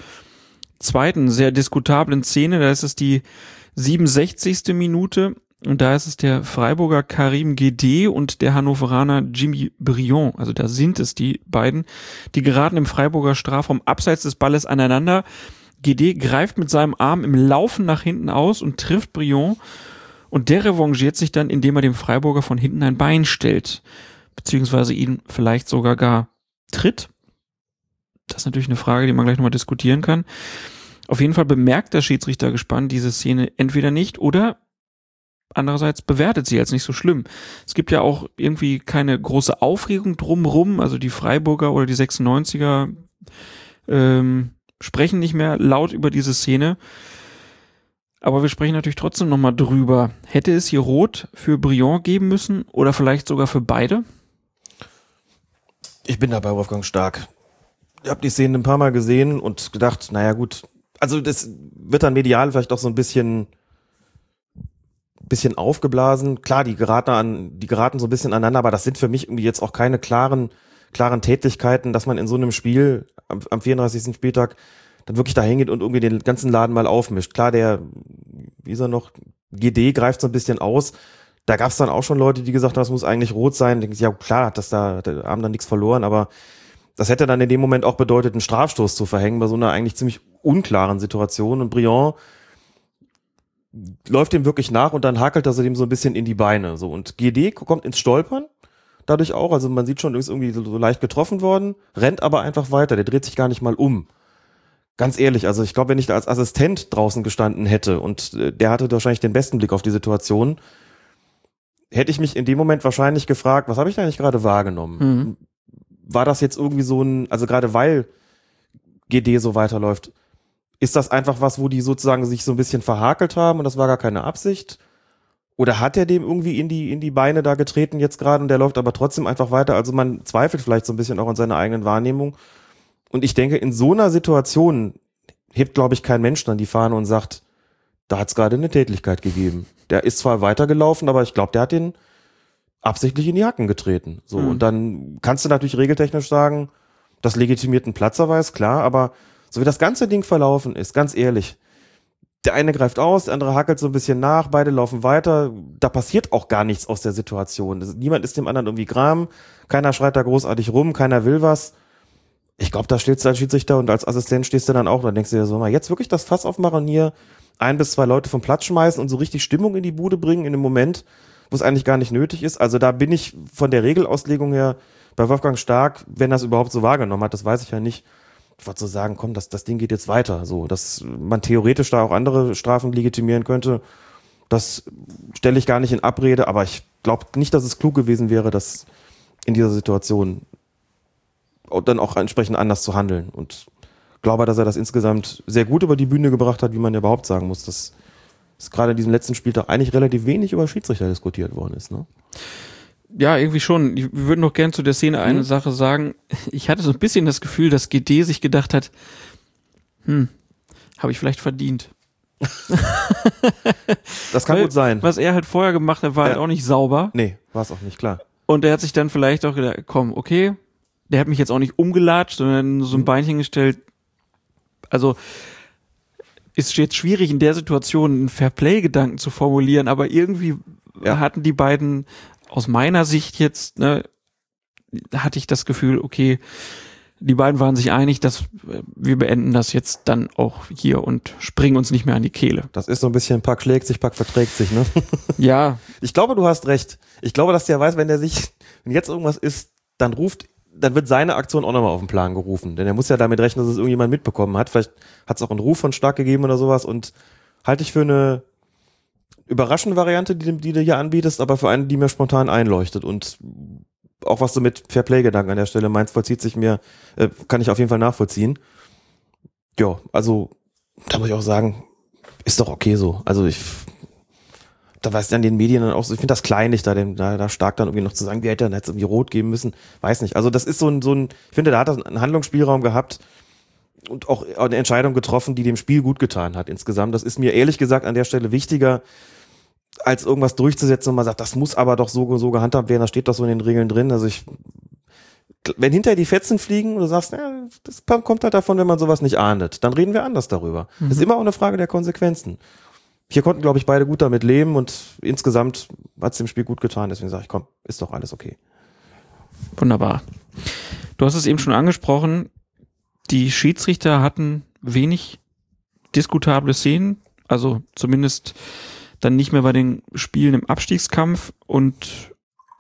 zweiten sehr diskutablen Szene. Da ist es die 67. Minute und da ist es der Freiburger Karim Gede und der Hannoveraner Jimmy Brion. Also da sind es die beiden. Die geraten im Freiburger Strafraum abseits des Balles aneinander. Gede greift mit seinem Arm im Laufen nach hinten aus und trifft Brion. Und der revanchiert sich dann, indem er dem Freiburger von hinten ein Bein stellt. Beziehungsweise ihn vielleicht sogar gar tritt. Das ist natürlich eine Frage, die man gleich nochmal diskutieren kann. Auf jeden Fall bemerkt der Schiedsrichter gespannt diese Szene entweder nicht oder andererseits bewertet sie als nicht so schlimm. Es gibt ja auch irgendwie keine große Aufregung drumrum, also die Freiburger oder die 96er ähm, sprechen nicht mehr laut über diese Szene. Aber wir sprechen natürlich trotzdem nochmal drüber. Hätte es hier Rot für Briand geben müssen oder vielleicht sogar für beide? Ich bin da bei Wolfgang Stark. Ich habe die Szenen ein paar Mal gesehen und gedacht, naja gut, also das wird dann medial vielleicht auch so ein bisschen bisschen aufgeblasen. Klar, die geraten an, die geraten so ein bisschen aneinander, aber das sind für mich irgendwie jetzt auch keine klaren, klaren Tätigkeiten, dass man in so einem Spiel am, am 34. Spieltag dann wirklich da hingeht und irgendwie den ganzen Laden mal aufmischt. Klar, der, wie ist er noch, GD greift so ein bisschen aus. Da gab es dann auch schon Leute, die gesagt haben, das muss eigentlich rot sein. Denken, ja klar, hat das da, Arm dann nichts verloren, aber das hätte dann in dem Moment auch bedeutet, einen Strafstoß zu verhängen bei so einer eigentlich ziemlich unklaren Situation. Und Briand läuft dem wirklich nach und dann hakelt er so dem so ein bisschen in die Beine. So und GD kommt ins Stolpern. Dadurch auch, also man sieht schon, er ist irgendwie so, so leicht getroffen worden, rennt aber einfach weiter, der dreht sich gar nicht mal um. Ganz ehrlich, also ich glaube, wenn ich da als Assistent draußen gestanden hätte und äh, der hatte wahrscheinlich den besten Blick auf die Situation, hätte ich mich in dem Moment wahrscheinlich gefragt, was habe ich da eigentlich gerade wahrgenommen? Mhm. War das jetzt irgendwie so ein, also gerade weil GD so weiterläuft, ist das einfach was, wo die sozusagen sich so ein bisschen verhakelt haben und das war gar keine Absicht? Oder hat er dem irgendwie in die, in die Beine da getreten jetzt gerade und der läuft aber trotzdem einfach weiter? Also man zweifelt vielleicht so ein bisschen auch an seiner eigenen Wahrnehmung. Und ich denke, in so einer Situation hebt, glaube ich, kein Mensch dann die Fahne und sagt, da hat es gerade eine Tätigkeit gegeben. Der ist zwar weitergelaufen, aber ich glaube, der hat den absichtlich in die Hacken getreten. So, Mhm. und dann kannst du natürlich regeltechnisch sagen, das legitimiert einen Platzerweis, klar, aber so wie das ganze Ding verlaufen ist, ganz ehrlich, der eine greift aus, der andere hackelt so ein bisschen nach, beide laufen weiter, da passiert auch gar nichts aus der Situation. Das, niemand ist dem anderen irgendwie gram, keiner schreit da großartig rum, keiner will was. Ich glaube, da stehst du als Schiedsrichter und als Assistent stehst du dann auch, dann denkst du dir so, mal jetzt wirklich das Fass aufmachen hier ein bis zwei Leute vom Platz schmeißen und so richtig Stimmung in die Bude bringen in einem Moment, wo es eigentlich gar nicht nötig ist. Also da bin ich von der Regelauslegung her bei Wolfgang Stark, wenn es überhaupt so wahrgenommen hat, das weiß ich ja nicht. Ich so sagen, komm, das, das Ding geht jetzt weiter. So, dass man theoretisch da auch andere Strafen legitimieren könnte, das stelle ich gar nicht in Abrede, aber ich glaube nicht, dass es klug gewesen wäre, das in dieser Situation dann auch entsprechend anders zu handeln. Und glaube, dass er das insgesamt sehr gut über die Bühne gebracht hat, wie man ja überhaupt sagen muss, dass es gerade in diesem letzten Spieltag eigentlich relativ wenig über Schiedsrichter diskutiert worden ist. Ne? Ja, irgendwie schon. Ich würde noch gern zu der Szene eine Mhm. Sache sagen. Ich hatte so ein bisschen das Gefühl, dass GD sich gedacht hat, hm, habe ich vielleicht verdient. Das kann Weil, gut sein. Was er halt vorher gemacht hat, war Ja. halt auch nicht sauber. Nee, war es auch nicht klar. Und er hat sich dann vielleicht auch gedacht, komm, okay, der hat mich jetzt auch nicht umgelatscht, sondern so ein Mhm. Beinchen gestellt. Also ist jetzt schwierig in der Situation einen Fairplay-Gedanken zu formulieren, aber irgendwie Ja. hatten die beiden aus meiner Sicht jetzt, ne, hatte ich das Gefühl, okay, die beiden waren sich einig, dass äh, wir beenden das jetzt dann auch hier und springen uns nicht mehr an die Kehle. Das ist so ein bisschen Pack schlägt sich, Pack verträgt sich, ne? Ja, Ich glaube, du hast recht. Ich glaube, dass der weiß, wenn der sich, wenn jetzt irgendwas ist, dann ruft, dann wird seine Aktion auch nochmal auf den Plan gerufen. Denn er muss ja damit rechnen, dass es irgendjemand mitbekommen hat. Vielleicht hat es auch einen Ruf von Stark gegeben oder sowas und halte ich für eine überraschende Variante, die, die du hier anbietest, aber für eine, die mir spontan einleuchtet und auch was du mit Fairplay-Gedanken an der Stelle meinst, vollzieht sich mir, äh, kann ich auf jeden Fall nachvollziehen. Ja, also, da muss ich auch sagen, ist doch okay so. Also ich, da weiß dann den Medien dann auch so, ich finde das kleinlich, da, dem, da, da stark dann irgendwie noch zu sagen, wie hätte er denn jetzt irgendwie rot geben müssen, weiß nicht. Also das ist so ein, so ein, ich finde, da hat er einen Handlungsspielraum gehabt und auch eine Entscheidung getroffen, die dem Spiel gut getan hat insgesamt. Das ist mir ehrlich gesagt an der Stelle wichtiger, als irgendwas durchzusetzen und man sagt, das muss aber doch so, so gehandhabt werden, das steht doch so in den Regeln drin. Also ich, wenn hinterher die Fetzen fliegen und du sagst, ja, das kommt halt davon, wenn man sowas nicht ahndet, dann reden wir anders darüber. Das ist immer auch eine Frage der Konsequenzen. Hier konnten, glaube ich, beide gut damit leben und insgesamt hat es dem Spiel gut getan. Deswegen sage ich, komm, ist doch alles okay. Wunderbar. Du hast es eben schon angesprochen, die Schiedsrichter hatten wenig diskutable Szenen, also zumindest dann nicht mehr bei den Spielen im Abstiegskampf und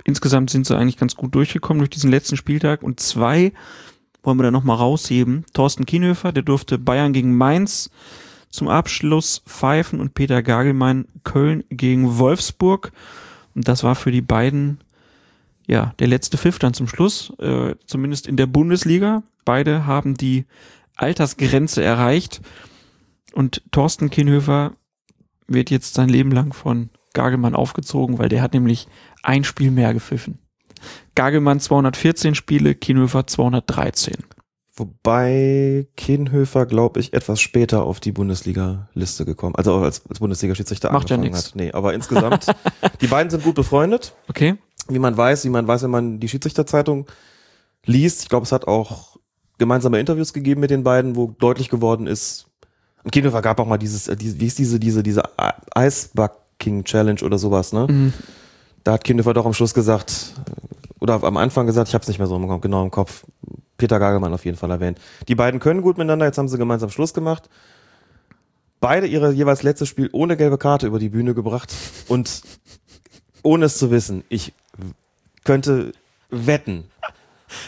insgesamt sind sie eigentlich ganz gut durchgekommen durch diesen letzten Spieltag und zwei wollen wir da nochmal rausheben. Thorsten Kienhöfer, der durfte Bayern gegen Mainz zum Abschluss pfeifen und Peter Gagelmann Köln gegen Wolfsburg. Und das war für die beiden ja, der letzte Pfiff dann zum Schluss, äh, zumindest in der Bundesliga. Beide haben die Altersgrenze erreicht und Thorsten Kienhöfer wird jetzt sein Leben lang von Gagelmann aufgezogen, weil der hat nämlich ein Spiel mehr gepfiffen. Gagelmann 214 Spiele, Kienhöfer 213. Wobei Kienhöfer, glaube ich, etwas später auf die Bundesliga-Liste gekommen, also als, als Bundesliga-Schiedsrichter ja angefangen nix. hat. Nee, aber insgesamt, die beiden sind gut befreundet. Okay? Wie man weiß, wie man weiß, wenn man die Schiedsrichterzeitung liest. Ich glaube, es hat auch gemeinsame Interviews gegeben mit den beiden, wo deutlich geworden ist. Und Kienhöfer gab auch mal dieses, äh, diese, wie ist diese, diese, diese Eisbucking Challenge oder sowas, ne? Mhm. Da hat Kienhöfer doch am Schluss gesagt, oder am Anfang gesagt, ich habe es nicht mehr so im- genau im Kopf. Peter Gagelmann auf jeden Fall erwähnt. Die beiden können gut miteinander, jetzt haben sie gemeinsam Schluss gemacht. Beide ihre jeweils letztes Spiel ohne gelbe Karte über die Bühne gebracht und ohne es zu wissen, ich könnte wetten,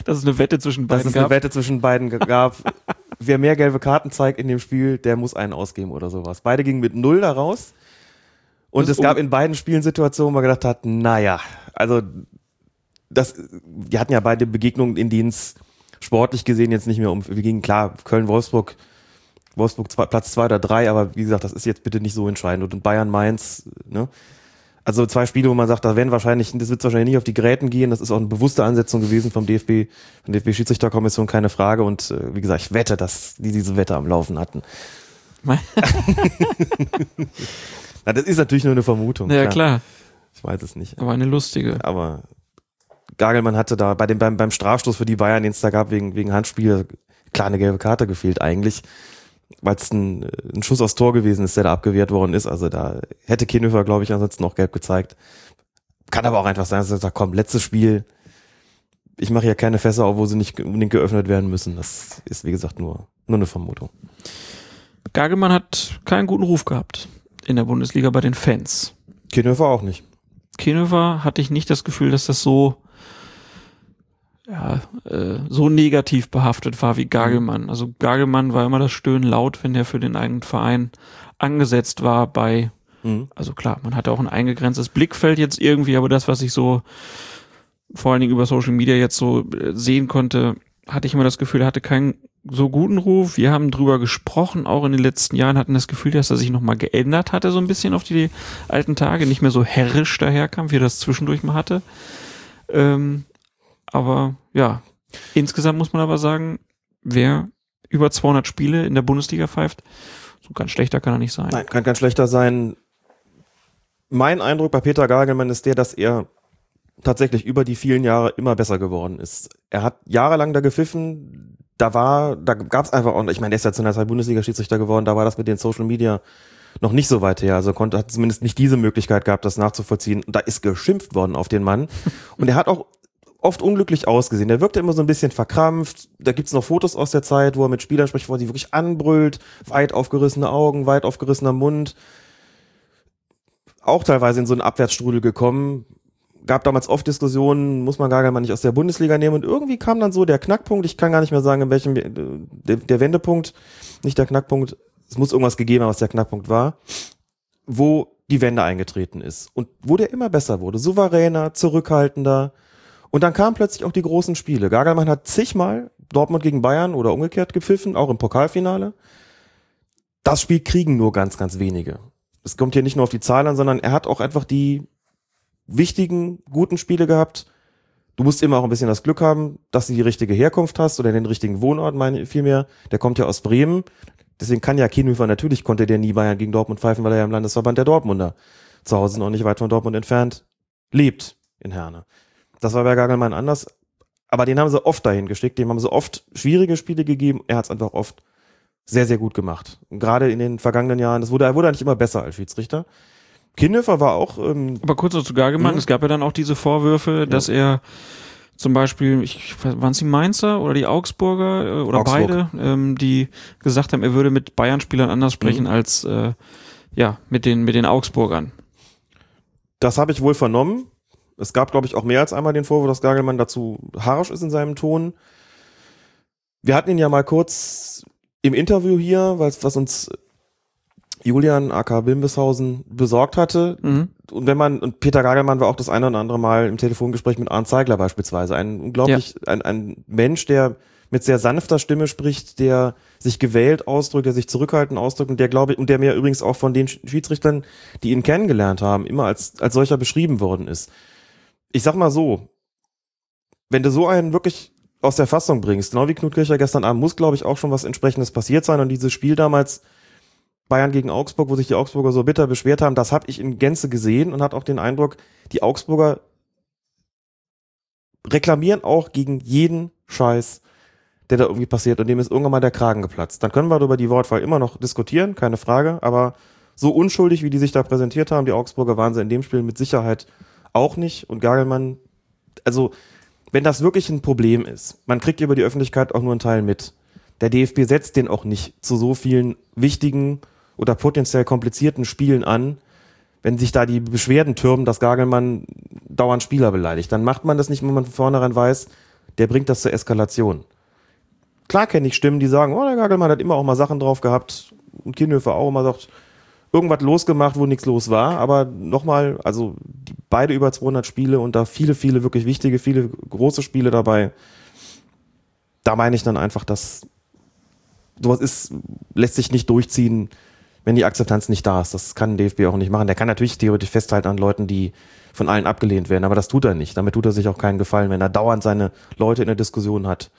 Dass es eine Wette zwischen dass beiden es eine gab. Wette zwischen beiden gab. Wer mehr gelbe Karten zeigt in dem Spiel, der muss einen ausgeben oder sowas. Beide gingen mit null da raus. Und es gab in beiden Spielen Situationen, wo man gedacht hat, naja, also das, wir hatten ja beide Begegnungen, in denen es sportlich gesehen jetzt nicht mehr um, wir gingen klar, Köln-Wolfsburg, Wolfsburg zwei, Platz zwei oder drei, aber wie gesagt, das ist jetzt bitte nicht so entscheidend. Und Bayern-Mainz, ne? Also zwei Spiele, wo man sagt, da werden wahrscheinlich, das wird wahrscheinlich nicht auf die Gräten gehen. Das ist auch eine bewusste Ansetzung gewesen vom DFB, von der DFB-Schiedsrichterkommission, keine Frage. Und äh, wie gesagt, ich wette, dass die diese Wette am Laufen hatten. Na, das ist natürlich nur eine Vermutung. ja, klar. Ich weiß es nicht. Aber eine lustige. Aber Gagelmann hatte da bei dem, beim, beim Strafstoß für die Bayern, den es da gab, wegen, wegen Handspiel, klar eine gelbe Karte gefehlt eigentlich, weil es ein, ein Schuss aufs Tor gewesen ist, der da abgewehrt worden ist. Also da hätte Kienhöfer, glaube ich, ansonsten noch gelb gezeigt. Kann aber auch einfach sein, dass er sagt, komm, letztes Spiel, ich mache ja keine Fässer auf, wo sie nicht unbedingt geöffnet werden müssen. Das ist, wie gesagt, nur, nur eine Vermutung. Gagelmann hat keinen guten Ruf gehabt in der Bundesliga bei den Fans. Kienhöfer auch nicht. Kienhöfer hatte ich nicht das Gefühl, dass das so ja, äh, so negativ behaftet war wie Gagelmann. Also Gagelmann war immer das Stöhnen laut, wenn der für den eigenen Verein angesetzt war bei, Mhm. also klar, man hatte auch ein eingegrenztes Blickfeld jetzt irgendwie, aber das, was ich so vor allen Dingen über Social Media jetzt so äh, sehen konnte, hatte ich immer das Gefühl, er hatte keinen so guten Ruf. Wir haben drüber gesprochen, auch in den letzten Jahren hatten das Gefühl, dass er sich nochmal geändert hatte, so ein bisschen auf die alten Tage, nicht mehr so herrisch daherkam, wie er das zwischendurch mal hatte. Ähm, aber ja, insgesamt muss man aber sagen, wer über 200 Spiele in der Bundesliga pfeift, So ganz schlechter kann er nicht sein. Nein, kann ganz schlechter sein. Mein Eindruck bei Peter Gagelmann ist der, dass er tatsächlich über die vielen Jahre immer besser geworden ist. Er hat jahrelang da gepfiffen, da war, da gab es einfach auch, ich meine, der ist ja zu einer Zeit Bundesliga-Schiedsrichter geworden, da war das mit den Social Media noch nicht so weit her. Also konnte, hat zumindest nicht diese Möglichkeit gehabt, das nachzuvollziehen. Und da ist geschimpft worden auf den Mann. Und er hat auch oft unglücklich ausgesehen. Der wirkte immer so ein bisschen verkrampft. Da gibt's noch Fotos aus der Zeit, wo er mit Spielern spricht, wo er sie wirklich anbrüllt, weit aufgerissene Augen, weit aufgerissener Mund. Auch teilweise in so einen Abwärtsstrudel gekommen. Gab damals oft Diskussionen, muss man gar nicht aus der Bundesliga nehmen. Und irgendwie kam dann so der Knackpunkt, ich kann gar nicht mehr sagen, in welchem, der, der Wendepunkt, nicht der Knackpunkt, es muss irgendwas gegeben haben, was der Knackpunkt war, wo die Wende eingetreten ist. Und wo der immer besser wurde, souveräner, zurückhaltender, und dann kamen plötzlich auch die großen Spiele. Gagelmann hat zigmal Dortmund gegen Bayern oder umgekehrt gepfiffen, auch im Pokalfinale. Das Spiel kriegen nur ganz, ganz wenige. Es kommt hier nicht nur auf die Zahlen an, sondern er hat auch einfach die wichtigen, guten Spiele gehabt. Du musst immer auch ein bisschen das Glück haben, dass du die richtige Herkunft hast oder den richtigen Wohnort, meine ich vielmehr. Der kommt ja aus Bremen. Deswegen kann ja Kienhöfer, natürlich konnte der nie Bayern gegen Dortmund pfeifen, weil er ja im Landesverband der Dortmunder zu Hause noch nicht weit von Dortmund entfernt lebt in Herne. Das war bei Gagelmann anders. Aber den haben sie oft dahin geschickt, dem haben sie oft schwierige Spiele gegeben. Er hat es einfach oft sehr, sehr gut gemacht. Und gerade in den vergangenen Jahren, das wurde, er wurde eigentlich immer besser als Schiedsrichter. Kinhofer war auch. Ähm, Aber kurz noch zu Gagelmann, mhm. es gab ja dann auch diese Vorwürfe, ja. dass er zum Beispiel, ich, waren es die Mainzer oder die Augsburger äh, oder Augsburg. beide, ähm, die gesagt haben, er würde mit Bayern-Spielern anders sprechen mhm. als äh, ja mit den mit den Augsburgern. Das habe ich wohl vernommen. Es gab, glaube ich, auch mehr als einmal den Vorwurf, dass Gagelmann dazu harsch ist in seinem Ton. Wir hatten ihn ja mal kurz im Interview hier, was, was uns Julian AK Bimbeshausen besorgt hatte. Mhm. Und wenn man, und Peter Gagelmann war auch das eine oder andere Mal im Telefongespräch mit Arndt Zeigler beispielsweise. Ein unglaublich, ja. ein, ein Mensch, der mit sehr sanfter Stimme spricht, der sich gewählt ausdrückt, der sich zurückhaltend ausdrückt und der glaube ich, und der mir übrigens auch von den Schiedsrichtern, die ihn kennengelernt haben, immer als, als solcher beschrieben worden ist ich sag mal so, wenn du so einen wirklich aus der Fassung bringst, genau wie Knut Kircher gestern Abend, muss, glaube ich, auch schon was entsprechendes passiert sein. Und dieses Spiel damals Bayern gegen Augsburg, wo sich die Augsburger so bitter beschwert haben, das habe ich in Gänze gesehen und hat auch den Eindruck, die Augsburger reklamieren auch gegen jeden Scheiß, der da irgendwie passiert und dem ist irgendwann mal der Kragen geplatzt. Dann können wir darüber die Wortwahl immer noch diskutieren, keine Frage, aber so unschuldig, wie die sich da präsentiert haben, die Augsburger waren sie in dem Spiel mit Sicherheit auch nicht. Und Gagelmann, also wenn das wirklich ein Problem ist, man kriegt über die Öffentlichkeit auch nur einen Teil mit. Der DFB setzt den auch nicht zu so vielen wichtigen oder potenziell komplizierten Spielen an, wenn sich da die Beschwerden türmen, dass Gagelmann dauernd Spieler beleidigt. Dann macht man das nicht, wenn man von vornherein weiß, der bringt das zur Eskalation. Klar kenne ich Stimmen, die sagen, oh, der Gagelmann hat immer auch mal Sachen drauf gehabt und Kienhöfer auch immer sagt, irgendwas losgemacht, wo nichts los war. Aber nochmal, also beide über 200 Spiele und da viele, viele wirklich wichtige, viele große Spiele dabei. Da meine ich dann einfach, dass sowas ist, lässt sich nicht durchziehen, wenn die Akzeptanz nicht da ist. Das kann ein DFB auch nicht machen. Der kann natürlich theoretisch festhalten an Leuten, die von allen abgelehnt werden, aber das tut er nicht. Damit tut er sich auch keinen Gefallen, wenn er dauernd seine Leute in der Diskussion hat.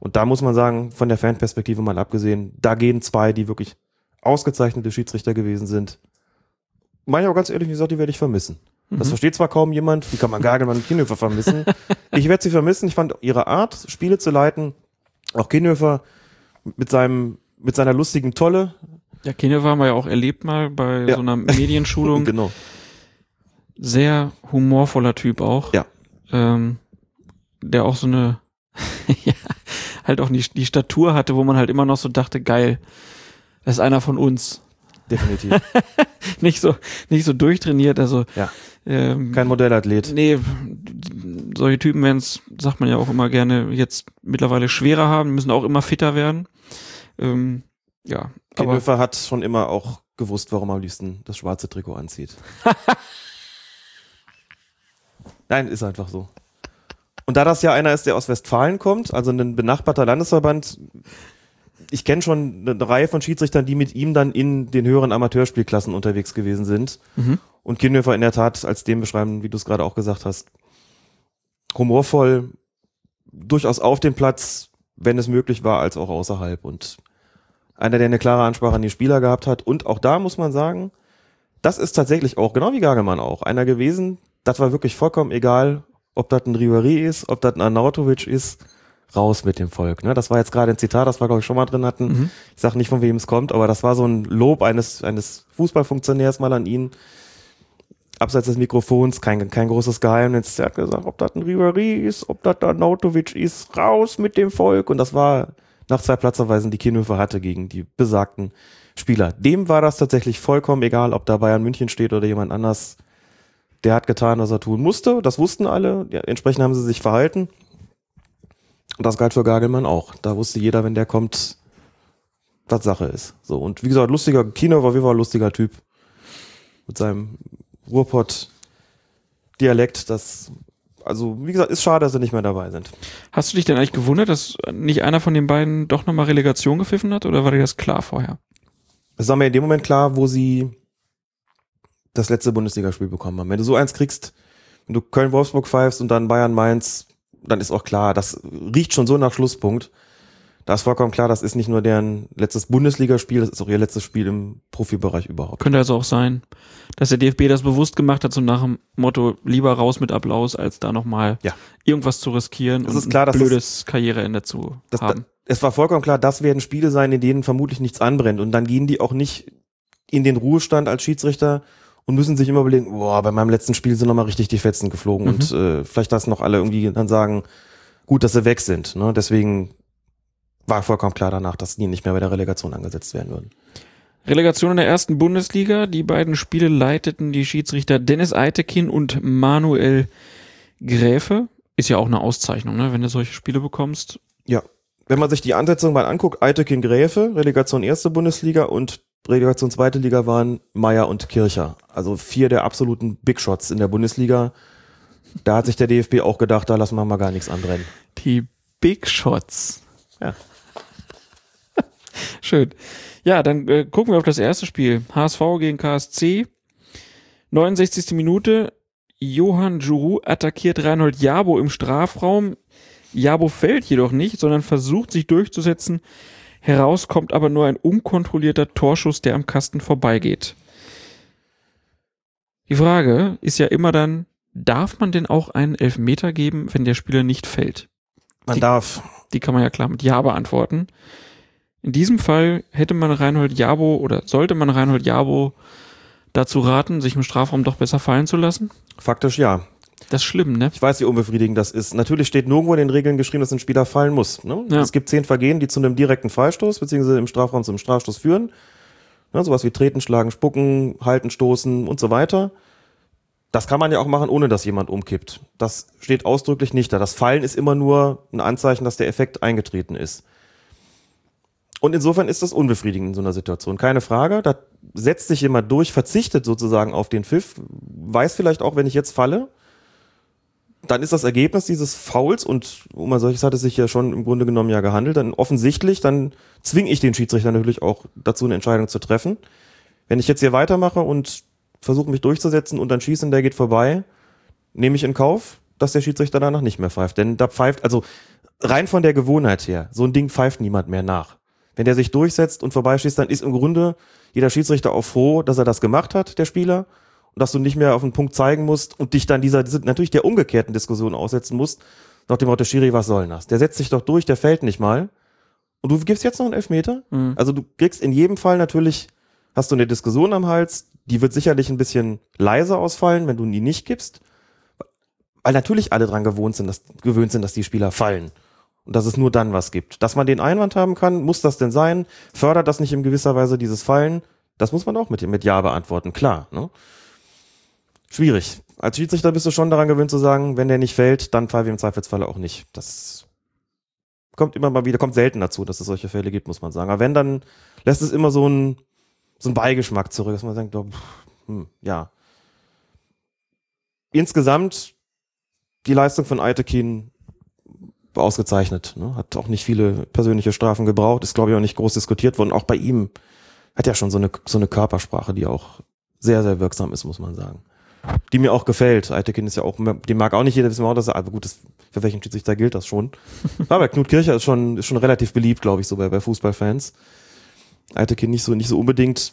Und da muss man sagen, von der Fanperspektive mal abgesehen, da gehen zwei, die wirklich ausgezeichnete Schiedsrichter gewesen sind. Meine ich auch ganz ehrlich gesagt, die werde ich vermissen. Mhm. Das versteht zwar kaum jemand, wie kann man Gagelmann und Kienhöfer vermissen. ich werde sie vermissen. Ich fand ihre Art, Spiele zu leiten, auch Kienhöfer mit seinem, mit seiner lustigen Tolle. Ja, Kienhöfer haben wir ja auch erlebt mal bei ja. so einer Medienschulung. genau. Sehr humorvoller Typ auch. Ja. Ähm, der auch so eine, ja, halt auch die, die Statur hatte, wo man halt immer noch so dachte, geil, das ist einer von uns. Definitiv. nicht so, nicht so durchtrainiert, also. Ja. Ähm, Kein Modellathlet. Nee, solche Typen werden es, sagt man ja auch immer gerne, jetzt mittlerweile schwerer haben, müssen auch immer fitter werden. Ähm, ja. Kienhöfer hat schon immer auch gewusst, warum er am liebsten das schwarze Trikot anzieht. Nein, ist einfach so. Und da das ja einer ist, der aus Westfalen kommt, also ein benachbarter Landesverband, ich kenne schon eine Reihe von Schiedsrichtern, die mit ihm dann in den höheren Amateurspielklassen unterwegs gewesen sind. Mhm. Und Kienhöfer in der Tat als dem beschreiben, wie du es gerade auch gesagt hast. Humorvoll, durchaus auf dem Platz, wenn es möglich war, als auch außerhalb. Und Einer, der eine klare Ansprache an die Spieler gehabt hat. Und auch da muss man sagen, das ist tatsächlich auch, genau wie Gagelmann auch, einer gewesen, das war wirklich vollkommen egal, ob das ein Riveri ist, ob das ein Arnautovic ist, raus mit dem Volk. Ne? Das war jetzt gerade ein Zitat, das wir, glaube ich, schon mal drin hatten. Mhm. Ich sage nicht, von wem es kommt, aber das war so ein Lob eines, eines Fußballfunktionärs mal an ihn. Abseits des Mikrofons, kein, kein großes Geheimnis. Der hat gesagt, ob das ein Riveri ist, ob das ein Nautovic ist, raus mit dem Volk. Und das war nach zwei Platzerweisen, die Kienhöfer hatte gegen die besagten Spieler. Dem war das tatsächlich vollkommen egal, ob da Bayern München steht oder jemand anders. Der hat getan, was er tun musste. Das wussten alle. Ja, entsprechend haben sie sich verhalten. Und das galt für Gagelmann auch. Da wusste jeder, wenn der kommt, was Sache ist. So. Und wie gesagt, lustiger, Kino war auf jeden Fall ein lustiger Typ. Mit seinem Ruhrpott-Dialekt, das, also, wie gesagt, ist schade, dass sie nicht mehr dabei sind. Hast du dich denn eigentlich gewundert, dass nicht einer von den beiden doch nochmal Relegation gepfiffen hat oder war dir das klar vorher? Es war mir in dem Moment klar, wo sie das letzte Bundesligaspiel bekommen haben. Wenn du so eins kriegst, wenn du Köln-Wolfsburg pfeifst und dann Bayern-Mainz, dann ist auch klar, das riecht schon so nach Schlusspunkt. Da ist vollkommen klar, das ist nicht nur deren letztes Bundesligaspiel, das ist auch ihr letztes Spiel im Profibereich überhaupt. Könnte also auch sein, dass der DFB das bewusst gemacht hat, so nach dem Motto, lieber raus mit Applaus, als da nochmal Ja. irgendwas zu riskieren Es und ist klar, ein dass blödes Karriereende zu Das, da, haben. es war vollkommen klar, das werden Spiele sein, in denen vermutlich nichts anbrennt. Und dann gehen die auch nicht in den Ruhestand als Schiedsrichter und müssen sich immer überlegen, boah, bei meinem letzten Spiel sind nochmal richtig die Fetzen geflogen. Mhm. Und äh, vielleicht das noch alle irgendwie dann sagen, gut, dass sie weg sind. Ne? Deswegen war vollkommen klar danach, dass die nicht mehr bei der Relegation angesetzt werden würden. Relegation in der ersten Bundesliga. Die beiden Spiele leiteten die Schiedsrichter Dennis Eitekin und Manuel Gräfe. Ist ja auch eine Auszeichnung, ne? wenn du solche Spiele bekommst. Ja. Wenn man sich die Ansetzung mal anguckt, Eitekin Gräfe, Relegation erste Bundesliga und Relegation zweite Liga waren Meier und Kircher. Also vier der absoluten Big Shots in der Bundesliga. Da hat sich der DFB auch gedacht, da lassen wir mal gar nichts anbrennen. Die Big Shots. Ja. Schön. Ja, dann äh, gucken wir auf das erste Spiel. HSV gegen KSC. 69. Minute. Johann Juru attackiert Reinhold Jabo im Strafraum. Jabo fällt jedoch nicht, sondern versucht sich durchzusetzen. Heraus kommt aber nur ein unkontrollierter Torschuss, der am Kasten vorbeigeht. Die Frage ist ja immer dann, darf man denn auch einen Elfmeter geben, wenn der Spieler nicht fällt? Man Die- darf. Die kann man ja klar mit Ja beantworten. In diesem Fall hätte man Reinhold Jabo oder sollte man Reinhold Jabo dazu raten, sich im Strafraum doch besser fallen zu lassen? Faktisch ja. Das ist schlimm, ne? Ich weiß, wie unbefriedigend das ist. Natürlich steht nirgendwo in den Regeln geschrieben, dass ein Spieler fallen muss. Ne? Ja. Es gibt zehn Vergehen, die zu einem direkten Freistoß beziehungsweise im Strafraum zum Strafstoß führen. Ne? Sowas wie treten, schlagen, spucken, halten, stoßen und so weiter. Das kann man ja auch machen, ohne dass jemand umkippt. Das steht ausdrücklich nicht da. Das Fallen ist immer nur ein Anzeichen, dass der Effekt eingetreten ist. Und insofern ist das unbefriedigend in so einer Situation. Keine Frage. Da setzt sich jemand durch, verzichtet sozusagen auf den Pfiff, weiß vielleicht auch, wenn ich jetzt falle, dann ist das Ergebnis dieses Fouls und um ein solches hat es sich ja schon im Grunde genommen ja gehandelt, dann offensichtlich, dann zwinge ich den Schiedsrichter natürlich auch dazu, eine Entscheidung zu treffen. Wenn ich jetzt hier weitermache und versuche mich durchzusetzen und dann schieße und der geht vorbei, nehme ich in Kauf, dass der Schiedsrichter danach nicht mehr pfeift. Denn da pfeift, also rein von der Gewohnheit her, so ein Ding pfeift niemand mehr nach. Wenn der sich durchsetzt und vorbeischießt, dann ist im Grunde jeder Schiedsrichter auch froh, dass er das gemacht hat, der Spieler, und dass du nicht mehr auf einen Punkt zeigen musst und dich dann dieser, natürlich der umgekehrten Diskussion aussetzen musst, nach dem Motto, Schiri, was soll das? Der setzt sich doch durch, der fällt nicht mal. Und du gibst jetzt noch einen Elfmeter? Mhm. Also du kriegst in jedem Fall natürlich, hast du eine Diskussion am Hals, die wird sicherlich ein bisschen leiser ausfallen, wenn du die nicht gibst. Weil natürlich alle dran gewohnt sind, dass, gewöhnt sind, dass die Spieler fallen. Und dass es nur dann was gibt. Dass man den Einwand haben kann, muss das denn sein? Fördert das nicht in gewisser Weise dieses Fallen? Das muss man auch mit, mit Ja beantworten, klar. Ne? Schwierig. Als Schiedsrichter bist du schon daran gewöhnt zu sagen, wenn der nicht fällt, dann pfeife ich im Zweifelsfalle auch nicht. Das kommt immer mal wieder, kommt selten dazu, dass es solche Fälle gibt, muss man sagen. Aber wenn, dann lässt es immer so einen, so einen Beigeschmack zurück, dass man denkt, oh, hm, ja. Insgesamt die Leistung von Eitekin war ausgezeichnet. Ne? Hat auch nicht viele persönliche Strafen gebraucht, ist glaube ich auch nicht groß diskutiert worden. Auch bei ihm hat ja schon so eine, so eine Körpersprache, die auch sehr, sehr wirksam ist, muss man sagen. Die mir auch gefällt. Eitekin ist ja auch, den mag auch nicht jeder wissen, auch, dass er, aber gut, das, für welchen Schiedsrichter gilt das schon. aber Knut Kircher ist schon, ist schon relativ beliebt, glaube ich, so bei, bei Fußballfans. Eitekin nicht so, nicht so unbedingt.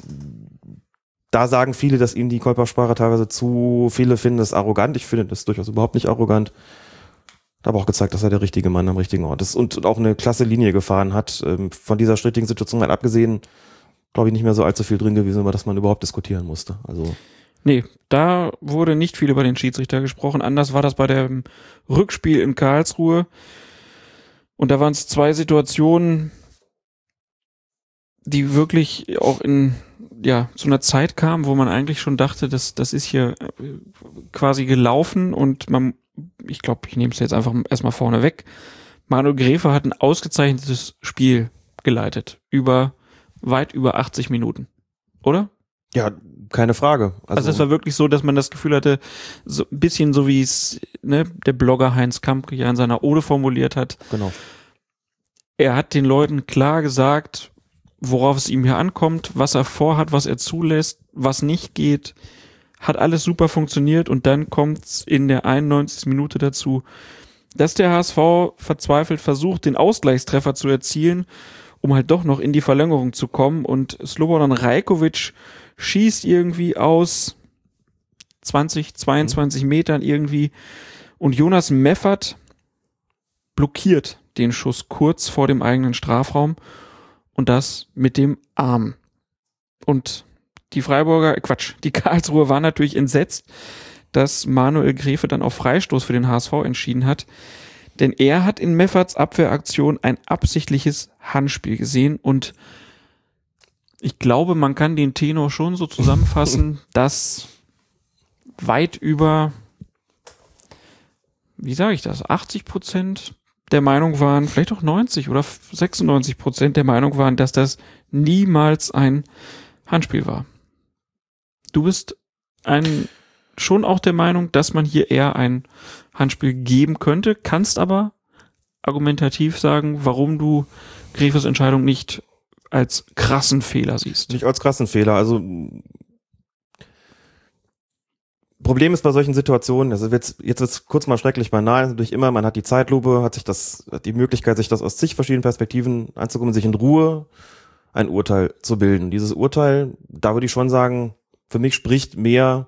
Da sagen viele, dass ihm die Körpersprache teilweise zu, viele finden es arrogant. Ich finde das durchaus überhaupt nicht arrogant. Hat aber auch gezeigt, dass er der richtige Mann am richtigen Ort ist und auch eine klasse Linie gefahren hat. Ähm, von dieser strittigen Situation halt abgesehen, glaube ich, nicht mehr so allzu viel drin gewesen, über das man überhaupt diskutieren musste. Also Nee, da wurde nicht viel über den Schiedsrichter gesprochen. Anders war das bei dem Rückspiel in Karlsruhe. Und da waren es zwei Situationen, die wirklich auch in ja zu einer Zeit kamen, wo man eigentlich schon dachte, dass das ist hier äh, quasi gelaufen und man, ich glaube, ich nehme es jetzt einfach erstmal vorne weg. Manuel Gräfe hat ein ausgezeichnetes Spiel geleitet über weit über 80 Minuten, oder? ja, keine Frage. Also, es war wirklich so, dass man das Gefühl hatte, so ein bisschen so wie es ne, der Blogger Heinz Kampke ja in seiner Ode formuliert hat. genau. Er hat den Leuten klar gesagt, worauf es ihm hier ankommt, was er vorhat, was er zulässt, was nicht geht. Hat alles super funktioniert und dann kommt's in der 91. Minute dazu, dass der HSV verzweifelt versucht, den Ausgleichstreffer zu erzielen, um halt doch noch in die Verlängerung zu kommen und Slobodan Rajkovic schießt irgendwie aus 20, 22 Metern irgendwie und Jonas Meffert blockiert den Schuss kurz vor dem eigenen Strafraum und das mit dem Arm. Und die Freiburger, äh, Quatsch, die Karlsruhe war natürlich entsetzt, dass Manuel Gräfe dann auf Freistoß für den HSV entschieden hat. Denn er hat in Mefferts Abwehraktion ein absichtliches Handspiel gesehen und ich glaube, man kann den Tenor schon so zusammenfassen, dass weit über, wie sage ich das, 80 Prozent der Meinung waren, vielleicht auch 90 oder 96 Prozent der Meinung waren, dass das niemals ein Handspiel war. Du bist ein, schon auch der Meinung, dass man hier eher ein Handspiel geben könnte, kannst aber argumentativ sagen, warum du Grefes Entscheidung nicht als krassen Fehler siehst. Nicht als krassen Fehler. Also Problem ist bei solchen Situationen, also jetzt, jetzt wird's kurz mal schrecklich banal, natürlich immer, man hat die Zeitlupe, hat sich das, hat die Möglichkeit, sich das aus zig verschiedenen Perspektiven anzugucken, sich in Ruhe ein Urteil zu bilden. Dieses Urteil, da würde ich schon sagen, für mich spricht mehr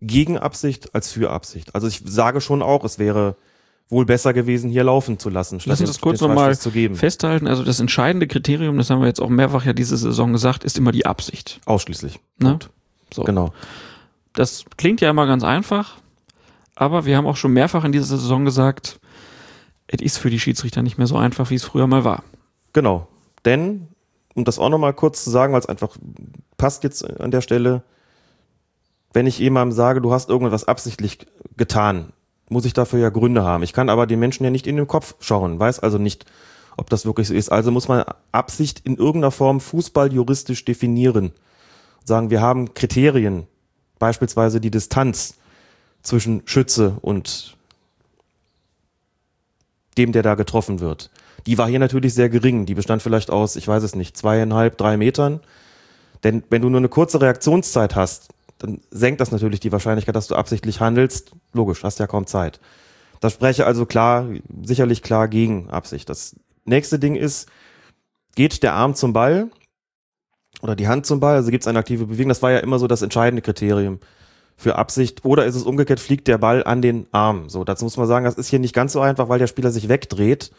gegen Absicht als für Absicht. Also ich sage schon auch, es wäre wohl besser gewesen, hier laufen zu lassen, Lass uns das kurz nochmal festhalten. Also das entscheidende Kriterium, das haben wir jetzt auch mehrfach ja diese Saison gesagt, ist immer die Absicht. Ausschließlich. Ne? So. Genau. Das klingt ja immer ganz einfach, aber wir haben auch schon mehrfach in dieser Saison gesagt, es ist für die Schiedsrichter nicht mehr so einfach, wie es früher mal war. Genau. Denn, um das auch nochmal kurz zu sagen, weil es einfach passt jetzt an der Stelle, wenn ich jemandem sage, du hast irgendwas absichtlich getan, muss ich dafür ja Gründe haben. Ich kann aber den Menschen ja nicht in den Kopf schauen, weiß also nicht, ob das wirklich so ist. Also muss man Absicht in irgendeiner Form fußballjuristisch definieren. Sagen, wir haben Kriterien, beispielsweise die Distanz zwischen Schütze und dem, der da getroffen wird. Die war hier natürlich sehr gering. Die bestand vielleicht aus, ich weiß es nicht, zweieinhalb, drei Metern. Denn wenn du nur eine kurze Reaktionszeit hast, dann senkt das natürlich die Wahrscheinlichkeit, dass du absichtlich handelst. Logisch, hast ja kaum Zeit. Das spreche also klar, sicherlich klar gegen Absicht. Das nächste Ding ist, geht der Arm zum Ball oder die Hand zum Ball, also gibt es eine aktive Bewegung. Das war ja immer so das entscheidende Kriterium für Absicht. Oder ist es umgekehrt, fliegt der Ball an den Arm. So, dazu muss man sagen, das ist hier nicht ganz so einfach, weil der Spieler sich wegdreht.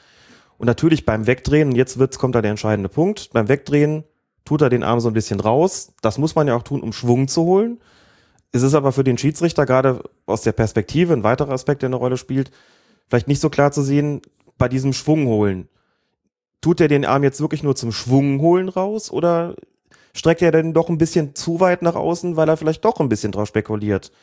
Und natürlich beim Wegdrehen, jetzt wird's, kommt da der entscheidende Punkt, beim Wegdrehen tut er den Arm so ein bisschen raus. Das muss man ja auch tun, um Schwung zu holen. Es ist aber für den Schiedsrichter gerade aus der Perspektive, ein weiterer Aspekt, der eine Rolle spielt, vielleicht nicht so klar zu sehen, bei diesem Schwung holen. Tut er den Arm jetzt wirklich nur zum Schwung holen raus oder streckt er denn doch ein bisschen zu weit nach außen, weil er vielleicht doch ein bisschen drauf spekuliert,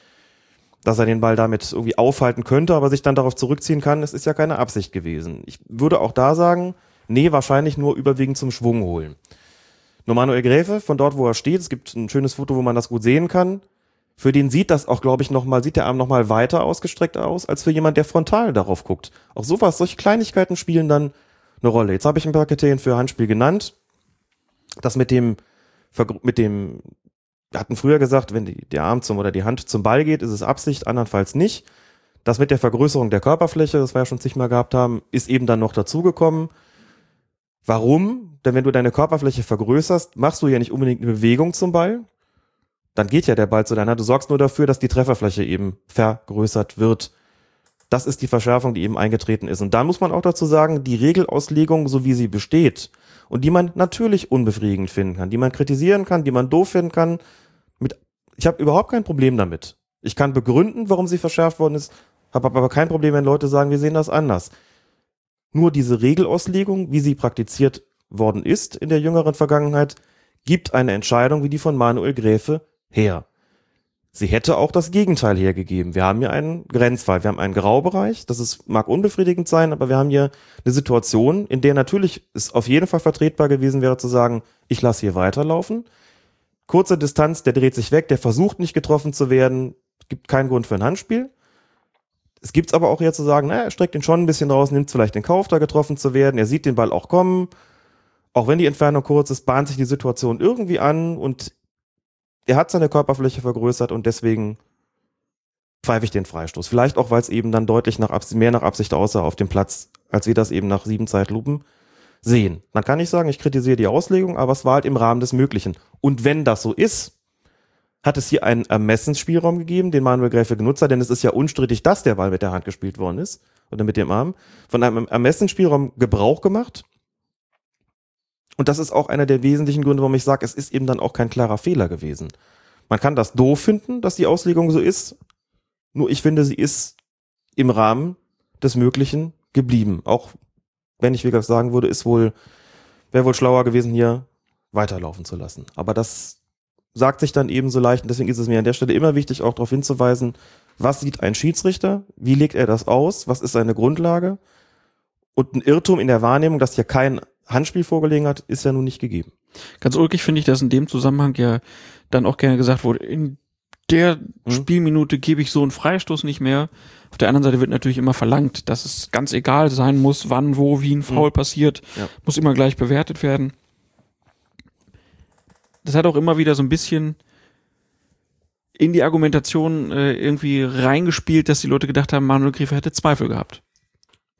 dass er den Ball damit irgendwie aufhalten könnte, aber sich dann darauf zurückziehen kann, es ist ja keine Absicht gewesen. Ich würde auch da sagen, nee, wahrscheinlich nur überwiegend zum Schwung holen. Nur Gräfe, von dort, wo er steht, es gibt ein schönes Foto, wo man das gut sehen kann, für den sieht das auch, glaube ich, nochmal, sieht der Arm nochmal weiter ausgestreckt aus, als für jemand, der frontal darauf guckt. Auch sowas, solche Kleinigkeiten spielen dann eine Rolle. Jetzt habe ich ein paar Kriterien für Handspiel genannt. Das mit dem, mit dem, wir hatten früher gesagt, wenn die, der Arm zum oder die Hand zum Ball geht, ist es Absicht, andernfalls nicht. Das mit der Vergrößerung der Körperfläche, das wir ja schon zigmal gehabt haben, ist eben dann noch dazugekommen. Warum? Denn wenn du deine Körperfläche vergrößerst, machst du ja nicht unbedingt eine Bewegung zum Ball. Dann geht ja der Ball zu deiner. Du sorgst nur dafür, dass die Trefferfläche eben vergrößert wird. Das ist die Verschärfung, die eben eingetreten ist. Und da muss man auch dazu sagen, die Regelauslegung, so wie sie besteht und die man natürlich unbefriedigend finden kann, die man kritisieren kann, die man doof finden kann, mit, ich habe überhaupt kein Problem damit. Ich kann begründen, warum sie verschärft worden ist, habe aber kein Problem, wenn Leute sagen, wir sehen das anders. Nur diese Regelauslegung, wie sie praktiziert worden ist in der jüngeren Vergangenheit, gibt eine Entscheidung wie die von Manuel Gräfe her. Sie hätte auch das Gegenteil hergegeben. Wir haben hier einen Grenzfall. Wir haben einen Graubereich. Das ist, mag unbefriedigend sein, aber wir haben hier eine Situation, in der natürlich es auf jeden Fall vertretbar gewesen wäre zu sagen, ich lasse hier weiterlaufen. Kurze Distanz, der dreht sich weg, der versucht nicht getroffen zu werden, gibt keinen Grund für ein Handspiel. Es gibt es aber auch eher zu sagen, naja, er streckt ihn schon ein bisschen raus, nimmt vielleicht den Kauf, da getroffen zu werden. Er sieht den Ball auch kommen. Auch wenn die Entfernung kurz ist, bahnt sich die Situation irgendwie an und er hat seine Körperfläche vergrößert und deswegen pfeife ich den Freistoß. Vielleicht auch, weil es eben dann deutlich nach Absicht, mehr nach Absicht aussah auf dem Platz, als wir das eben nach sieben Zeitlupen sehen. Dann kann ich sagen, ich kritisiere die Auslegung, aber es war halt im Rahmen des Möglichen. Und wenn das so ist, hat es hier einen Ermessensspielraum gegeben, den Manuel Gräfe genutzt hat, denn es ist ja unstrittig, dass der Ball mit der Hand gespielt worden ist oder mit dem Arm, von einem Ermessensspielraum Gebrauch gemacht. Und das ist auch einer der wesentlichen Gründe, warum ich sage, es ist eben dann auch kein klarer Fehler gewesen. Man kann das doof finden, dass die Auslegung so ist, nur ich finde, sie ist im Rahmen des Möglichen geblieben. Auch wenn ich, wie gesagt, sagen würde, ist wohl, wäre wohl schlauer gewesen, hier weiterlaufen zu lassen. Aber das sagt sich dann eben so leicht. Und deswegen ist es mir an der Stelle immer wichtig, auch darauf hinzuweisen, was sieht ein Schiedsrichter? Wie legt er das aus? Was ist seine Grundlage? Und ein Irrtum in der Wahrnehmung, dass hier kein Handspiel vorgelegen hat, ist ja nun nicht gegeben. Ganz ulkig finde ich, dass in dem Zusammenhang ja dann auch gerne gesagt wurde, in der hm. Spielminute gebe ich so einen Freistoß nicht mehr. Auf der anderen Seite wird natürlich immer verlangt, dass es ganz egal sein muss, wann, wo, wie ein Foul hm. passiert. Ja. Muss immer gleich bewertet werden das hat auch immer wieder so ein bisschen in die Argumentation äh, irgendwie reingespielt, dass die Leute gedacht haben, Manuel Griefer hätte Zweifel gehabt.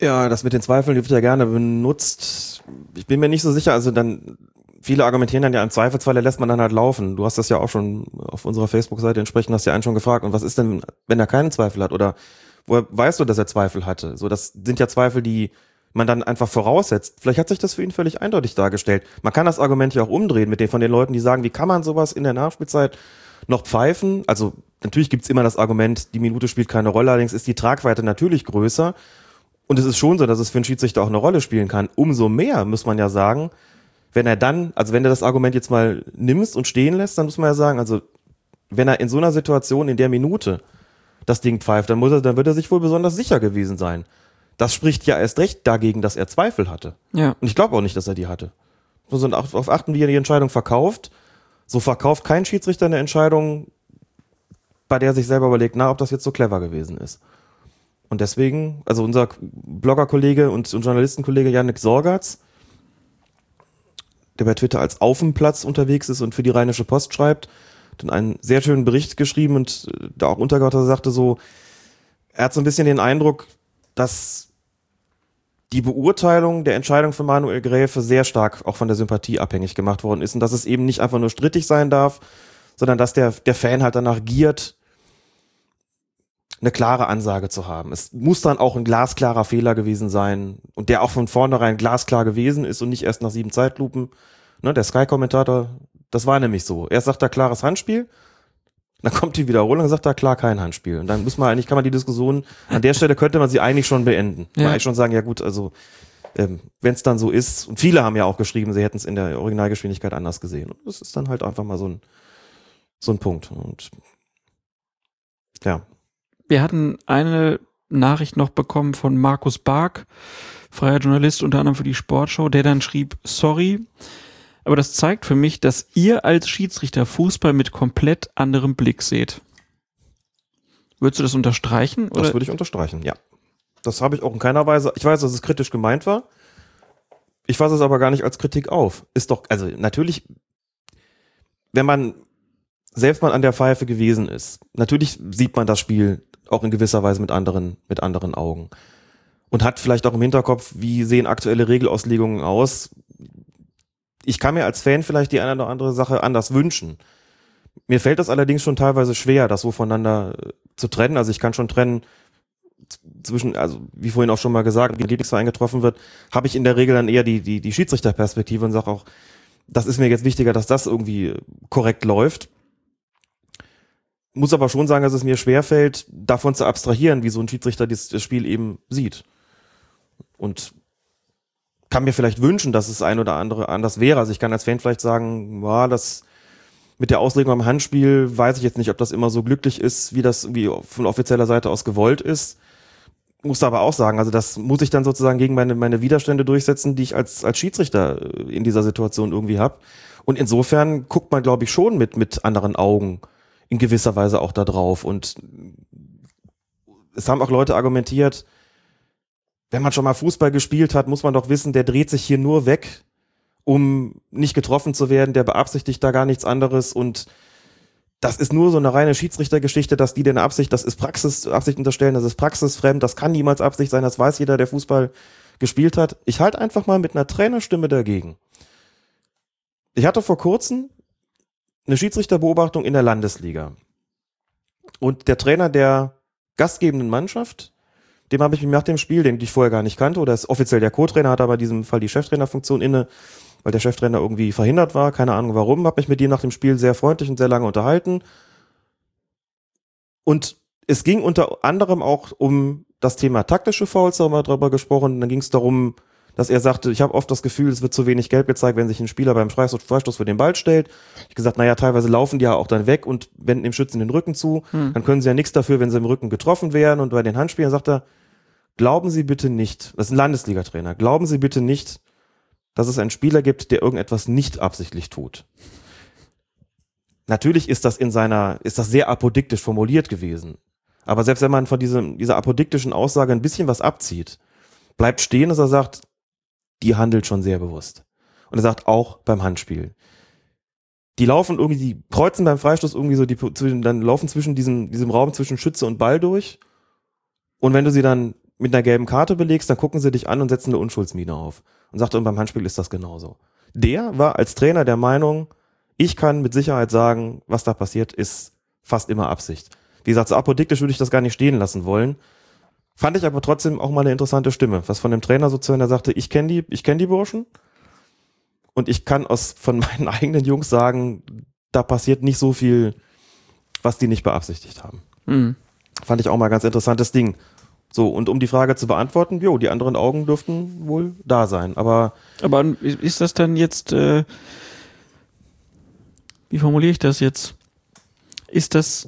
Ja, das mit den Zweifeln wird ja gerne benutzt. Ich bin mir nicht so sicher, also dann, viele argumentieren dann ja im Zweifelsfall, lässt man dann halt laufen. Du hast das ja auch schon auf unserer Facebook-Seite entsprechend, hast ja einen schon gefragt. Und was ist denn, wenn er keinen Zweifel hat? Oder woher weißt du, dass er Zweifel hatte? So, das sind ja Zweifel, die man dann einfach voraussetzt. Vielleicht hat sich das für ihn völlig eindeutig dargestellt. Man kann das Argument ja auch umdrehen mit den von den Leuten, die sagen, wie kann man sowas in der Nachspielzeit noch pfeifen? Also natürlich gibt's immer das Argument, die Minute spielt keine Rolle, allerdings ist die Tragweite natürlich größer. Und es ist schon so, dass es für einen Schiedsrichter auch eine Rolle spielen kann. Umso mehr muss man ja sagen, wenn er dann, also wenn du das Argument jetzt mal nimmst und stehen lässt, dann muss man ja sagen, also wenn er in so einer Situation in der Minute das Ding pfeift, dann muss er, dann wird er sich wohl besonders sicher gewesen sein. Das spricht ja erst recht dagegen, dass er Zweifel hatte. Ja. Und ich glaube auch nicht, dass er die hatte. Muss man auf achten, wie er die Entscheidung verkauft. So verkauft kein Schiedsrichter eine Entscheidung, bei der er sich selber überlegt, na, ob das jetzt so clever gewesen ist. Und deswegen, also unser Bloggerkollege und, und Journalistenkollege Janik Sorgatz, der bei Twitter als Aufenplatz unterwegs ist und für die Rheinische Post schreibt, dann einen sehr schönen Bericht geschrieben und äh, da auch untergebracht, er sagte so, er hat so ein bisschen den Eindruck, dass die Beurteilung der Entscheidung von Manuel Gräfe sehr stark auch von der Sympathie abhängig gemacht worden ist und dass es eben nicht einfach nur strittig sein darf, sondern dass der, der Fan halt danach giert, eine klare Ansage zu haben. Es muss dann auch ein glasklarer Fehler gewesen sein und der auch von vornherein glasklar gewesen ist und nicht erst nach sieben Zeitlupen. Ne, der Sky-Kommentator, das war nämlich so. Erst sagt er klares Handspiel dann kommt die Wiederholung und sagt da klar kein Handspiel. Und dann muss man eigentlich, kann man die Diskussion, an der Stelle könnte man sie eigentlich schon beenden. Ja. Man eigentlich schon sagen, ja gut, also ähm, wenn es dann so ist, und viele haben ja auch geschrieben, sie hätten es in der Originalgeschwindigkeit anders gesehen. Und das ist dann halt einfach mal so ein, so ein Punkt. Und ja. Wir hatten eine Nachricht noch bekommen von Markus Bark, freier Journalist, unter anderem für die Sportshow, der dann schrieb, sorry, aber das zeigt für mich, dass ihr als Schiedsrichter Fußball mit komplett anderem Blick seht. Würdest du das unterstreichen? Oder? Das würde ich unterstreichen, ja. Das habe ich auch in keiner Weise. Ich weiß, dass es kritisch gemeint war. Ich fasse es aber gar nicht als Kritik auf. Ist doch, also natürlich, wenn man selbst mal an der Pfeife gewesen ist, natürlich sieht man das Spiel auch in gewisser Weise mit anderen, mit anderen Augen. und hat vielleicht auch im Hinterkopf, wie sehen aktuelle Regelauslegungen aus. Ich kann mir als Fan vielleicht die eine oder andere Sache anders wünschen. Mir fällt das allerdings schon teilweise schwer, das so voneinander äh, zu trennen. Also ich kann schon trennen zwischen, also wie vorhin auch schon mal gesagt, wie ein Lieblingsverein getroffen wird, habe ich in der Regel dann eher die, die, die Schiedsrichterperspektive und sage auch, das ist mir jetzt wichtiger, dass das irgendwie korrekt läuft. Muss aber schon sagen, dass es mir schwerfällt, davon zu abstrahieren, wie so ein Schiedsrichter das Spiel eben sieht. Und kann mir vielleicht wünschen, dass es ein oder andere anders wäre. Also ich kann als Fan vielleicht sagen, ja, das mit der Auslegung am Handspiel weiß ich jetzt nicht, ob das immer so glücklich ist, wie das wie von offizieller Seite aus gewollt ist. Muss aber auch sagen, also das muss ich dann sozusagen gegen meine, meine Widerstände durchsetzen, die ich als, als Schiedsrichter äh, in dieser Situation irgendwie habe. Und insofern guckt man, glaube ich, schon mit, mit anderen Augen in gewisser Weise auch da drauf. Und es haben auch Leute argumentiert, wenn man schon mal Fußball gespielt hat, muss man doch wissen, der dreht sich hier nur weg, um nicht getroffen zu werden, der beabsichtigt da gar nichts anderes und das ist nur so eine reine Schiedsrichtergeschichte, dass die denn Absicht, das ist Praxis, Absicht unterstellen, das ist praxisfremd, das kann niemals Absicht sein, das weiß jeder, der Fußball gespielt hat. Ich halte einfach mal mit einer Trainerstimme dagegen. Ich hatte vor kurzem eine Schiedsrichterbeobachtung in der Landesliga. Und der Trainer der gastgebenden Mannschaft dem habe ich mich nach dem Spiel, den ich vorher gar nicht kannte, oder ist offiziell der Co-Trainer, hat aber in diesem Fall die Cheftrainerfunktion inne, weil der Cheftrainer irgendwie verhindert war, keine Ahnung warum, habe mich mit ihm nach dem Spiel sehr freundlich und sehr lange unterhalten. Und es ging unter anderem auch um das Thema taktische Fouls, da haben wir drüber gesprochen. Dann ging es darum, dass er sagte, ich habe oft das Gefühl, es wird zu wenig Gelb gezeigt, wenn sich ein Spieler beim Freistoß für den Ball stellt. Ich gesagt, naja, teilweise laufen die ja auch dann weg und wenden dem Schützen den Rücken zu. Hm. Dann können sie ja nichts dafür, wenn sie im Rücken getroffen werden. Und bei den Handspielen sagt er, glauben Sie bitte nicht, das ist ein Landesliga-Trainer, glauben Sie bitte nicht, dass es einen Spieler gibt, der irgendetwas nicht absichtlich tut. Natürlich ist das in seiner, ist das sehr apodiktisch formuliert gewesen. Aber selbst wenn man von diesem, dieser apodiktischen Aussage ein bisschen was abzieht, bleibt stehen, dass er sagt, die handelt schon sehr bewusst. Und er sagt auch beim Handspiel. Die laufen irgendwie, die kreuzen beim Freistoß irgendwie so, die, dann laufen zwischen diesem, diesem Raum zwischen Schütze und Ball durch. Und wenn du sie dann mit einer gelben Karte belegst, dann gucken sie dich an und setzen eine Unschuldsmine auf. Und sagt, und beim Handspiel ist das genauso. Der war als Trainer der Meinung, ich kann mit Sicherheit sagen, was da passiert, ist fast immer Absicht. Wie gesagt, so apodiktisch würde ich das gar nicht stehen lassen wollen. Fand ich aber trotzdem auch mal eine interessante Stimme, was von dem Trainer so zu hören, der sagte, ich kenne die, ich kenne die Burschen und ich kann aus von meinen eigenen Jungs sagen, da passiert nicht so viel, was die nicht beabsichtigt haben. Mhm. Fand ich auch mal ganz interessantes Ding. So, und um die Frage zu beantworten, jo, die anderen Augen dürften wohl da sein. Aber. Aber ist das dann jetzt, äh, wie formuliere ich das jetzt? Ist das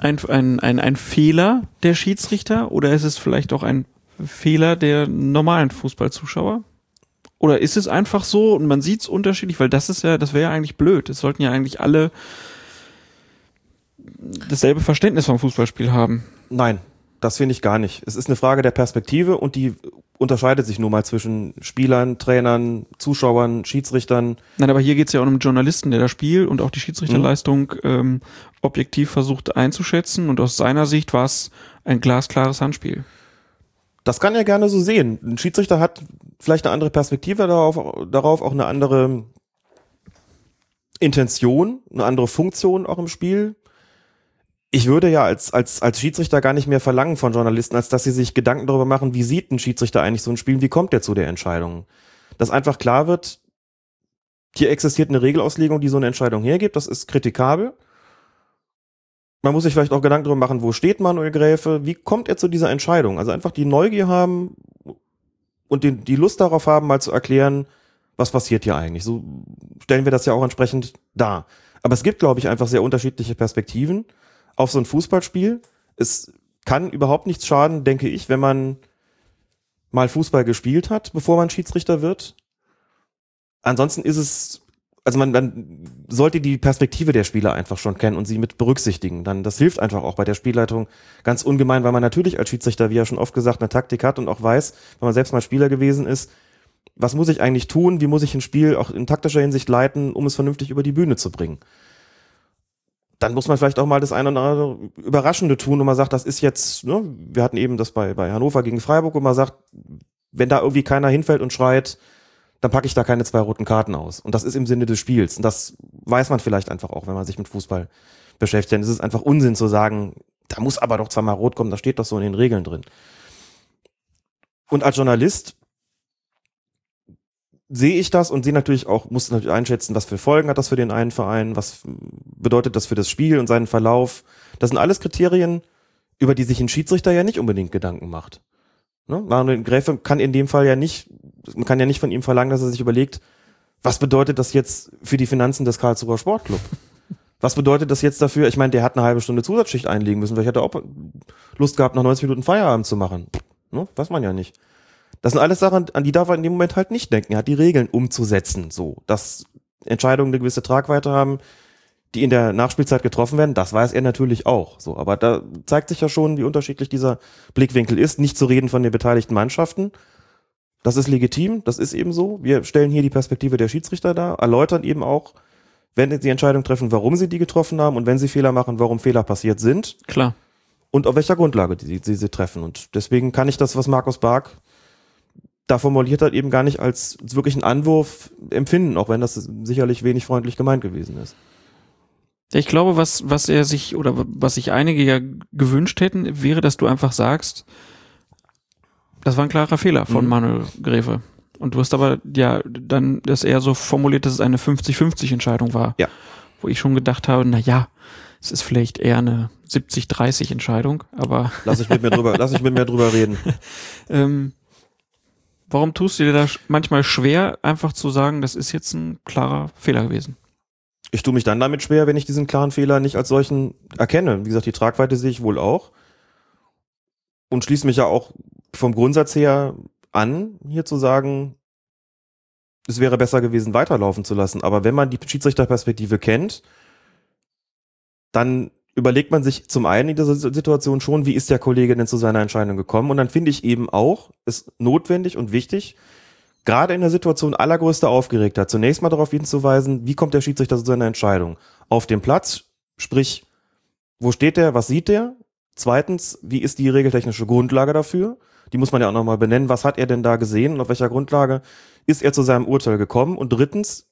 ein, ein, ein, ein Fehler der Schiedsrichter oder ist es vielleicht auch ein Fehler der normalen Fußballzuschauer? Oder ist es einfach so und man sieht es unterschiedlich, weil das ist ja, das wäre ja eigentlich blöd. Es sollten ja eigentlich alle dasselbe Verständnis vom Fußballspiel haben. Nein, das finde ich gar nicht. Es ist eine Frage der Perspektive und die unterscheidet sich nun mal zwischen Spielern, Trainern, Zuschauern, Schiedsrichtern. Nein, aber hier geht es ja um einen Journalisten, der das Spiel und auch die Schiedsrichterleistung mhm. ähm, objektiv versucht einzuschätzen und aus seiner Sicht war es ein glasklares Handspiel. Das kann er gerne so sehen. Ein Schiedsrichter hat vielleicht eine andere Perspektive darauf, darauf auch eine andere Intention, eine andere Funktion auch im Spiel ich würde ja als, als, als Schiedsrichter gar nicht mehr verlangen von Journalisten, als dass sie sich Gedanken darüber machen, wie sieht ein Schiedsrichter eigentlich so ein Spiel, wie kommt der zu der Entscheidung. Dass einfach klar wird, hier existiert eine Regelauslegung, die so eine Entscheidung hergibt, das ist kritikabel. Man muss sich vielleicht auch Gedanken darüber machen, wo steht Manuel Gräfe, wie kommt er zu dieser Entscheidung? Also einfach die Neugier haben und die, die Lust darauf haben, mal zu erklären, was passiert hier eigentlich. So stellen wir das ja auch entsprechend dar. Aber es gibt, glaube ich, einfach sehr unterschiedliche Perspektiven auf so ein Fußballspiel. Es kann überhaupt nichts schaden, denke ich, wenn man mal Fußball gespielt hat, bevor man Schiedsrichter wird. Ansonsten ist es, also man, man sollte die Perspektive der Spieler einfach schon kennen und sie mit berücksichtigen. Dann, das hilft einfach auch bei der Spielleitung ganz ungemein, weil man natürlich als Schiedsrichter, wie ja schon oft gesagt, eine Taktik hat und auch weiß, wenn man selbst mal Spieler gewesen ist, was muss ich eigentlich tun, wie muss ich ein Spiel auch in taktischer Hinsicht leiten, um es vernünftig über die Bühne zu bringen. Dann muss man vielleicht auch mal das eine oder andere Überraschende tun und man sagt, das ist jetzt, ne, wir hatten eben das bei, bei Hannover gegen Freiburg und man sagt, wenn da irgendwie keiner hinfällt und schreit, dann packe ich da keine zwei roten Karten aus. Und das ist im Sinne des Spiels. Und das weiß man vielleicht einfach auch, wenn man sich mit Fußball beschäftigt. Denn es ist einfach Unsinn zu sagen, da muss aber doch zweimal rot kommen, da steht doch so in den Regeln drin. Und als Journalist sehe ich das und sehe natürlich auch, muss natürlich einschätzen, was für Folgen hat das für den einen Verein, was bedeutet das für das Spiel und seinen Verlauf. Das sind alles Kriterien, über die sich ein Schiedsrichter ja nicht unbedingt Gedanken macht. Ne? Manuel Gräfe kann in dem Fall ja nicht, man kann ja nicht von ihm verlangen, dass er sich überlegt, was bedeutet das jetzt für die Finanzen des Karlsruher Sportclub? Was bedeutet das jetzt dafür? Ich meine, der hat eine halbe Stunde Zusatzschicht einlegen müssen. Vielleicht hat er auch Lust gehabt, nach 90 Minuten Feierabend zu machen. Ne? Weiß man ja nicht. Das sind alles Sachen, an die darf er in dem Moment halt nicht denken. Er hat die Regeln umzusetzen, so, dass Entscheidungen eine gewisse Tragweite haben, die in der Nachspielzeit getroffen werden. Das weiß er natürlich auch, so. Aber da zeigt sich ja schon, wie unterschiedlich dieser Blickwinkel ist. Nicht zu reden von den beteiligten Mannschaften. Das ist legitim, das ist eben so. Wir stellen hier die Perspektive der Schiedsrichter dar, erläutern eben auch, wenn sie Entscheidung treffen, warum sie die getroffen haben und wenn sie Fehler machen, warum Fehler passiert sind. Klar. Und auf welcher Grundlage sie, sie, sie treffen. Und deswegen kann ich das, was Markus Bark da formuliert hat, eben gar nicht als wirklichen Anwurf empfinden, auch wenn das sicherlich wenig freundlich gemeint gewesen ist. Ich glaube, was, was er sich oder was sich einige ja gewünscht hätten, wäre, dass du einfach sagst, das war ein klarer Fehler von Mhm. Manuel Gräfe. Und du hast aber ja dann das eher so formuliert, dass es eine 50-50 Entscheidung war. Ja. Wo ich schon gedacht habe, na ja, es ist vielleicht eher eine 70-30 Entscheidung, aber Lass ich mit mir drüber, lass ich mit mir drüber reden. ähm, warum tust du dir da manchmal schwer, einfach zu sagen, das ist jetzt ein klarer Fehler gewesen? Ich tue mich dann damit schwer, wenn ich diesen klaren Fehler nicht als solchen erkenne. Wie gesagt, die Tragweite sehe ich wohl auch. Und schließe mich ja auch vom Grundsatz her an, hier zu sagen, es wäre besser gewesen, weiterlaufen zu lassen. Aber wenn man die Schiedsrichterperspektive kennt, dann überlegt man sich zum einen in dieser Situation schon, wie ist der Kollege denn zu seiner Entscheidung gekommen? Und dann finde ich eben auch, es notwendig und wichtig, gerade in der Situation allergrößter Aufgeregtheit, zunächst mal darauf hinzuweisen, wie kommt der Schiedsrichter zu seiner Entscheidung? Auf dem Platz, sprich, wo steht der, was sieht der? Zweitens, wie ist die regeltechnische Grundlage dafür? Die muss man ja auch nochmal benennen. Was hat er denn da gesehen und auf welcher Grundlage ist er zu seinem Urteil gekommen? Und drittens,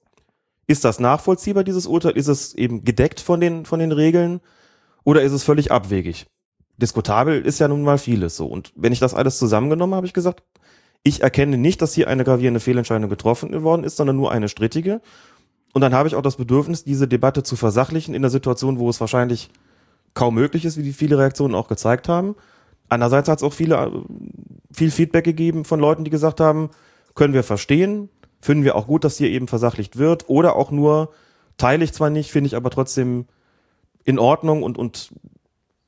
ist das nachvollziehbar, dieses Urteil? Ist es eben gedeckt von den, von den Regeln? Oder ist es völlig abwegig? Diskutabel ist ja nun mal vieles so. Und wenn ich das alles zusammengenommen habe, habe ich gesagt, ich erkenne nicht, dass hier eine gravierende Fehlentscheidung getroffen worden ist, sondern nur eine strittige. Und dann habe ich auch das Bedürfnis, diese Debatte zu versachlichen in der Situation, wo es wahrscheinlich kaum möglich ist, wie die viele Reaktionen auch gezeigt haben. Andererseits hat es auch viele, äh, viel Feedback gegeben von Leuten, die gesagt haben, können wir verstehen, finden wir auch gut, dass hier eben versachlicht wird oder auch nur, teile ich zwar nicht, finde ich aber trotzdem in Ordnung und, und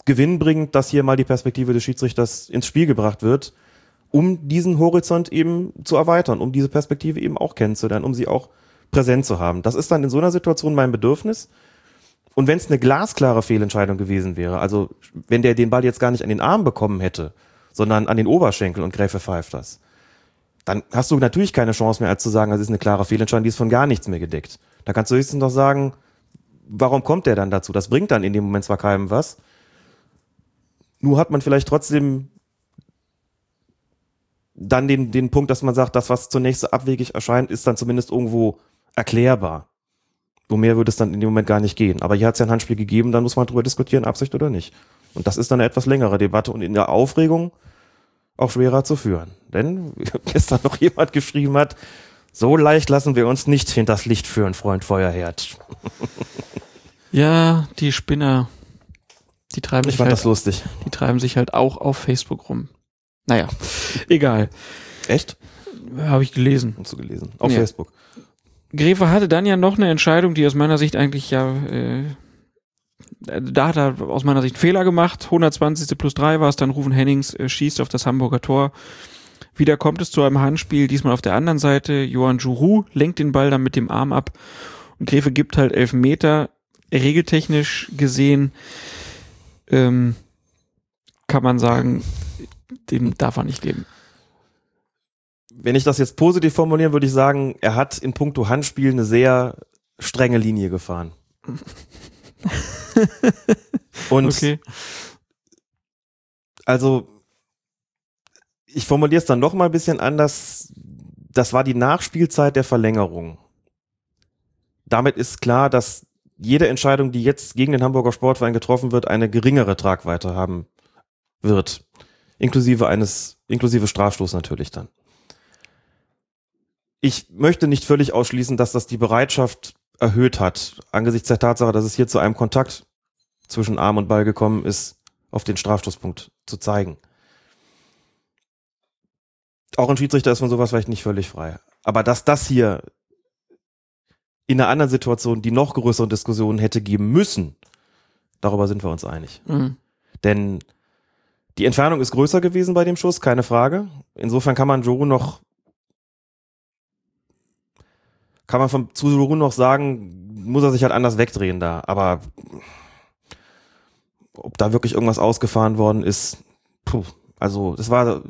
gewinnbringend, dass hier mal die Perspektive des Schiedsrichters ins Spiel gebracht wird, um diesen Horizont eben zu erweitern, um diese Perspektive eben auch kennenzulernen, um sie auch präsent zu haben. Das ist dann in so einer Situation mein Bedürfnis. Und wenn es eine glasklare Fehlentscheidung gewesen wäre, also wenn der den Ball jetzt gar nicht an den Arm bekommen hätte, sondern an den Oberschenkel und Gräfe pfeift das, dann hast du natürlich keine Chance mehr, als zu sagen, das ist eine klare Fehlentscheidung, die ist von gar nichts mehr gedeckt. Da kannst du höchstens noch sagen, warum kommt der dann dazu? Das bringt dann in dem Moment zwar keinem was. Nur hat man vielleicht trotzdem dann den, den Punkt, dass man sagt, das, was zunächst so abwegig erscheint, ist dann zumindest irgendwo erklärbar. So mehr würde es dann in dem Moment gar nicht gehen. Aber hier hat es ja ein Handspiel gegeben, dann muss man darüber diskutieren, Absicht oder nicht. Und das ist dann eine etwas längere Debatte und in der Aufregung auch schwerer zu führen. Denn gestern noch jemand geschrieben hat, so leicht lassen wir uns nicht hinters Licht führen, Freund Feuerherd. Ja, die Spinner, die treiben Ich sich fand halt, das lustig. die treiben sich halt auch auf Facebook rum. Naja, egal. Echt? Habe ich gelesen. Hast du gelesen? Auf Ja. Facebook. Gräfe hatte dann ja noch eine Entscheidung, die aus meiner Sicht eigentlich ja, äh, da hat er aus meiner Sicht einen Fehler gemacht. 120. plus 3 war es dann, Rufen Hennings äh, schießt auf das Hamburger Tor. Wieder kommt es zu einem Handspiel, diesmal auf der anderen Seite. Johann Juru lenkt den Ball dann mit dem Arm ab und Gräfe gibt halt elf Meter. Regeltechnisch gesehen ähm, kann man sagen, dem darf er nicht geben. Wenn ich das jetzt positiv formulieren, würde ich sagen, er hat in puncto Handspiel eine sehr strenge Linie gefahren. Und Okay. also ich formuliere es dann noch mal ein bisschen anders. Das war die Nachspielzeit der Verlängerung. Damit ist klar, dass jede Entscheidung, die jetzt gegen den Hamburger Sportverein getroffen wird, eine geringere Tragweite haben wird. Inklusive eines, inklusive Strafstoß natürlich dann. Ich möchte nicht völlig ausschließen, dass das die Bereitschaft erhöht hat, angesichts der Tatsache, dass es hier zu einem Kontakt zwischen Arm und Ball gekommen ist, auf den Strafstoßpunkt zu zeigen. Auch ein Schiedsrichter ist von sowas vielleicht nicht völlig frei. Aber dass das hier in einer anderen Situation die noch größeren Diskussionen hätte geben müssen, darüber sind wir uns einig. Mhm. Denn die Entfernung ist größer gewesen bei dem Schuss, keine Frage. Insofern kann man Joru noch kann man von zu Joru noch sagen, muss er sich halt anders wegdrehen da. Aber ob da wirklich irgendwas ausgefahren worden ist, puh, also das war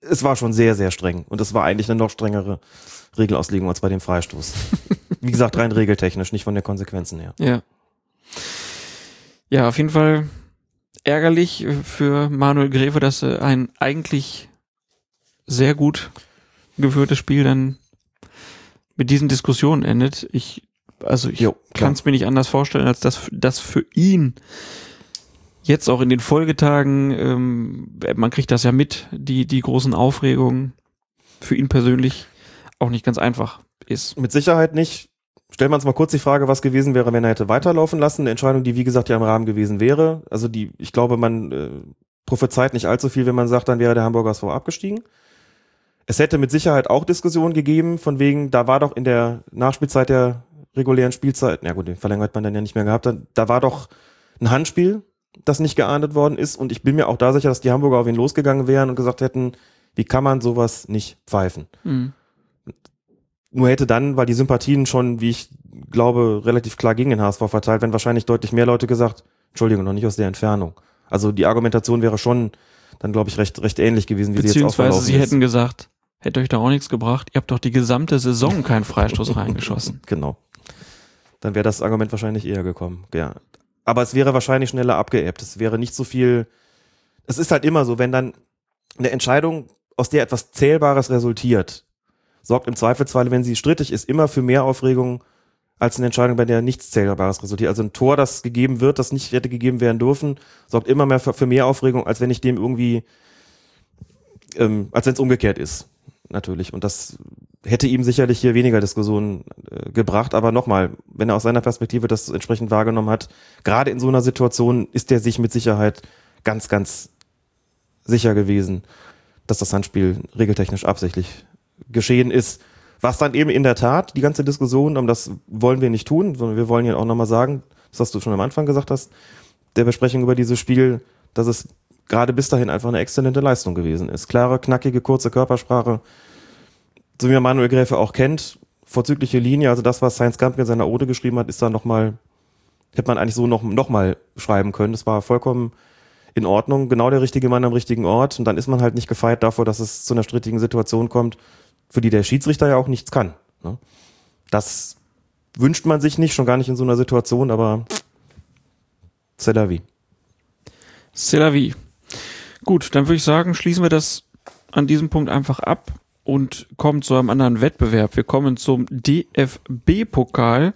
es war schon sehr, sehr streng. Und es war eigentlich eine noch strengere Regelauslegung als bei dem Freistoß. Wie gesagt, rein regeltechnisch, nicht von den Konsequenzen her. Ja. Ja, auf jeden Fall ärgerlich für Manuel Greve, dass ein eigentlich sehr gut geführtes Spiel dann mit diesen Diskussionen endet. Ich, also ich kann es mir nicht anders vorstellen, als dass das für ihn jetzt auch in den Folgetagen, ähm, man kriegt das ja mit, die, die großen Aufregungen für ihn persönlich auch nicht ganz einfach ist. Mit Sicherheit nicht. Stellen wir uns mal kurz die Frage, was gewesen wäre, wenn er hätte weiterlaufen lassen. Eine Entscheidung, die wie gesagt ja im Rahmen gewesen wäre. Also die, ich glaube, man äh, prophezeit nicht allzu viel, wenn man sagt, dann wäre der Hamburger SV abgestiegen. Es hätte mit Sicherheit auch Diskussionen gegeben, von wegen, da war doch in der Nachspielzeit der regulären Spielzeit, na gut, den Verlängerung hat man dann ja nicht mehr gehabt, da war doch ein Handspiel, das nicht geahndet worden ist. Und ich bin mir auch da sicher, dass die Hamburger auf ihn losgegangen wären und gesagt hätten, wie kann man sowas nicht pfeifen? Mhm. Nur hätte dann, weil die Sympathien schon, wie ich glaube, relativ klar gegen den HSV verteilt werden, wahrscheinlich deutlich mehr Leute gesagt, Entschuldigung, noch nicht aus der Entfernung. Also die Argumentation wäre schon dann, glaube ich, recht, recht ähnlich gewesen, wie sie jetzt auch Beziehungsweise sie hätten gesagt, hätte euch da auch nichts gebracht, ihr habt doch die gesamte Saison keinen Freistoß reingeschossen. Genau. Dann wäre das Argument wahrscheinlich eher gekommen. Ja. Aber es wäre wahrscheinlich schneller abgeebbt. Es wäre nicht so viel. Es ist halt immer so, wenn dann eine Entscheidung, aus der etwas Zählbares resultiert, sorgt im Zweifelsfall, wenn sie strittig ist, immer für mehr Aufregung als eine Entscheidung, bei der nichts Zählbares resultiert. Also ein Tor, das gegeben wird, das nicht hätte gegeben werden dürfen, sorgt immer mehr für, für mehr Aufregung, als wenn ich dem irgendwie, ähm, als wenn es umgekehrt ist. Natürlich. Und das hätte ihm sicherlich hier weniger Diskussionen äh, gebracht. Aber nochmal, wenn er aus seiner Perspektive das entsprechend wahrgenommen hat, gerade in so einer Situation ist er sich mit Sicherheit ganz, ganz sicher gewesen, dass das Handspiel regeltechnisch absichtlich geschehen ist. Was dann eben in der Tat, die ganze Diskussion, um das wollen wir nicht tun, sondern wir wollen ja auch nochmal sagen, das hast du schon am Anfang gesagt hast, der Besprechung über dieses Spiel, dass es gerade bis dahin einfach eine exzellente Leistung gewesen ist. Klare, knackige, kurze Körpersprache, so wie man Manuel Gräfe auch kennt, vorzügliche Linie, also das, was Science Gump in seiner Ode geschrieben hat, ist da nochmal, hätte man eigentlich so noch, noch schreiben können. Das war vollkommen in Ordnung, genau der richtige Mann am richtigen Ort und dann ist man halt nicht gefeit davor, dass es zu einer strittigen Situation kommt, für die der Schiedsrichter ja auch nichts kann. Ne? Das wünscht man sich nicht, schon gar nicht in so einer Situation, aber c'est la vie. C'est la vie. Gut, dann würde ich sagen, schließen wir das an diesem Punkt einfach ab und kommen zu einem anderen Wettbewerb. Wir kommen zum DFB-Pokal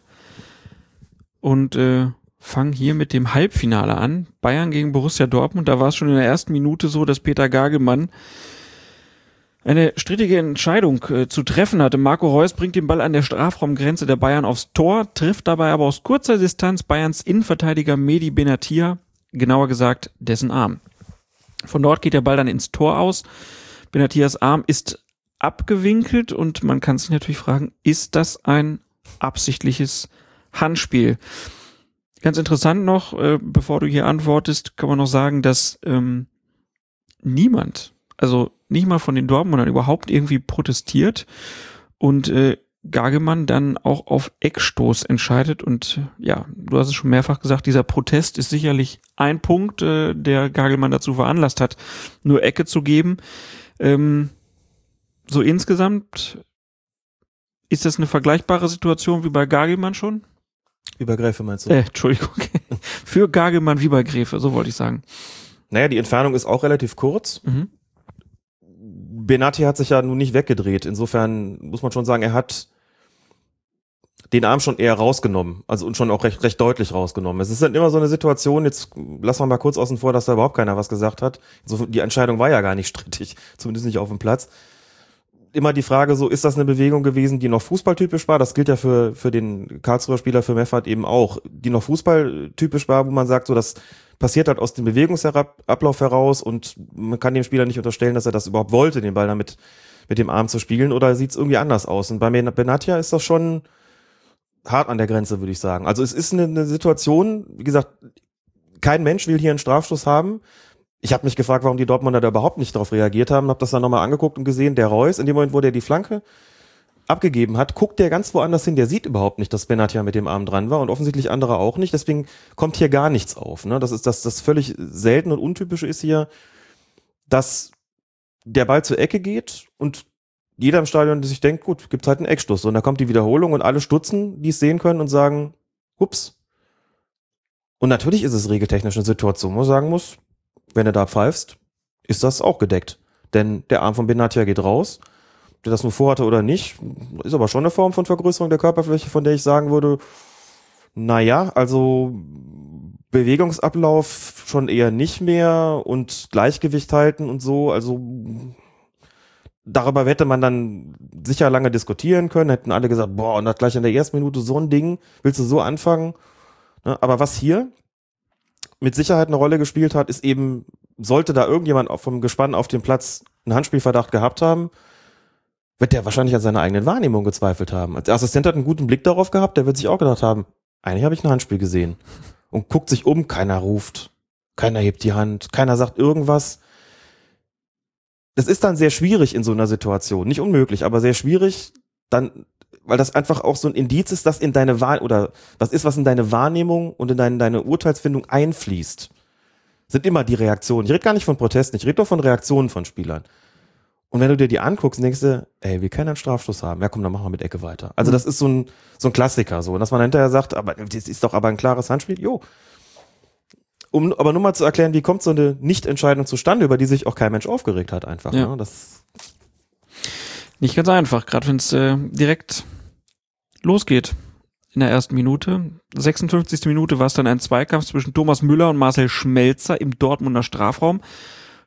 und äh, fangen hier mit dem Halbfinale an. Bayern gegen Borussia Dortmund. Da war es schon in der ersten Minute so, dass Peter Gagelmann eine strittige Entscheidung äh, zu treffen hatte. Marco Reus bringt den Ball an der Strafraumgrenze der Bayern aufs Tor, trifft dabei aber aus kurzer Distanz Bayerns Innenverteidiger Medi Benatia, genauer gesagt dessen Arm. Von dort geht der Ball dann ins Tor aus. Benatias Arm ist abgewinkelt und man kann sich natürlich fragen, ist das ein absichtliches Handspiel? Ganz interessant noch, äh, bevor du hier antwortest, kann man noch sagen, dass ähm, niemand, also nicht mal von den Dortmundern überhaupt irgendwie protestiert und äh, Gagemann dann auch auf Eckstoß entscheidet und äh, ja, du hast es schon mehrfach gesagt, dieser Protest ist sicherlich ein Punkt, äh, der Gagelmann dazu veranlasst hat, nur Ecke zu geben. Ähm, so insgesamt ist das eine vergleichbare Situation wie bei Gagelmann schon? Über Gräfe meinst du? Äh, Entschuldigung. Für Gagelmann wie bei Gräfe, so wollte ich sagen. Naja, die Entfernung ist auch relativ kurz. Mhm. Benatti hat sich ja nun nicht weggedreht. Insofern muss man schon sagen, er hat den Arm schon eher rausgenommen. Also und schon auch recht, recht deutlich rausgenommen. Es ist dann immer so eine Situation, jetzt lassen wir mal kurz außen vor, dass da überhaupt keiner was gesagt hat. So, die Entscheidung war ja gar nicht strittig, zumindest nicht auf dem Platz. Immer die Frage so, ist das eine Bewegung gewesen, die noch fußballtypisch war? Das gilt ja für, für den Karlsruher Spieler, für Meffert eben auch. Die noch fußballtypisch war, wo man sagt, so, das passiert halt aus dem Bewegungsablauf heraus und man kann dem Spieler nicht unterstellen, dass er das überhaupt wollte, den Ball damit mit dem Arm zu spielen oder sieht es irgendwie anders aus? Und bei Benatia ist das schon hart an der Grenze, würde ich sagen. Also es ist eine, eine Situation, wie gesagt, kein Mensch will hier einen Strafstoß haben. Ich habe mich gefragt, warum die Dortmunder da überhaupt nicht darauf reagiert haben, habe das dann nochmal angeguckt und gesehen, der Reus, in dem Moment, wo der die Flanke abgegeben hat, guckt der ganz woanders hin, der sieht überhaupt nicht, dass Benatia mit dem Arm dran war und offensichtlich andere auch nicht, deswegen kommt hier gar nichts auf. Ne? Das ist das, das völlig selten und untypische ist hier, dass der Ball zur Ecke geht und jeder im Stadion sich denkt, gut, gibt's halt einen Eckstoß. Und da kommt die Wiederholung und alle stutzen, die es sehen können und sagen, hups. Und natürlich ist es regeltechnisch eine Situation, wo man sagen muss, wenn du da pfeifst, ist das auch gedeckt. Denn der Arm von Benatia geht raus. Der das nur vorhatte oder nicht, ist aber schon eine Form von Vergrößerung der Körperfläche, von der ich sagen würde, naja, also Bewegungsablauf schon eher nicht mehr und Gleichgewicht halten und so, also darüber hätte man dann sicher lange diskutieren können, hätten alle gesagt, boah, und das gleich in der ersten Minute so ein Ding, willst du so anfangen? Ne, aber was hier mit Sicherheit eine Rolle gespielt hat, ist eben, sollte da irgendjemand vom Gespann auf dem Platz einen Handspielverdacht gehabt haben, wird der wahrscheinlich an seiner eigenen Wahrnehmung gezweifelt haben. Der Assistent hat einen guten Blick darauf gehabt, der wird sich auch gedacht haben, eigentlich habe ich ein Handspiel gesehen. Und guckt sich um, keiner ruft, keiner hebt die Hand, keiner sagt irgendwas das ist dann sehr schwierig in so einer Situation. Nicht unmöglich, aber sehr schwierig, dann, weil das einfach auch so ein Indiz ist, das in deine Wahl oder was ist, was in deine Wahrnehmung und in deine, deine Urteilsfindung einfließt. Sind immer die Reaktionen. Ich rede gar nicht von Protesten, ich rede doch von Reaktionen von Spielern. Und wenn du dir die anguckst, denkst du, ey, wir können einen Strafstoß haben. Ja, komm, dann machen wir mit Ecke weiter. Also mhm. das ist so ein, so ein Klassiker, so. Und dass man hinterher sagt, aber das ist doch aber ein klares Handspiel. Jo, um aber nur mal zu erklären, wie kommt so eine Nichtentscheidung zustande, über die sich auch kein Mensch aufgeregt hat, einfach. Ja. Ne? Das Nicht ganz einfach, gerade wenn es äh, direkt losgeht in der ersten Minute. 56. Minute war es dann ein Zweikampf zwischen Thomas Müller und Marcel Schmelzer im Dortmunder Strafraum.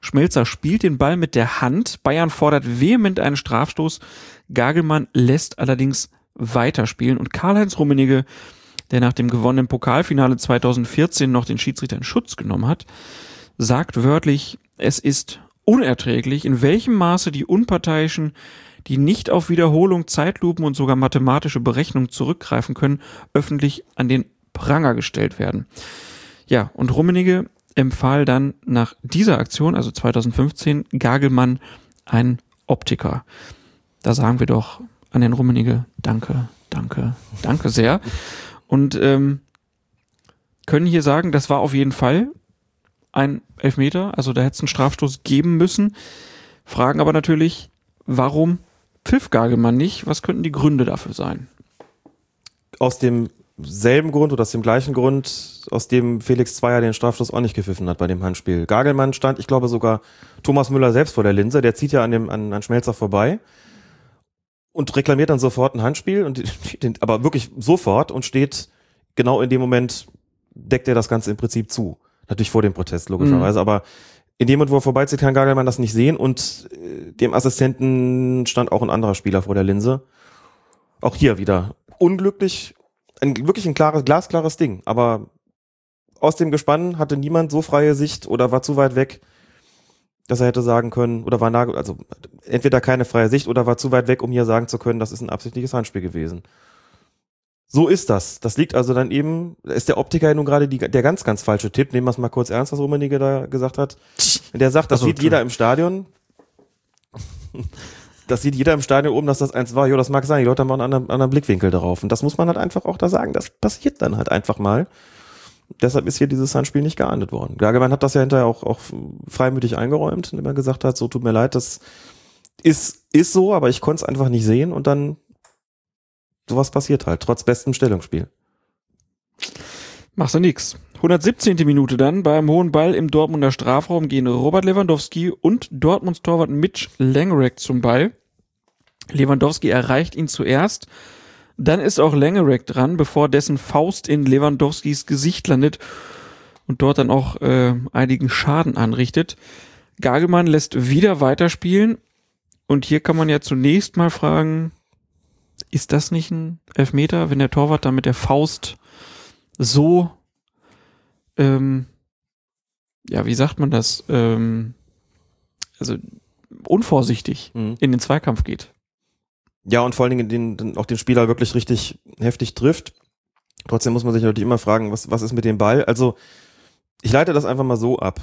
Schmelzer spielt den Ball mit der Hand. Bayern fordert vehement einen Strafstoß. Gagelmann lässt allerdings weiterspielen und Karl-Heinz Rummenigge der nach dem gewonnenen Pokalfinale 2014 noch den Schiedsrichter in Schutz genommen hat, sagt wörtlich, es ist unerträglich, in welchem Maße die Unparteiischen, die nicht auf Wiederholung, Zeitlupen und sogar mathematische Berechnungen zurückgreifen können, öffentlich an den Pranger gestellt werden. Ja, und Rummenigge empfahl dann nach dieser Aktion, also 2015, Gagelmann ein Optiker. Da sagen wir doch an den Rummenigge, danke, danke, danke sehr und ähm, können hier sagen, das war auf jeden Fall ein Elfmeter, also da hätte es einen Strafstoß geben müssen. Fragen aber natürlich, warum pfiff Gagelmann nicht? Was könnten die Gründe dafür sein? Aus demselben Grund oder aus dem gleichen Grund, aus dem Felix Zweier den Strafstoß auch nicht gepfiffen hat bei dem Handspiel. Gagelmann stand, ich glaube sogar Thomas Müller selbst vor der Linse, der zieht ja an dem an, an Schmelzer vorbei und reklamiert dann sofort ein Handspiel und aber wirklich sofort und steht genau in dem Moment deckt er das Ganze im Prinzip zu. Natürlich vor dem Protest logischerweise, mhm. aber in dem Moment, wo er vorbeizieht, kann Gagelmann das nicht sehen und äh, dem Assistenten stand auch ein anderer Spieler vor der Linse. Auch hier wieder unglücklich, ein, wirklich ein klares, glasklares Ding, aber aus dem Gespann hatte niemand so freie Sicht oder war zu weit weg, dass er hätte sagen können, oder war nah, also entweder keine freie Sicht oder war zu weit weg, um hier sagen zu können, das ist ein absichtliches Handspiel gewesen. So ist das. Das liegt also dann eben, ist der Optiker ja nun gerade die, der ganz, ganz falsche Tipp. Nehmen wir es mal kurz ernst, was Rummenigge da gesagt hat. Der sagt, das also, sieht jeder im Stadion. das sieht jeder im Stadion oben, dass das eins war. Jo, das mag sein. Die Leute haben auch einen anderen, anderen Blickwinkel darauf. Und das muss man halt einfach auch da sagen. Das passiert dann halt einfach mal deshalb ist hier dieses Handspiel nicht geahndet worden. Gagemann hat das ja hinterher auch, auch freimütig eingeräumt, indem er gesagt hat, so tut mir leid, das ist, ist so, aber ich konnte es einfach nicht sehen und dann sowas passiert halt, trotz bestem Stellungsspiel. Machst du nix. 117. Minute dann beim hohen Ball im Dortmunder Strafraum gehen Robert Lewandowski und Dortmunds Torwart Mitch Langerack zum Ball. Lewandowski erreicht ihn zuerst. Dann ist auch Langerack dran, bevor dessen Faust in Lewandowskis Gesicht landet und dort dann auch äh, einigen Schaden anrichtet. Gagelmann lässt wieder weiterspielen. Und hier kann man ja zunächst mal fragen, ist das nicht ein Elfmeter, wenn der Torwart da mit der Faust so, ähm, ja, wie sagt man das, ähm, also unvorsichtig Mhm. in den Zweikampf geht. Ja, und vor allen Dingen den, den, auch den Spieler wirklich richtig heftig trifft. Trotzdem muss man sich natürlich immer fragen, was, was ist mit dem Ball? Also, ich leite das einfach mal so ab.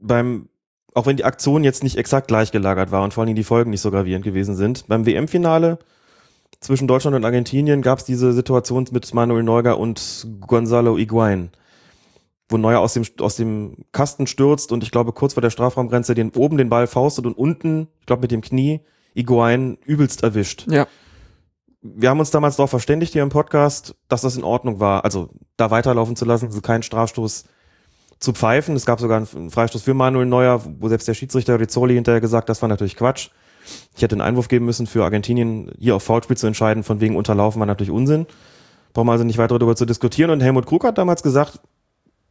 Beim, auch wenn die Aktion jetzt nicht exakt gleich gelagert war und vor allen Dingen die Folgen nicht so gravierend gewesen sind, beim WM-Finale zwischen Deutschland und Argentinien gab es diese Situation mit Manuel Neuger und Gonzalo Higuain, wo Neuer aus dem, aus dem Kasten stürzt und ich glaube kurz vor der Strafraumgrenze den oben den Ball faustet und unten, ich glaube mit dem Knie, Higuain übelst erwischt Ja. wir haben uns damals darauf verständigt hier im Podcast, dass das in Ordnung war, also da weiterlaufen zu lassen, also keinen Strafstoß zu pfeifen. Es gab sogar einen Freistoß für Manuel Neuer, wo selbst der Schiedsrichter Rizzoli hinterher gesagt, das war natürlich Quatsch. Ich hätte einen Einwurf geben müssen für Argentinien, hier auf Foulspiel zu entscheiden, von wegen unterlaufen war natürlich Unsinn. Brauchen wir also nicht weiter darüber zu diskutieren. Und Helmut Krug hat damals gesagt,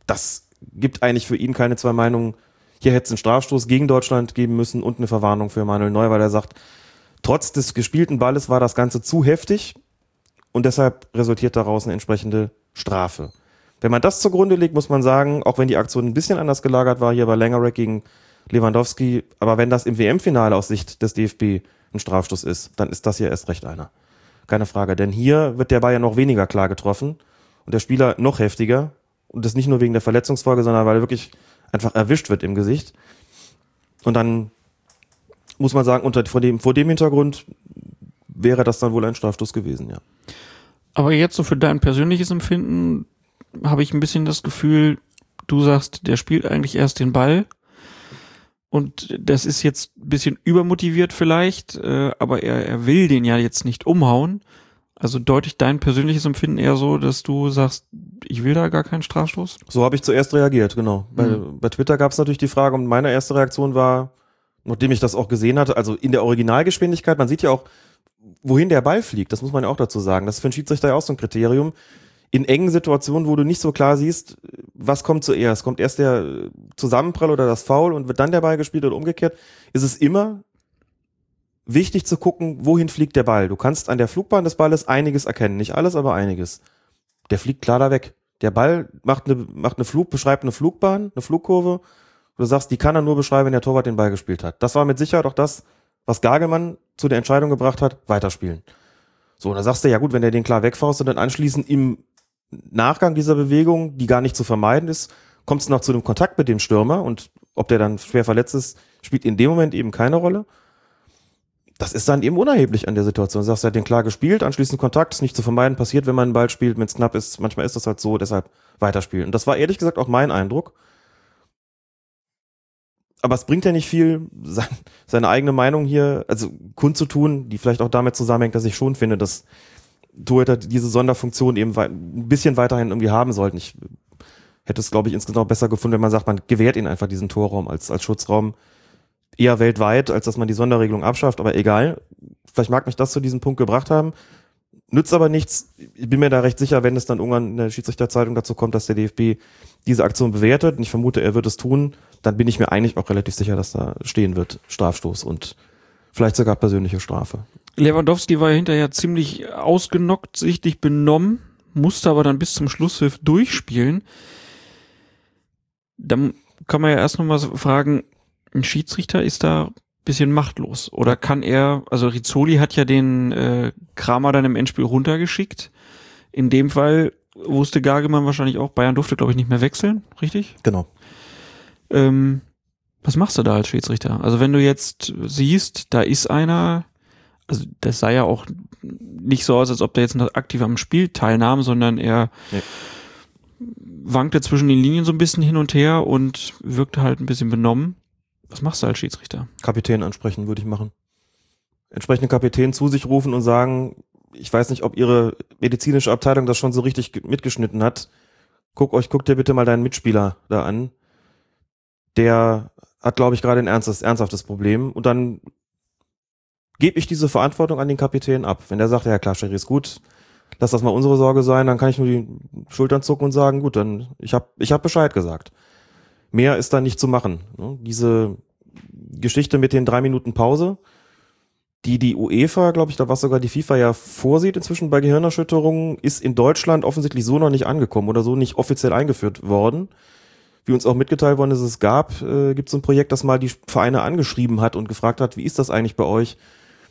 das gibt eigentlich für ihn keine zwei Meinungen. Hier hätte es einen Strafstoß gegen Deutschland geben müssen und eine Verwarnung für Manuel Neuer, weil er sagt, trotz des gespielten Balles war das Ganze zu heftig und deshalb resultiert daraus eine entsprechende Strafe. Wenn man das zugrunde legt, muss man sagen, auch wenn die Aktion ein bisschen anders gelagert war, hier bei Langerack gegen Lewandowski, aber wenn das im WM-Finale aus Sicht des DFB ein Strafstoß ist, dann ist das hier erst recht einer. Keine Frage, denn hier wird der ja noch weniger klar getroffen und der Spieler noch heftiger und das nicht nur wegen der Verletzungsfolge, sondern weil er wirklich einfach erwischt wird im Gesicht. Und dann muss man sagen, unter, vor, dem, vor dem Hintergrund wäre das dann wohl ein Strafstoß gewesen, ja. Aber jetzt so für dein persönliches Empfinden habe ich ein bisschen das Gefühl, du sagst, der spielt eigentlich erst den Ball. Und das ist jetzt ein bisschen übermotiviert vielleicht, äh, aber er, er will den ja jetzt nicht umhauen. Also deutlich dein persönliches Empfinden eher so, dass du sagst, ich will da gar keinen Strafstoß? So habe ich zuerst reagiert, genau. Bei, Mhm. bei Twitter gab es natürlich die Frage und meine erste Reaktion war, nachdem ich das auch gesehen hatte, also in der Originalgeschwindigkeit, man sieht ja auch, wohin der Ball fliegt, das muss man ja auch dazu sagen. Das ist für einen Schiedsrichter ja auch so ein Kriterium. In engen Situationen, wo du nicht so klar siehst, was kommt zuerst? Kommt erst der Zusammenprall oder das Foul und wird dann der Ball gespielt oder umgekehrt? Ist es immer wichtig zu gucken, wohin fliegt der Ball. Du kannst an der Flugbahn des Balles einiges erkennen. Nicht alles, aber einiges. Der fliegt klar da weg. Der Ball macht eine, macht eine Flug, beschreibt eine Flugbahn, eine Flugkurve. Du sagst, die kann er nur beschreiben, wenn der Torwart den Ball gespielt hat. Das war mit Sicherheit auch das, was Gagelmann zu der Entscheidung gebracht hat, weiterspielen. So, und da sagst du, ja gut, wenn der den klar wegfaust und dann anschließend im Nachgang dieser Bewegung, die gar nicht zu vermeiden ist, kommt es noch zu einem Kontakt mit dem Stürmer und ob der dann schwer verletzt ist, spielt in dem Moment eben keine Rolle. Das ist dann eben unerheblich an der Situation. Du sagst, er hat den klar gespielt, anschließend Kontakt, ist nicht zu vermeiden, passiert, wenn man einen Ball spielt, wenn es knapp ist. Manchmal ist das halt so, deshalb weiterspielen. Und das war ehrlich gesagt auch mein Eindruck. Aber es bringt ja nicht viel, sein, seine eigene Meinung hier, also kundzutun, die vielleicht auch damit zusammenhängt, dass ich schon finde, dass Torhüter diese Sonderfunktion eben ein bisschen weiterhin irgendwie haben sollten. Ich hätte es, glaube ich, insgesamt besser gefunden, wenn man sagt, man gewährt ihnen einfach diesen Torraum als, als Schutzraum eher weltweit, als dass man die Sonderregelung abschafft, aber egal. Vielleicht mag mich das zu diesem Punkt gebracht haben. Nützt aber nichts. Ich bin mir da recht sicher, wenn es dann irgendwann in der Schiedsrichterzeitung dazu kommt, dass der DFB diese Aktion bewertet, und ich vermute, er wird es tun, dann bin ich mir eigentlich auch relativ sicher, dass da stehen wird, Strafstoß und vielleicht sogar persönliche Strafe. Lewandowski war ja hinterher ziemlich ausgenockt, sichtlich benommen, musste aber dann bis zum Schlusspfiff durchspielen. Dann kann man ja erst nochmal fragen, ein Schiedsrichter ist da ein bisschen machtlos. Oder kann er, also Rizzoli hat ja den äh, Kramer dann im Endspiel runtergeschickt. In dem Fall wusste Gagemann wahrscheinlich auch, Bayern durfte, glaube ich, nicht mehr wechseln, richtig? Genau. Ähm, was machst du da als Schiedsrichter? Also wenn du jetzt siehst, da ist einer, also das sah ja auch nicht so aus, als ob der jetzt noch aktiv am Spiel teilnahm, sondern er Nee. wankte zwischen den Linien so ein bisschen hin und her und wirkte halt ein bisschen benommen. Was machst du als Schiedsrichter? Kapitän ansprechen würde ich machen. Entsprechenden Kapitän zu sich rufen und sagen, ich weiß nicht, ob ihre medizinische Abteilung das schon so richtig ge- mitgeschnitten hat. guck euch, guck dir bitte mal deinen Mitspieler da an. Der hat, glaube ich, gerade ein ernstes, ernsthaftes Problem. Und dann gebe ich diese Verantwortung an den Kapitän ab. Wenn der sagt, ja klar, Sherry ist gut, lass das mal unsere Sorge sein, dann kann ich nur die Schultern zucken und sagen, gut, dann ich habe ich hab Bescheid gesagt. Mehr ist da nicht zu machen. Ne? Diese Geschichte mit den drei Minuten Pause, die die UEFA, glaube ich, da was sogar die FIFA ja vorsieht inzwischen bei Gehirnerschütterungen, ist in Deutschland offensichtlich so noch nicht angekommen oder so nicht offiziell eingeführt worden. Wie uns auch mitgeteilt worden ist, es gab, äh, gibt es ein Projekt, das mal die Vereine angeschrieben hat und gefragt hat, wie ist das eigentlich bei euch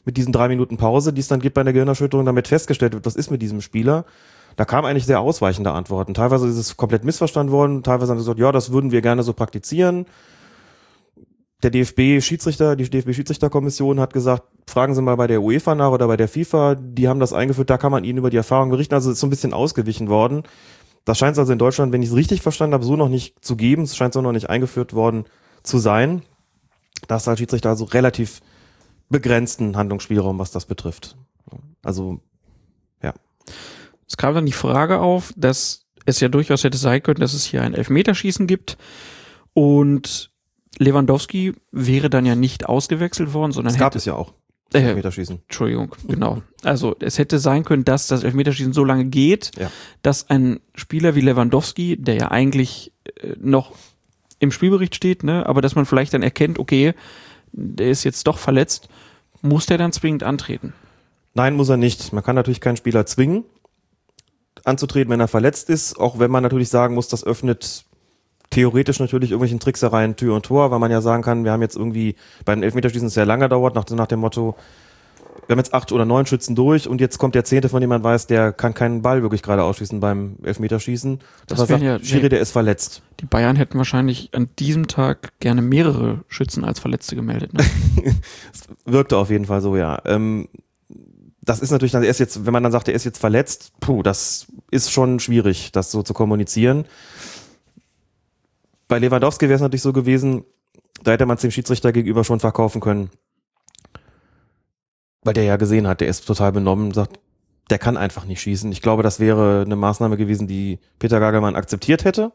mit diesen drei Minuten Pause, die es dann gibt bei einer Gehirnerschütterung, damit festgestellt wird, was ist mit diesem Spieler. Da kamen eigentlich sehr ausweichende Antworten. Teilweise ist es komplett missverstanden worden, teilweise haben sie gesagt, ja, das würden wir gerne so praktizieren der DFB-Schiedsrichter, die DFB-Schiedsrichterkommission hat gesagt, fragen Sie mal bei der UEFA nach oder bei der FIFA, die haben das eingeführt, da kann man Ihnen über die Erfahrung berichten. Also ist so ein bisschen ausgewichen worden. Das scheint es also in Deutschland, wenn ich es richtig verstanden habe, so noch nicht zu geben. Es scheint so noch nicht eingeführt worden zu sein. Da ist als Schiedsrichter also relativ begrenzten Handlungsspielraum, was das betrifft. Also, ja. Es kam dann die Frage auf, dass es ja durchaus hätte sein können, dass es hier ein Elfmeterschießen gibt und Lewandowski wäre dann ja nicht ausgewechselt worden, sondern Das gab hätte, es ja auch. Äh, Elfmeterschießen. Entschuldigung, genau. Also es hätte sein können, dass das Elfmeterschießen so lange geht, Ja. dass ein Spieler wie Lewandowski, der ja eigentlich äh, noch im Spielbericht steht, ne, aber dass man vielleicht dann erkennt, okay, der ist jetzt doch verletzt, muss der dann zwingend antreten. Nein, muss er nicht. Man kann natürlich keinen Spieler zwingen, anzutreten, wenn er verletzt ist, auch wenn man natürlich sagen muss, das öffnet theoretisch natürlich irgendwelchen Tricksereien Tür und Tor, weil man ja sagen kann, wir haben jetzt irgendwie bei den Elfmeterschießen sehr lange dauert, nach, nach dem Motto, wir haben jetzt acht oder neun Schützen durch und jetzt kommt der zehnte, von dem man weiß, der kann keinen Ball wirklich gerade ausschießen beim Elfmeterschießen. Das wären sagt, ja- Schiri, der ist verletzt. Die Bayern hätten wahrscheinlich an diesem Tag gerne mehrere Schützen als Verletzte gemeldet. Ne? Wirkte auf jeden Fall so, ja. Ähm, das ist natürlich dann erst jetzt, wenn man dann sagt, er ist jetzt verletzt, puh, das ist schon schwierig, das so zu kommunizieren. Bei Lewandowski wäre es natürlich so gewesen, da hätte man es dem Schiedsrichter gegenüber schon verkaufen können. Weil der ja gesehen hat, der ist total benommen, sagt, der kann einfach nicht schießen. Ich glaube, das wäre eine Maßnahme gewesen, die Peter Gagelmann akzeptiert hätte.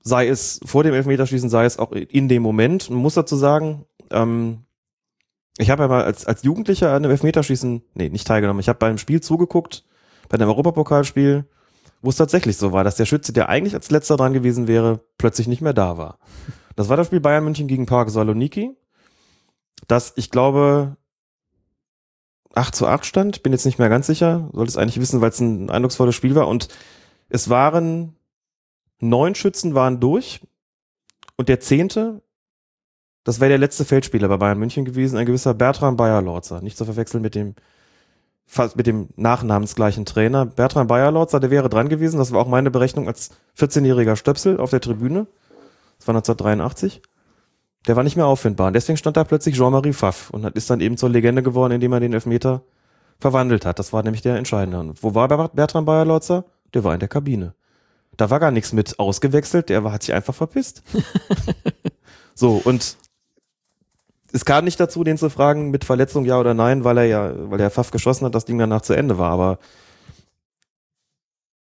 Sei es vor dem Elfmeterschießen, sei es auch in dem Moment. Man muss dazu sagen, ähm, ich habe ja mal als, als Jugendlicher an einem Elfmeterschießen, nee, nicht teilgenommen. Ich habe bei einem Spiel zugeguckt, bei einem Europapokalspiel, wo es tatsächlich so war, dass der Schütze, der eigentlich als letzter dran gewesen wäre, plötzlich nicht mehr da war. Das war das Spiel Bayern München gegen Park Saloniki, das, ich glaube, 8 zu 8 stand, bin jetzt nicht mehr ganz sicher, sollte es eigentlich wissen, weil es ein eindrucksvolles Spiel war und es waren neun Schützen waren durch und der zehnte das wäre der letzte Feldspieler bei Bayern München gewesen, ein gewisser Bertram Bayer-Lorzer. Nicht zu verwechseln mit dem, mit dem nachnamensgleichen Trainer. Bertram Bayer-Lorzer, der wäre dran gewesen. Das war auch meine Berechnung als 14-jähriger Stöpsel auf der Tribüne. Das war 1983. Der war nicht mehr auffindbar. Und deswegen stand da plötzlich Jean-Marie Pfaff und ist dann eben zur Legende geworden, indem er den Elfmeter verwandelt hat. Das war nämlich der Entscheidende. Und wo war Bertram Bayer-Lorzer? Der war in der Kabine. Da war gar nichts mit ausgewechselt, der hat sich einfach verpisst. so, und es kam nicht dazu, den zu fragen mit Verletzung ja oder nein, weil er ja, weil der Pfaff geschossen hat, das Ding danach zu Ende war. Aber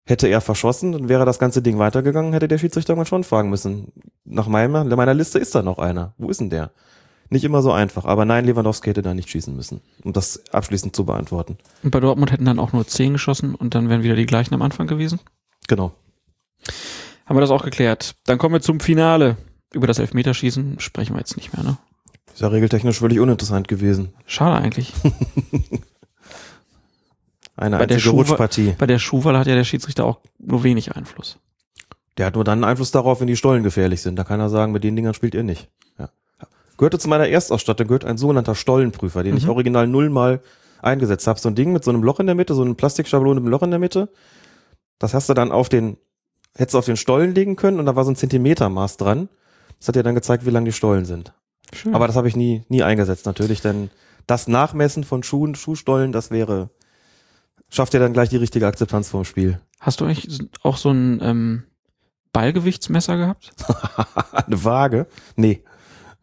hätte er verschossen, dann wäre das ganze Ding weitergegangen, hätte der Schiedsrichter irgendwann schon fragen müssen. Nach meiner, meiner Liste ist da noch einer. Wo ist denn der? Nicht immer so einfach. Aber nein, Lewandowski hätte da nicht schießen müssen, um das abschließend zu beantworten. Und bei Dortmund hätten dann auch nur zehn geschossen und dann wären wieder die gleichen am Anfang gewesen. Genau. Haben wir das auch geklärt. Dann kommen wir zum Finale. Über das Elfmeterschießen sprechen wir jetzt nicht mehr, ne? Ist ja regeltechnisch völlig uninteressant gewesen. Schade eigentlich. Eine Bei der einzige Schuhwa- Rutschpartie. Bei der Schuhwahl hat ja der Schiedsrichter auch nur wenig Einfluss. Der hat nur dann Einfluss darauf, wenn die Stollen gefährlich sind. Da kann er sagen, mit den Dingern spielt ihr nicht. Ja. Gehörte zu meiner Erstausstattung, gehört ein sogenannter Stollenprüfer, den ich Mhm. original nullmal eingesetzt habe. So ein Ding mit so einem Loch in der Mitte, so eine Plastikschablone mit einem Loch in der Mitte. Das hast du dann auf den, hättest du auf den Stollen legen können und da war so ein Zentimetermaß dran. Das hat dir dann gezeigt, wie lang die Stollen sind. Schön. Aber das habe ich nie, nie eingesetzt natürlich, denn das Nachmessen von Schuhen, Schuhstollen, das wäre, schafft ja dann gleich die richtige Akzeptanz vom Spiel. Hast du eigentlich auch so ein ähm, Ballgewichtsmesser gehabt? Eine Waage? Nee.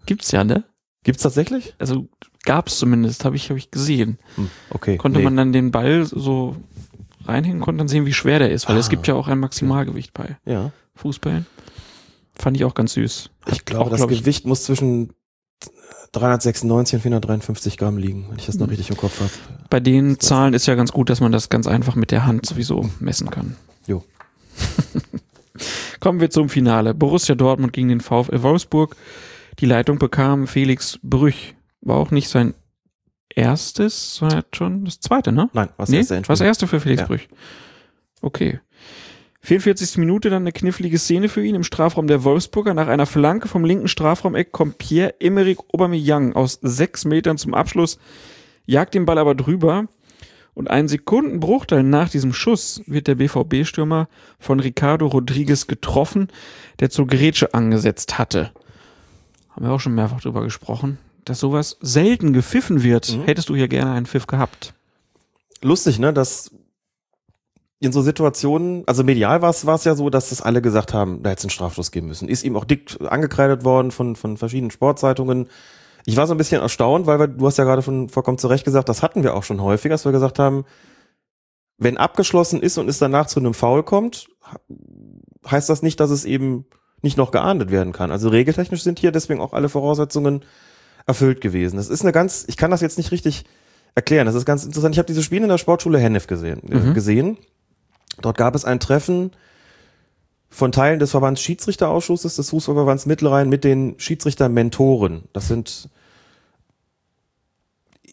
Gibt's ja, ne? Gibt's tatsächlich? Also gab's zumindest, habe ich, hab ich gesehen. Hm, okay. Konnte nee. man dann den Ball so reinhängen konnte, dann sehen, wie schwer der ist, weil es Ah. gibt ja auch ein Maximalgewicht bei Ja. Fußballen. Fand ich auch ganz süß. Ich glaube, Auch, das glaub ich- Gewicht muss zwischen 396 und 453 Gramm liegen, wenn ich das noch richtig im Kopf habe. Bei den Zahlen ist ja ganz gut, dass man das ganz einfach mit der Hand sowieso messen kann. Jo. Kommen wir zum Finale. Borussia Dortmund gegen den VfL Wolfsburg. Die Leitung bekam Felix Brüch. War auch nicht sein erstes, sondern schon das zweite, ne? Nein, was nee, erste war das erste für Felix Ja. Brüch. Okay. 44. Minute dann eine knifflige Szene für ihn im Strafraum der Wolfsburger. Nach einer Flanke vom linken Strafraumeck kommt Pierre-Emerick Aubameyang aus sechs Metern zum Abschluss, jagt den Ball aber drüber und einen Sekundenbruchteil nach diesem Schuss wird der BVB-Stürmer von Ricardo Rodriguez getroffen, der zur Grätsche angesetzt hatte. Haben wir auch schon mehrfach drüber gesprochen, dass sowas selten gepfiffen wird. Mhm. Hättest du hier gerne einen Pfiff gehabt? Lustig, ne, dass in so Situationen, also medial war es ja so, dass das alle gesagt haben, da hätte es einen Strafstoß geben müssen. Ist ihm auch dick angekreidet worden von, von verschiedenen Sportzeitungen. Ich war so ein bisschen erstaunt, weil wir, du hast ja gerade von vollkommen zu Recht gesagt, das hatten wir auch schon häufig, dass wir gesagt haben, wenn abgeschlossen ist und es danach zu einem Foul kommt, heißt das nicht, dass es eben nicht noch geahndet werden kann. Also regeltechnisch sind hier deswegen auch alle Voraussetzungen erfüllt gewesen. Das ist eine ganz, ich kann das jetzt nicht richtig erklären. Das ist ganz interessant. Ich habe dieses Spiel in der Sportschule Hennef gesehen. Äh, Mhm. gesehen. Dort gab es ein Treffen von Teilen des Verbands Schiedsrichterausschusses des Fußballverbands Mittelrhein mit den Schiedsrichter-Mentoren. Das sind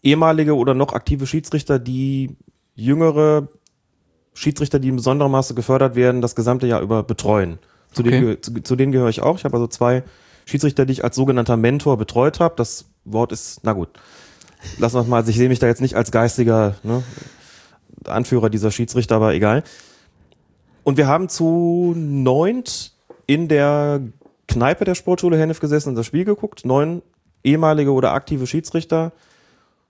ehemalige oder noch aktive Schiedsrichter, die jüngere Schiedsrichter, die in besonderem Maße gefördert werden, das gesamte Jahr über betreuen. Zu, Okay. denen, zu, zu denen gehöre ich auch. Ich habe also zwei Schiedsrichter, die ich als sogenannter Mentor betreut habe. Das Wort ist, na gut, lassen wir mal, also ich sehe mich da jetzt nicht als geistiger ne, Anführer dieser Schiedsrichter, aber egal. Und wir haben zu neunt in der Kneipe der Sportschule Hennef gesessen und das Spiel geguckt. Neun ehemalige oder aktive Schiedsrichter,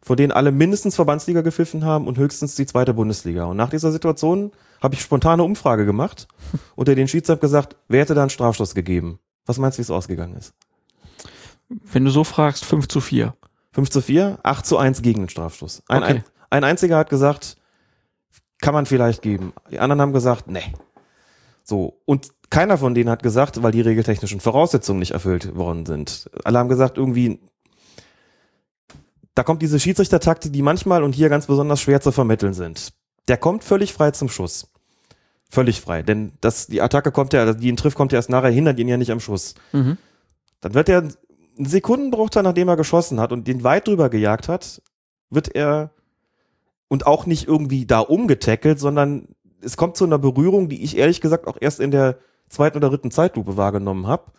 von denen alle mindestens Verbandsliga gepfiffen haben und höchstens die zweite Bundesliga. Und nach dieser Situation habe ich spontane Umfrage gemacht unter den Schiedsrichter gesagt, wer hätte da einen Strafstoß gegeben? Was meinst du, wie es ausgegangen ist? Wenn du so fragst, 5 zu 4. 5 zu 4, 8 zu 1 gegen den Strafstoß. Ein, Okay. ein, ein einziger hat gesagt, kann man vielleicht geben. Die anderen haben gesagt, nee. So. Und keiner von denen hat gesagt, weil die regeltechnischen Voraussetzungen nicht erfüllt worden sind. Alle haben gesagt, irgendwie, da kommt diese Schiedsrichtertaktik, die manchmal und hier ganz besonders schwer zu vermitteln sind. Der kommt völlig frei zum Schuss. Völlig frei. Denn das, die Attacke kommt ja, die ihn trifft, kommt ja erst nachher, hindert ihn ja nicht am Schuss. Mhm. Dann wird er einen Sekundenbruchteil, nachdem er geschossen hat und den weit drüber gejagt hat, wird er und auch nicht irgendwie da umgetackelt, sondern es kommt zu einer Berührung, die ich ehrlich gesagt auch erst in der zweiten oder dritten Zeitlupe wahrgenommen habe.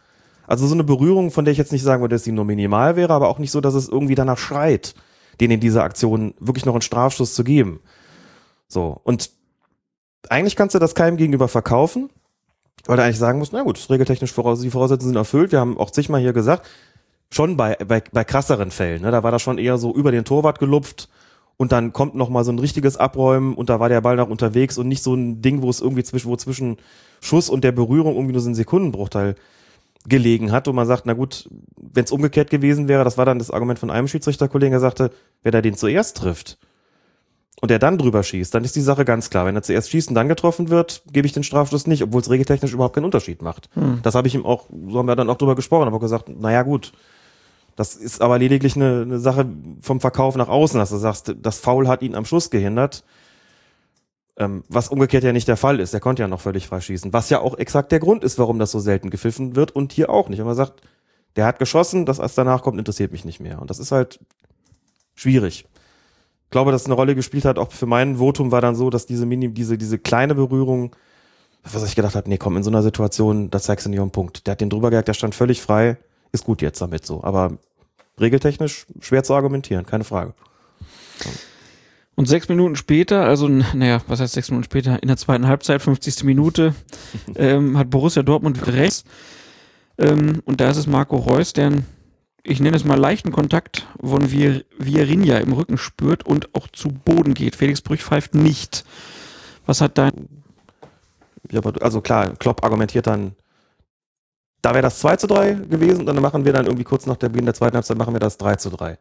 Also so eine Berührung, von der ich jetzt nicht sagen würde, dass sie nur minimal wäre, aber auch nicht so, dass es irgendwie danach schreit, den in dieser Aktion wirklich noch einen Strafschuss zu geben. So, und eigentlich kannst du das keinem gegenüber verkaufen, weil du eigentlich sagen musst, na gut, regeltechnisch voraus, die Voraussetzungen sind erfüllt. Wir haben auch zigmal hier gesagt, schon bei, bei, bei krasseren Fällen, ne, da war das schon eher so über den Torwart gelupft und dann kommt noch mal so ein richtiges Abräumen und da war der Ball noch unterwegs und nicht so ein Ding, wo es irgendwie zwischen, wo zwischen Schuss und der Berührung irgendwie nur so ein Sekundenbruchteil gelegen hat, wo man sagt, na gut, wenn es umgekehrt gewesen wäre, das war dann das Argument von einem Schiedsrichterkollegen, der sagte, wer da den zuerst trifft und der dann drüber schießt, dann ist die Sache ganz klar. Wenn er zuerst schießt und dann getroffen wird, gebe ich den Strafstoß nicht, obwohl es regeltechnisch überhaupt keinen Unterschied macht. Das habe ich ihm auch, so haben wir dann auch drüber gesprochen, aber gesagt, naja gut, das ist aber lediglich eine, eine Sache vom Verkauf nach außen, dass du sagst, das Foul hat ihn am Schluss gehindert. Ähm, was umgekehrt ja nicht der Fall ist. Der konnte ja noch völlig freischießen. Was ja auch exakt der Grund ist, warum das so selten gepfiffen wird und hier auch nicht. Wenn man sagt, der hat geschossen, das was danach kommt, interessiert mich nicht mehr. Und das ist halt schwierig. Ich glaube, dass eine Rolle gespielt hat, auch für mein Votum war dann so, dass diese Mini, diese, diese kleine Berührung, was ich gedacht habe, nee, komm, in so einer Situation, da zeigst du nicht den Punkt. Der hat den drüber gejagt, der stand völlig frei, ist gut jetzt damit so. Aber regeltechnisch schwer zu argumentieren, keine Frage. Und sechs Minuten später, also naja, was heißt sechs Minuten später, in der zweiten Halbzeit, 50. Minute, ähm, hat Borussia Dortmund rechts. Ähm, und da ist es Marco Reus, der einen, ich nenne es mal leichten Kontakt von Vi- Vierinha im Rücken spürt und auch zu Boden geht. Felix Brüch pfeift nicht. Was hat dein Ja, aber, also klar, Klopp argumentiert dann, da wäre das 2 zu 3 gewesen und dann machen wir dann irgendwie kurz nach der Beginn der zweiten Halbzeit machen wir das 3 zu 3.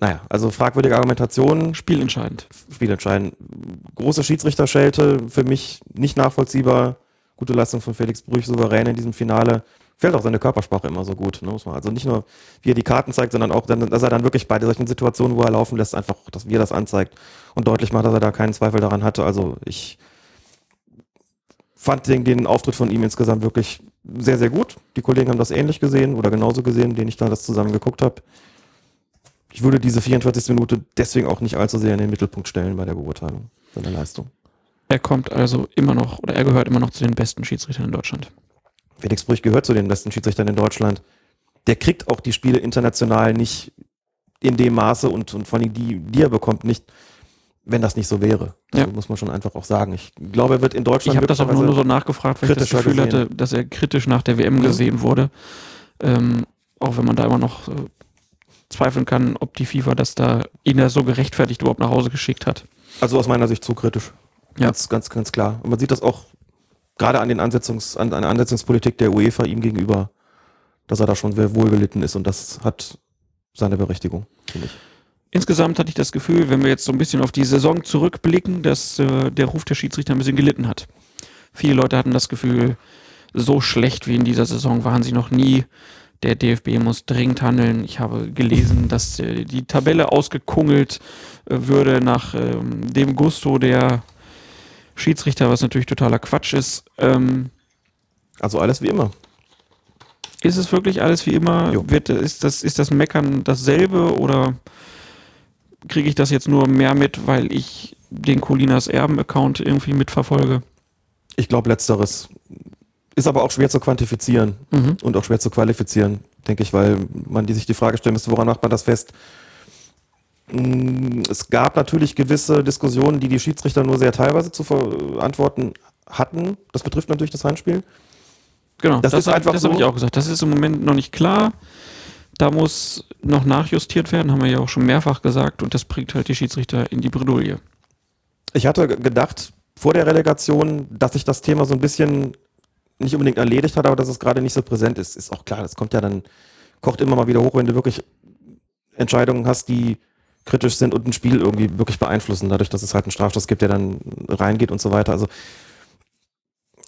naja, also fragwürdige Argumentationen. Spielentscheidend. Spielentscheidend. Große Schiedsrichterschelte, für mich nicht nachvollziehbar. Gute Leistung von Felix Brüch, souverän in diesem Finale. Fällt auch seine Körpersprache immer so gut. Ne, muss man also nicht nur, wie er die Karten zeigt, sondern auch, dass er dann wirklich bei solchen Situationen, wo er laufen lässt, einfach, dass wie er das anzeigt und deutlich macht, dass er da keinen Zweifel daran hatte. Also ich fand den, den Auftritt von ihm insgesamt wirklich sehr, sehr gut. Die Kollegen haben das ähnlich gesehen oder genauso gesehen, denen ich da das zusammen geguckt habe. Ich würde diese 44. Minute deswegen auch nicht allzu sehr in den Mittelpunkt stellen bei der Beurteilung seiner Leistung. Er kommt also immer noch, oder er gehört immer noch zu den besten Schiedsrichtern in Deutschland. Felix Brüch gehört zu den besten Schiedsrichtern in Deutschland. Der kriegt auch die Spiele international nicht in dem Maße und, und von die, die er bekommt, nicht, wenn das nicht so wäre. Ja. muss man schon einfach auch sagen. Ich glaube, er wird in Deutschland. Ich habe das auch nur, so nachgefragt, weil ich das Gefühl gesehen. hatte, dass er kritisch nach der WM Mhm. gesehen wurde. Ähm, auch wenn man da immer noch äh, zweifeln kann, ob die FIFA das da ihn da so gerechtfertigt überhaupt nach Hause geschickt hat. Also aus meiner Sicht zu kritisch. Ja. Ganz, ganz, ganz klar. Und man sieht das auch gerade an den Ansetzungs, an, an der Ansetzungspolitik der UEFA ihm gegenüber, dass er da schon sehr wohl gelitten ist und das hat seine Berechtigung, finde ich. Insgesamt hatte ich das Gefühl, wenn wir jetzt so ein bisschen auf die Saison zurückblicken, dass äh, der Ruf der Schiedsrichter ein bisschen gelitten hat. Viele Leute hatten das Gefühl, so schlecht wie in dieser Saison waren sie noch nie. Der DFB muss dringend handeln. Ich habe gelesen, dass äh, die Tabelle ausgekungelt äh, würde nach ähm, dem Gusto der Schiedsrichter, was natürlich totaler Quatsch ist. Ähm, Also alles wie immer. ist es wirklich alles wie immer? Jo. Wird, ist, das, ist das Meckern dasselbe oder kriege ich das jetzt nur mehr mit, weil ich den Colinas Erben-Account irgendwie mitverfolge? Ich glaube, letzteres ist aber auch schwer zu quantifizieren Mhm. und auch schwer zu qualifizieren, denke ich, weil man die sich die Frage stellen müsste, woran macht man das fest? Mm, Es gab natürlich gewisse Diskussionen, die die Schiedsrichter nur sehr teilweise zu verantworten hatten. Das betrifft natürlich das Handspiel. Genau, Das das, ist hab- einfach das habe so. ich auch gesagt. Das ist im Moment noch nicht klar. Da muss noch nachjustiert werden, haben wir ja auch schon mehrfach gesagt, und das bringt halt die Schiedsrichter in die Bredouille. Ich hatte ge- gedacht, vor der Relegation, dass sich das Thema so ein bisschen nicht unbedingt erledigt hat, aber dass es gerade nicht so präsent ist. Ist auch klar, das kommt ja dann, kocht immer mal wieder hoch, wenn du wirklich Entscheidungen hast, die kritisch sind und ein Spiel irgendwie wirklich beeinflussen, dadurch, dass es halt einen Strafstoß gibt, der dann reingeht und so weiter. Also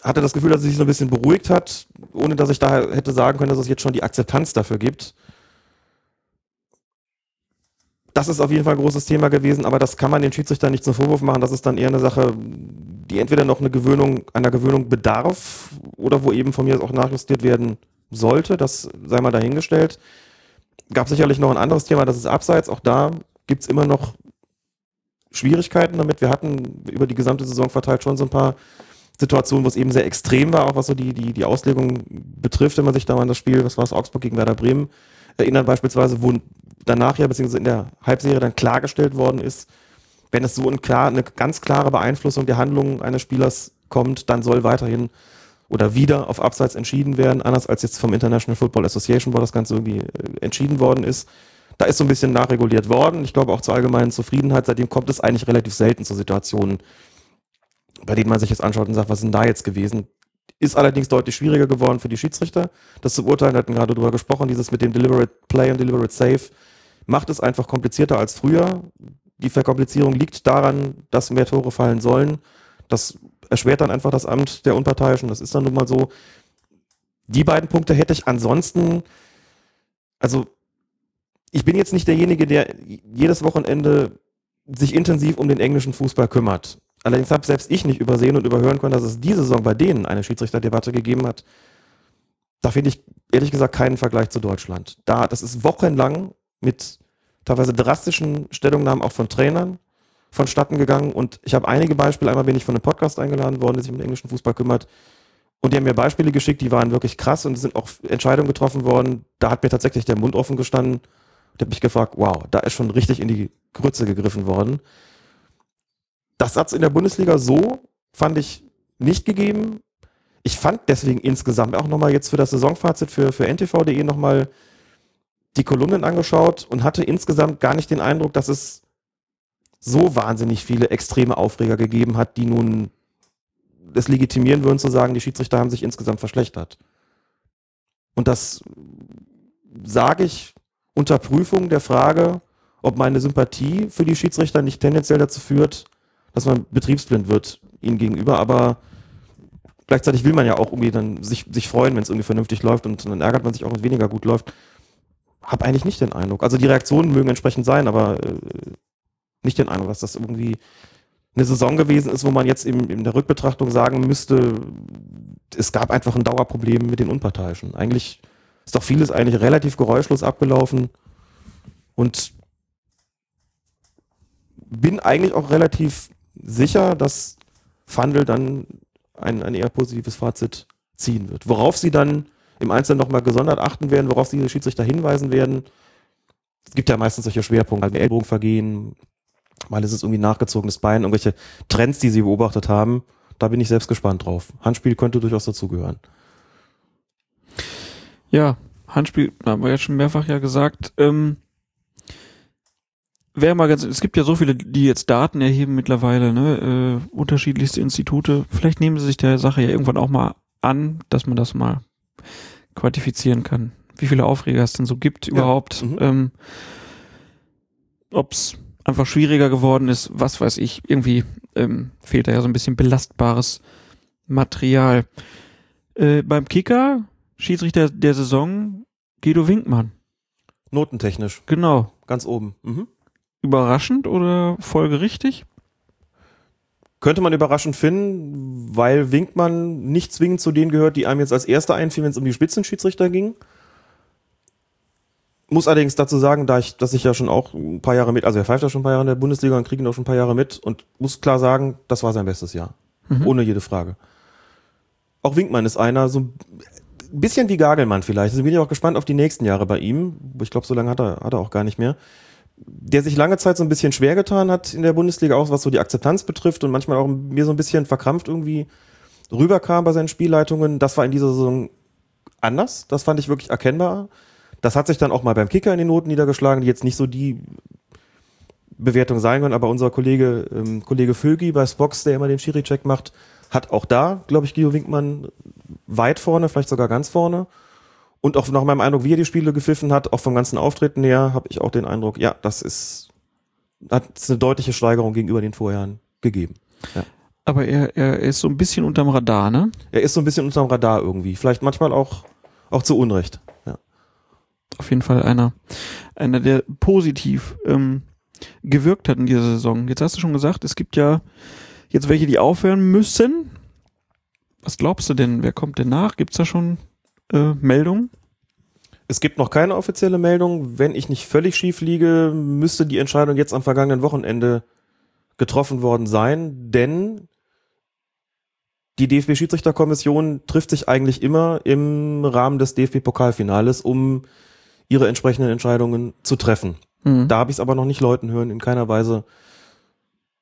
hatte das Gefühl, dass es sich so ein bisschen beruhigt hat, ohne dass ich da hätte sagen können, dass es jetzt schon die Akzeptanz dafür gibt. Das ist auf jeden Fall ein großes Thema gewesen, aber das kann man den Schiedsrichtern nicht zum Vorwurf machen. Das ist dann eher eine Sache, die entweder noch eine Gewöhnung, einer Gewöhnung bedarf oder wo eben von mir auch nachjustiert werden sollte. Das sei mal dahingestellt. Gab sicherlich noch ein anderes Thema, das ist Abseits. Auch da gibt's immer noch Schwierigkeiten damit. Wir hatten über die gesamte Saison verteilt schon so ein paar Situationen, wo es eben sehr extrem war, auch was so die, die, die Auslegung betrifft, wenn man sich da mal an das Spiel, was war es, Augsburg gegen Werder Bremen, erinnert beispielsweise, wo danach ja, beziehungsweise in der Halbserie dann klargestellt worden ist, wenn es so ein klar, eine ganz klare Beeinflussung der Handlungen eines Spielers kommt, dann soll weiterhin oder wieder auf Abseits entschieden werden, anders als jetzt vom International Football Association, wo das Ganze irgendwie äh, entschieden worden ist. Da ist so ein bisschen nachreguliert worden. Ich glaube auch zur allgemeinen Zufriedenheit. Seitdem kommt es eigentlich relativ selten zu Situationen, bei denen man sich jetzt anschaut und sagt, was ist denn da jetzt gewesen? Ist allerdings deutlich schwieriger geworden für die Schiedsrichter, das zu beurteilen. Wir hatten gerade drüber gesprochen, dieses mit dem Deliberate Play und Deliberate Save macht es einfach komplizierter als früher. Die Verkomplizierung liegt daran, dass mehr Tore fallen sollen. Das erschwert dann einfach das Amt der Unparteiischen. Das ist dann nun mal so. Die beiden Punkte hätte ich ansonsten, also ich bin jetzt nicht derjenige, der jedes Wochenende sich intensiv um den englischen Fußball kümmert. Allerdings habe selbst ich nicht übersehen und überhören können, dass es diese Saison bei denen eine Schiedsrichterdebatte gegeben hat. Da finde ich ehrlich gesagt keinen Vergleich zu Deutschland. Da, das ist wochenlang mit teilweise drastischen Stellungnahmen auch von Trainern vonstatten gegangen. Und ich habe einige Beispiele. Einmal bin ich von einem Podcast eingeladen worden, der sich um den englischen Fußball kümmert. Und die haben mir Beispiele geschickt, die waren wirklich krass und sind auch Entscheidungen getroffen worden. Da hat mir tatsächlich der Mund offen gestanden. Und habe mich gefragt, wow, da ist schon richtig in die Grütze gegriffen worden. Das Satz in der Bundesliga so fand ich nicht gegeben. Ich fand deswegen insgesamt auch nochmal jetzt für das Saisonfazit für, für ntv.de nochmal die Kolumnen angeschaut und hatte insgesamt gar nicht den Eindruck, dass es so wahnsinnig viele extreme Aufreger gegeben hat, die nun es legitimieren würden zu sagen, die Schiedsrichter haben sich insgesamt verschlechtert. Und das sage ich unter Prüfung der Frage, ob meine Sympathie für die Schiedsrichter nicht tendenziell dazu führt, dass man betriebsblind wird ihnen gegenüber, aber gleichzeitig will man ja auch irgendwie dann sich, sich freuen, wenn es irgendwie vernünftig läuft und dann ärgert man sich auch, wenn es weniger gut läuft. Hab eigentlich nicht den Eindruck. Also die Reaktionen mögen entsprechend sein, aber äh, nicht den Eindruck, dass das irgendwie eine Saison gewesen ist, wo man jetzt in, in der Rückbetrachtung sagen müsste, es gab einfach ein Dauerproblem mit den Unparteiischen. Eigentlich ist doch vieles eigentlich relativ geräuschlos abgelaufen und bin eigentlich auch relativ sicher, dass Fandel dann ein, ein eher positives Fazit ziehen wird. Worauf sie dann im Einzelnen nochmal gesondert achten werden, worauf sie die Schiedsrichter hinweisen werden. Es gibt ja meistens solche Schwerpunkte, also Ellbogenvergehen, mal ist es irgendwie nachgezogenes Bein, irgendwelche Trends, die sie beobachtet haben. Da bin ich selbst gespannt drauf. Handspiel könnte durchaus dazugehören. Ja, Handspiel, haben wir ja schon mehrfach ja gesagt. Ähm, wäre mal ganz, es gibt ja so viele, die jetzt Daten erheben mittlerweile, ne, äh, unterschiedlichste Institute. Vielleicht nehmen sie sich der Sache ja irgendwann auch mal an, dass man das mal quantifizieren kann. Wie viele Aufreger es denn so gibt ja. überhaupt. Mhm. Ähm, Ob es einfach schwieriger geworden ist, was weiß ich, irgendwie ähm, fehlt da ja so ein bisschen belastbares Material. Äh, beim Kicker, Schiedsrichter der Saison, Guido Winkmann. Notentechnisch. Genau. Ganz oben. Mhm überraschend oder folgerichtig? Könnte man überraschend finden, weil Winkmann nicht zwingend zu denen gehört, die einem jetzt als Erster einfielen, wenn es um die Spitzenschiedsrichter ging. Muss allerdings dazu sagen, da ich, dass ich ja schon auch ein paar Jahre mit, also er pfeift ja schon ein paar Jahre in der Bundesliga und kriegt ihn auch schon ein paar Jahre mit und muss klar sagen, das war sein bestes Jahr. Mhm. Ohne jede Frage. Auch Winkmann ist einer, so ein bisschen wie Gagelmann vielleicht. Also bin ich auch gespannt auf die nächsten Jahre bei ihm. Ich glaube, so lange hat er, hat er auch gar nicht mehr der sich lange Zeit so ein bisschen schwer getan hat in der Bundesliga, auch was so die Akzeptanz betrifft und manchmal auch mir so ein bisschen verkrampft irgendwie rüberkam bei seinen Spielleitungen. Das war in dieser Saison anders. Das fand ich wirklich erkennbar. Das hat sich dann auch mal beim Kicker in den Noten niedergeschlagen, die jetzt nicht so die Bewertung sein können, aber unser Kollege, ähm, Kollege Vögi bei Spox, der immer den Schiri-Check macht, hat auch da, glaube ich, Guido Winkmann weit vorne, vielleicht sogar ganz vorne. Und auch nach meinem Eindruck, wie er die Spiele gepfiffen hat, auch vom ganzen Auftreten her, habe ich auch den Eindruck, ja, das ist, hat eine deutliche Steigerung gegenüber den Vorjahren gegeben. Ja. Aber er, er ist so ein bisschen unterm Radar, ne? Er ist so ein bisschen unterm Radar irgendwie. Vielleicht manchmal auch, auch zu Unrecht. Ja. Auf jeden Fall einer, einer, der positiv ähm, gewirkt hat in dieser Saison. Jetzt hast du schon gesagt, es gibt ja jetzt welche, die aufhören müssen. Was glaubst du denn? Wer kommt denn nach? Gibt's da schon äh, Meldung? Es gibt noch keine offizielle Meldung. Wenn ich nicht völlig schief liege, müsste die Entscheidung jetzt am vergangenen Wochenende getroffen worden sein, denn die DFB-Schiedsrichterkommission trifft sich eigentlich immer im Rahmen des DFB-Pokalfinales, um ihre entsprechenden Entscheidungen zu treffen. Mhm. Da habe ich es aber noch nicht Leuten hören, in keiner Weise,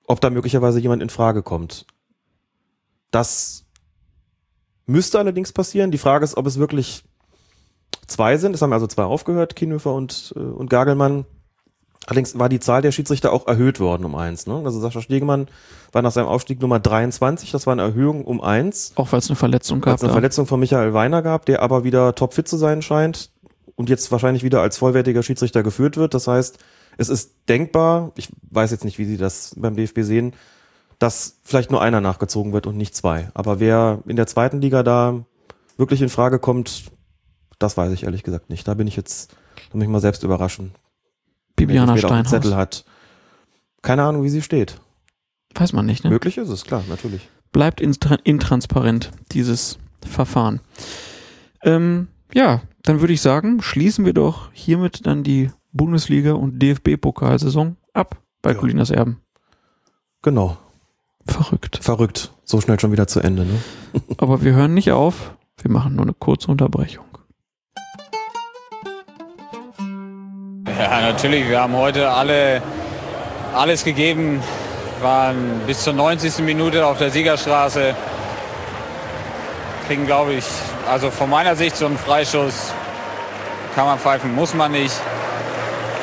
ob da möglicherweise jemand in Frage kommt. Das Müsste allerdings passieren. Die Frage ist, ob es wirklich zwei sind. Es haben also zwei aufgehört, Kienhöfer und, äh, und Gagelmann. Allerdings war die Zahl der Schiedsrichter auch erhöht worden um eins. Ne? Also Sascha Stegemann war nach seinem Aufstieg Nummer 23. Das war eine Erhöhung um eins. Auch weil es eine Verletzung gab. Weil es eine ja. Verletzung von Michael Weiner gab, der aber wieder topfit zu sein scheint und jetzt wahrscheinlich wieder als vollwertiger Schiedsrichter geführt wird. Das heißt, es ist denkbar, ich weiß jetzt nicht, wie Sie das beim DFB sehen, dass vielleicht nur einer nachgezogen wird und nicht zwei. Aber wer in der zweiten Liga da wirklich in Frage kommt, das weiß ich ehrlich gesagt nicht. Da bin ich jetzt, da muss ich mal selbst überraschen. Bibiana Steinhaus. Zettel hat. Keine Ahnung, wie sie steht. Weiß man nicht, ne? Möglich ist es, klar, natürlich. Bleibt intransparent, dieses Verfahren. Ähm, ja, dann würde ich sagen, schließen wir doch hiermit dann die Bundesliga und DFB-Pokalsaison ab bei ja. Colinas Erben. Genau. Verrückt. Verrückt. So schnell schon wieder zu Ende, ne? Aber wir hören nicht auf. Wir machen nur eine kurze Unterbrechung. Ja, natürlich. Wir haben heute alle alles gegeben. Waren bis zur 90. Minute auf der Siegerstraße. Kriegen, glaube ich, also von meiner Sicht so einen Freischuss. Kann man pfeifen, muss man nicht.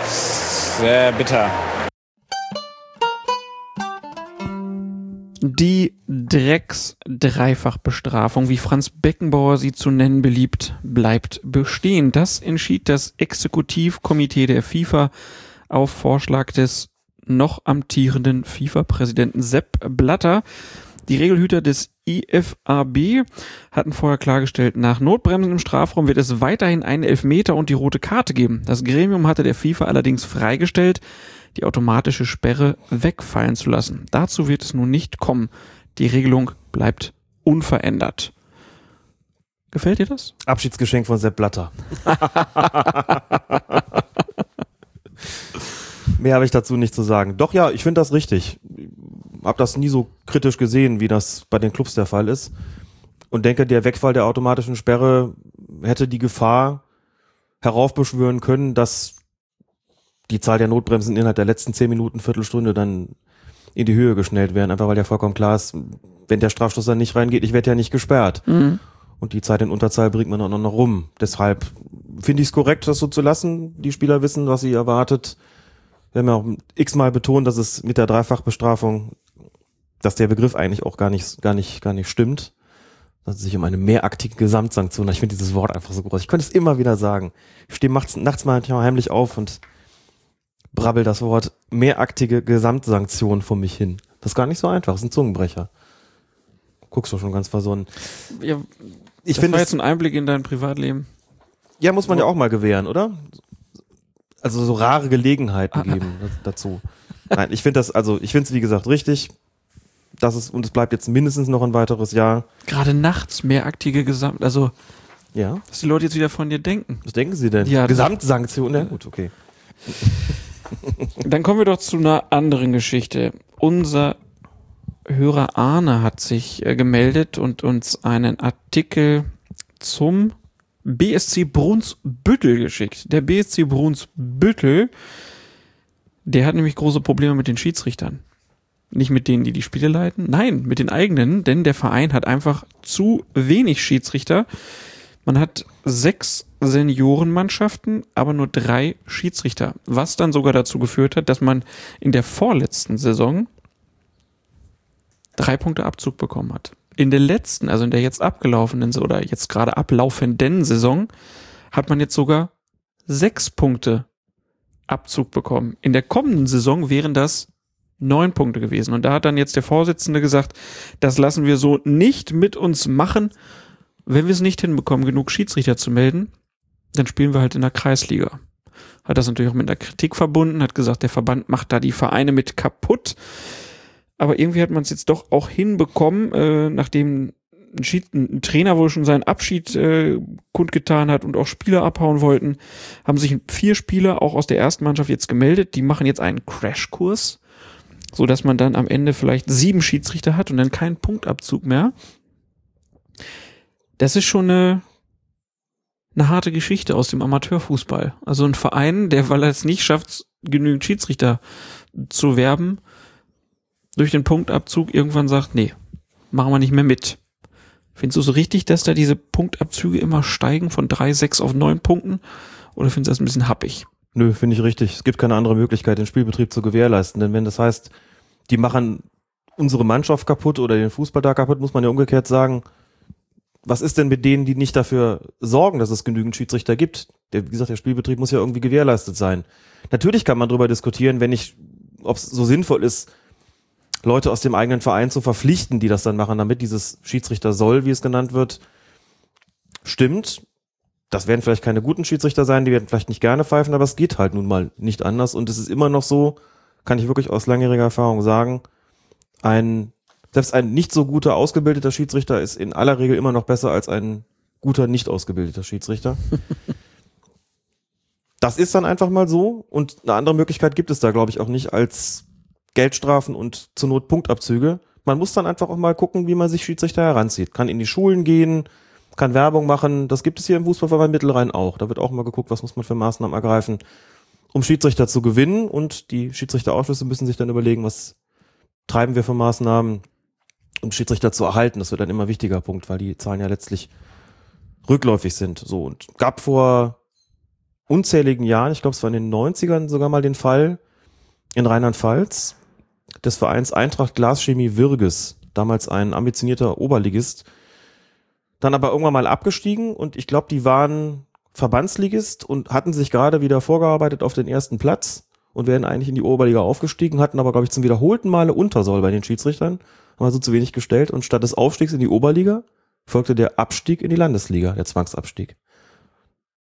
Sehr bitter. Die Drecks-Dreifachbestrafung, wie Franz Beckenbauer sie zu nennen beliebt, bleibt bestehen. Das entschied das Exekutivkomitee der FIFA auf Vorschlag des noch amtierenden FIFA-Präsidenten Sepp Blatter. Die Regelhüter des IFAB hatten vorher klargestellt, nach Notbremsen im Strafraum wird es weiterhin einen Elfmeter und die rote Karte geben. Das Gremium hatte der FIFA allerdings freigestellt, die automatische Sperre wegfallen zu lassen. Dazu wird es nun nicht kommen. Die Regelung bleibt unverändert. Gefällt dir das? Abschiedsgeschenk von Sepp Blatter. Mehr habe ich dazu nicht zu sagen. Doch ja, ich finde das richtig. Hab das nie so kritisch gesehen, wie das bei den Clubs der Fall ist. Und denke, der Wegfall der automatischen Sperre hätte die Gefahr heraufbeschwören können, dass die Zahl der Notbremsen innerhalb der letzten zehn Minuten, Viertelstunde dann in die Höhe geschnellt werden. Einfach weil ja vollkommen klar ist, wenn der Strafstoß dann nicht reingeht, ich werde ja nicht gesperrt. Mhm. Und die Zeit in Unterzahl bringt man auch noch rum. Deshalb finde ich es korrekt, das so zu lassen. Die Spieler wissen, was sie erwartet. Wir haben ja auch x-mal betont, dass es mit der Dreifachbestrafung, dass der Begriff eigentlich auch gar nicht, gar nicht, gar nicht stimmt. Dass es sich um eine mehraktige Gesamtsanktion. Ich finde dieses Wort einfach so groß. Ich könnte es immer wieder sagen. Ich stehe nachts, nachts mal heimlich auf und brabbel das Wort mehraktige Gesamtsanktion vor mich hin. Das ist gar nicht so einfach. Das ist ein Zungenbrecher. Guckst du schon ganz versonnen. Ja, Ich das finde war es- jetzt ein Einblick in dein Privatleben. Ja, muss man ja auch mal gewähren, oder? Also so rare Gelegenheiten Ah, geben da- dazu. Nein, ich finde das, also ich finde es wie gesagt richtig. Das ist, und es bleibt jetzt mindestens noch ein weiteres Jahr. Gerade nachts mehraktige Gesamt, also Ja. was die Leute jetzt wieder von dir denken. Was denken Sie denn? Ja, das- Gesamtsanktion, ja gut, okay. Dann kommen wir doch zu einer anderen Geschichte. Unser Hörer Arne hat sich äh, gemeldet und uns einen Artikel zum BSC Brunsbüttel geschickt. Der BSC Brunsbüttel, der hat nämlich große Probleme mit den Schiedsrichtern. Nicht mit denen, die die Spiele leiten, nein, mit den eigenen, denn der Verein hat einfach zu wenig Schiedsrichter. Man hat sechs Seniorenmannschaften, aber nur drei Schiedsrichter. Was dann sogar dazu geführt hat, dass man in der vorletzten Saison drei Punkte Abzug bekommen hat. In der letzten, also in der jetzt abgelaufenen oder jetzt gerade ablaufenden Saison, hat man jetzt sogar sechs Punkte Abzug bekommen. In der kommenden Saison wären das neun Punkte gewesen. Und da hat dann jetzt der Vorsitzende gesagt, das lassen wir so nicht mit uns machen. Wenn wir es nicht hinbekommen, genug Schiedsrichter zu melden, dann spielen wir halt in der Kreisliga. Hat das natürlich auch mit einer Kritik verbunden, hat gesagt, der Verband macht da die Vereine mit kaputt. Aber irgendwie hat man es jetzt doch auch hinbekommen, äh, nachdem ein, ein Trainer wohl schon seinen Abschied äh, kundgetan hat und auch Spieler abhauen wollten, haben sich vier Spieler auch aus der ersten Mannschaft jetzt gemeldet. Die machen jetzt einen Crashkurs, so dass man dann am Ende vielleicht sieben Schiedsrichter hat und dann keinen Punktabzug mehr. Das ist schon eine, eine harte Geschichte aus dem Amateurfußball. Also ein Verein, der, weil er es nicht schafft, genügend Schiedsrichter zu werben, durch den Punktabzug irgendwann sagt, nee, machen wir nicht mehr mit. Findest du so richtig, dass da diese Punktabzüge immer steigen von drei, sechs auf neun Punkten? Oder findest du das ein bisschen happig? Nö, finde ich richtig. Es gibt keine andere Möglichkeit, den Spielbetrieb zu gewährleisten. Denn wenn das heißt, die machen unsere Mannschaft kaputt oder den Fußball da kaputt, muss man ja umgekehrt sagen, was ist denn mit denen, die nicht dafür sorgen, dass es genügend Schiedsrichter gibt? Der, wie gesagt, der Spielbetrieb muss ja irgendwie gewährleistet sein. Natürlich kann man darüber diskutieren, wenn ich, ob es so sinnvoll ist, Leute aus dem eigenen Verein zu verpflichten, die das dann machen, damit dieses Schiedsrichter soll, wie es genannt wird, stimmt. Das werden vielleicht keine guten Schiedsrichter sein, die werden vielleicht nicht gerne pfeifen, aber es geht halt nun mal nicht anders. Und es ist immer noch so, kann ich wirklich aus langjähriger Erfahrung sagen, ein, selbst ein nicht so guter ausgebildeter Schiedsrichter ist in aller Regel immer noch besser als ein guter nicht ausgebildeter Schiedsrichter. das ist dann einfach mal so und eine andere Möglichkeit gibt es da, glaube ich, auch nicht als Geldstrafen und zur Not Punktabzüge. Man muss dann einfach auch mal gucken, wie man sich Schiedsrichter heranzieht. Kann in die Schulen gehen, kann Werbung machen. Das gibt es hier im Fußballverband Mittelrhein auch. Da wird auch mal geguckt, was muss man für Maßnahmen ergreifen, um Schiedsrichter zu gewinnen. Und die Schiedsrichterausschüsse müssen sich dann überlegen, was treiben wir für Maßnahmen, um Schiedsrichter zu erhalten. Das wird ein immer wichtiger Punkt, weil die Zahlen ja letztlich rückläufig sind. So und gab vor unzähligen Jahren, ich glaube, es war in den 90ern sogar mal den Fall in Rheinland-Pfalz des Vereins Eintracht Glaschemie Wirges, damals ein ambitionierter Oberligist, dann aber irgendwann mal abgestiegen und ich glaube, die waren Verbandsligist und hatten sich gerade wieder vorgearbeitet auf den ersten Platz und wären eigentlich in die Oberliga aufgestiegen, hatten aber, glaube ich, zum wiederholten Male Untersoll bei den Schiedsrichtern, haben also zu wenig gestellt und statt des Aufstiegs in die Oberliga folgte der Abstieg in die Landesliga, der Zwangsabstieg.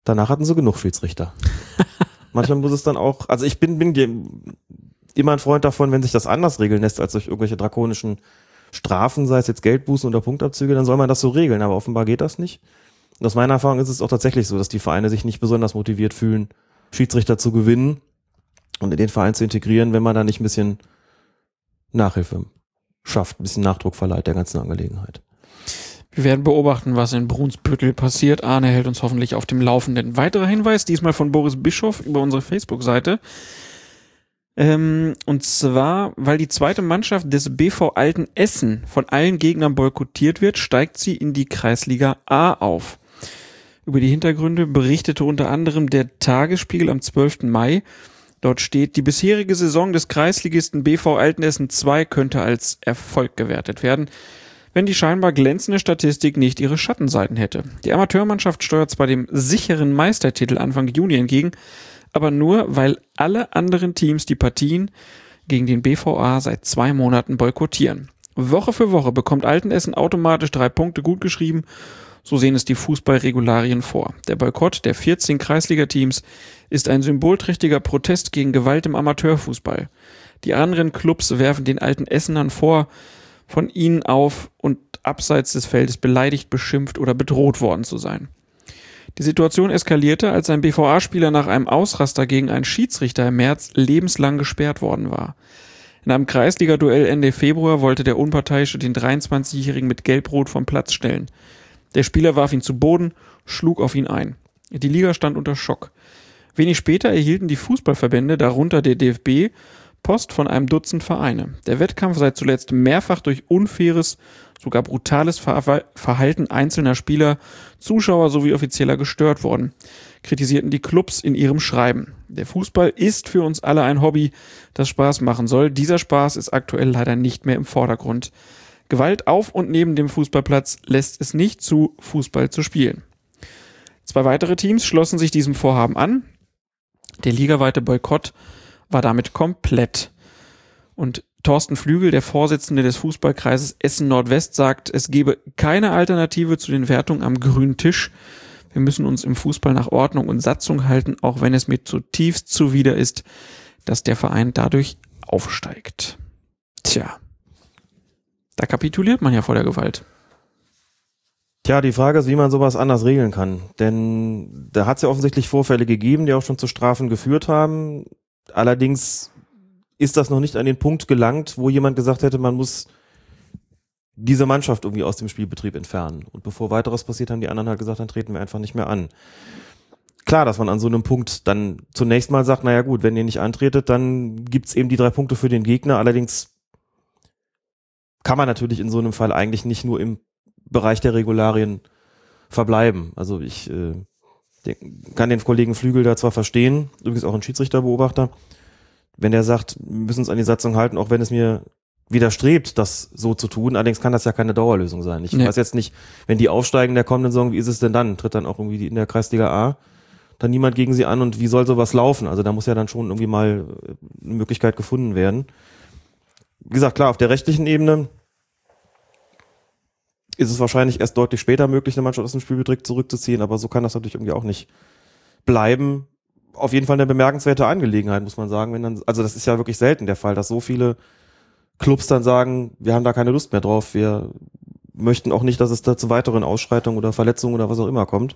Danach hatten sie genug Schiedsrichter. Manchmal muss es dann auch, also ich bin, bin immer ein Freund davon, wenn sich das anders regeln lässt als durch irgendwelche drakonischen Strafen, sei es jetzt Geldbußen oder Punktabzüge, dann soll man das so regeln, aber offenbar geht das nicht. Und aus meiner Erfahrung ist es auch tatsächlich so, dass die Vereine sich nicht besonders motiviert fühlen, Schiedsrichter zu gewinnen und in den Verein zu integrieren, wenn man da nicht ein bisschen Nachhilfe schafft, ein bisschen Nachdruck verleiht der ganzen Angelegenheit. Wir werden beobachten, was in Brunsbüttel passiert. Arne hält uns hoffentlich auf dem Laufenden. Weiterer Hinweis, diesmal von Boris Bischof über unsere Facebook-Seite. Ähm, und zwar, weil die zweite Mannschaft des BV Alten Essen von allen Gegnern boykottiert wird, steigt sie in die Kreisliga A auf. Über die Hintergründe berichtete unter anderem der Tagesspiegel am 12. Mai. Dort steht, die bisherige Saison des Kreisligisten BV Altenessen 2 könnte als Erfolg gewertet werden wenn die scheinbar glänzende Statistik nicht ihre Schattenseiten hätte. Die Amateurmannschaft steuert zwar dem sicheren Meistertitel Anfang Juni entgegen, aber nur, weil alle anderen Teams die Partien gegen den BVA seit zwei Monaten boykottieren. Woche für Woche bekommt Altenessen automatisch drei Punkte gutgeschrieben, so sehen es die Fußballregularien vor. Der Boykott der 14 Kreisligateams ist ein symbolträchtiger Protest gegen Gewalt im Amateurfußball. Die anderen Clubs werfen den alten Essenern vor, von ihnen auf und abseits des Feldes beleidigt, beschimpft oder bedroht worden zu sein. Die Situation eskalierte, als ein BVA-Spieler nach einem Ausraster gegen einen Schiedsrichter im März lebenslang gesperrt worden war. In einem Kreisliga-Duell Ende Februar wollte der Unparteiische den 23-Jährigen mit Gelbrot vom Platz stellen. Der Spieler warf ihn zu Boden, schlug auf ihn ein. Die Liga stand unter Schock. Wenig später erhielten die Fußballverbände, darunter der DFB, Post von einem Dutzend Vereine. Der Wettkampf sei zuletzt mehrfach durch unfaires, sogar brutales Verhalten einzelner Spieler, Zuschauer sowie Offizieller gestört worden, kritisierten die Clubs in ihrem Schreiben. Der Fußball ist für uns alle ein Hobby, das Spaß machen soll. Dieser Spaß ist aktuell leider nicht mehr im Vordergrund. Gewalt auf und neben dem Fußballplatz lässt es nicht zu, Fußball zu spielen. Zwei weitere Teams schlossen sich diesem Vorhaben an. Der ligaweite Boykott war damit komplett. Und Thorsten Flügel, der Vorsitzende des Fußballkreises Essen Nordwest, sagt, es gebe keine Alternative zu den Wertungen am grünen Tisch. Wir müssen uns im Fußball nach Ordnung und Satzung halten, auch wenn es mir zutiefst zuwider ist, dass der Verein dadurch aufsteigt. Tja, da kapituliert man ja vor der Gewalt. Tja, die Frage ist, wie man sowas anders regeln kann. Denn da hat es ja offensichtlich Vorfälle gegeben, die auch schon zu Strafen geführt haben. Allerdings ist das noch nicht an den Punkt gelangt, wo jemand gesagt hätte, man muss diese Mannschaft irgendwie aus dem Spielbetrieb entfernen. Und bevor weiteres passiert, haben die anderen halt gesagt, dann treten wir einfach nicht mehr an. Klar, dass man an so einem Punkt dann zunächst mal sagt, naja gut, wenn ihr nicht antretet, dann gibt's eben die drei Punkte für den Gegner. Allerdings kann man natürlich in so einem Fall eigentlich nicht nur im Bereich der Regularien verbleiben. Also ich äh, den, kann den Kollegen Flügel da zwar verstehen, übrigens auch ein Schiedsrichterbeobachter, wenn der sagt, wir müssen uns an die Satzung halten, auch wenn es mir widerstrebt, das so zu tun. Allerdings kann das ja keine Dauerlösung sein. Ich nee. weiß jetzt nicht, wenn die aufsteigen der kommenden Saison, wie ist es denn dann? Tritt dann auch irgendwie in der Kreisliga A dann niemand gegen sie an und wie soll sowas laufen? Also da muss ja dann schon irgendwie mal eine Möglichkeit gefunden werden. Wie gesagt, klar, auf der rechtlichen Ebene ist es wahrscheinlich erst deutlich später möglich, eine Mannschaft aus dem Spielbetrieb zurückzuziehen, aber so kann das natürlich irgendwie auch nicht bleiben. Auf jeden Fall eine bemerkenswerte Angelegenheit, muss man sagen. Wenn dann, also das ist ja wirklich selten der Fall, dass so viele Clubs dann sagen, wir haben da keine Lust mehr drauf, wir möchten auch nicht, dass es da zu weiteren Ausschreitungen oder Verletzungen oder was auch immer kommt.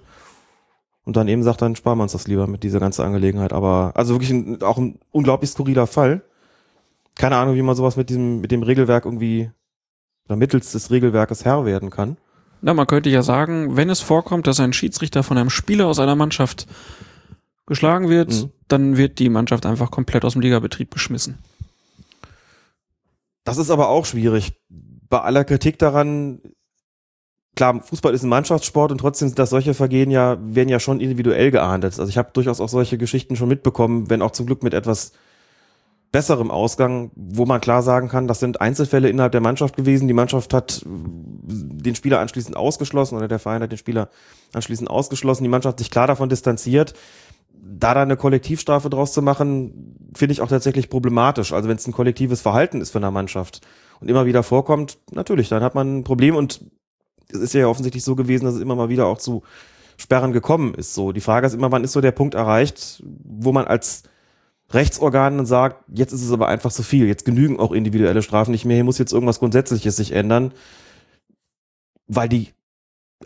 Und dann eben sagt, dann sparen wir uns das lieber mit dieser ganzen Angelegenheit. Aber also wirklich ein, auch ein unglaublich skurriler Fall. Keine Ahnung, wie man sowas mit diesem, mit dem Regelwerk irgendwie oder mittels des Regelwerkes Herr werden kann. Na, man könnte ja sagen, wenn es vorkommt, dass ein Schiedsrichter von einem Spieler aus einer Mannschaft geschlagen wird, mhm. dann wird die Mannschaft einfach komplett aus dem Ligabetrieb geschmissen. Das ist aber auch schwierig. Bei aller Kritik daran, klar, Fußball ist ein Mannschaftssport und trotzdem sind das solche Vergehen ja, werden ja schon individuell geahndet. Also ich habe durchaus auch solche Geschichten schon mitbekommen, wenn auch zum Glück mit etwas besserem Ausgang, wo man klar sagen kann, das sind Einzelfälle innerhalb der Mannschaft gewesen. Die Mannschaft hat den Spieler anschließend ausgeschlossen oder der Verein hat den Spieler anschließend ausgeschlossen. Die Mannschaft sich klar davon distanziert. Da dann eine Kollektivstrafe draus zu machen, finde ich auch tatsächlich problematisch. Also wenn es ein kollektives Verhalten ist von einer Mannschaft und immer wieder vorkommt, natürlich, dann hat man ein Problem und es ist ja offensichtlich so gewesen, dass es immer mal wieder auch zu Sperren gekommen ist. So, die Frage ist immer, wann ist so der Punkt erreicht, wo man als Rechtsorgan dann sagt, jetzt ist es aber einfach zu viel, jetzt genügen auch individuelle Strafen nicht mehr, hier muss jetzt irgendwas Grundsätzliches sich ändern, weil die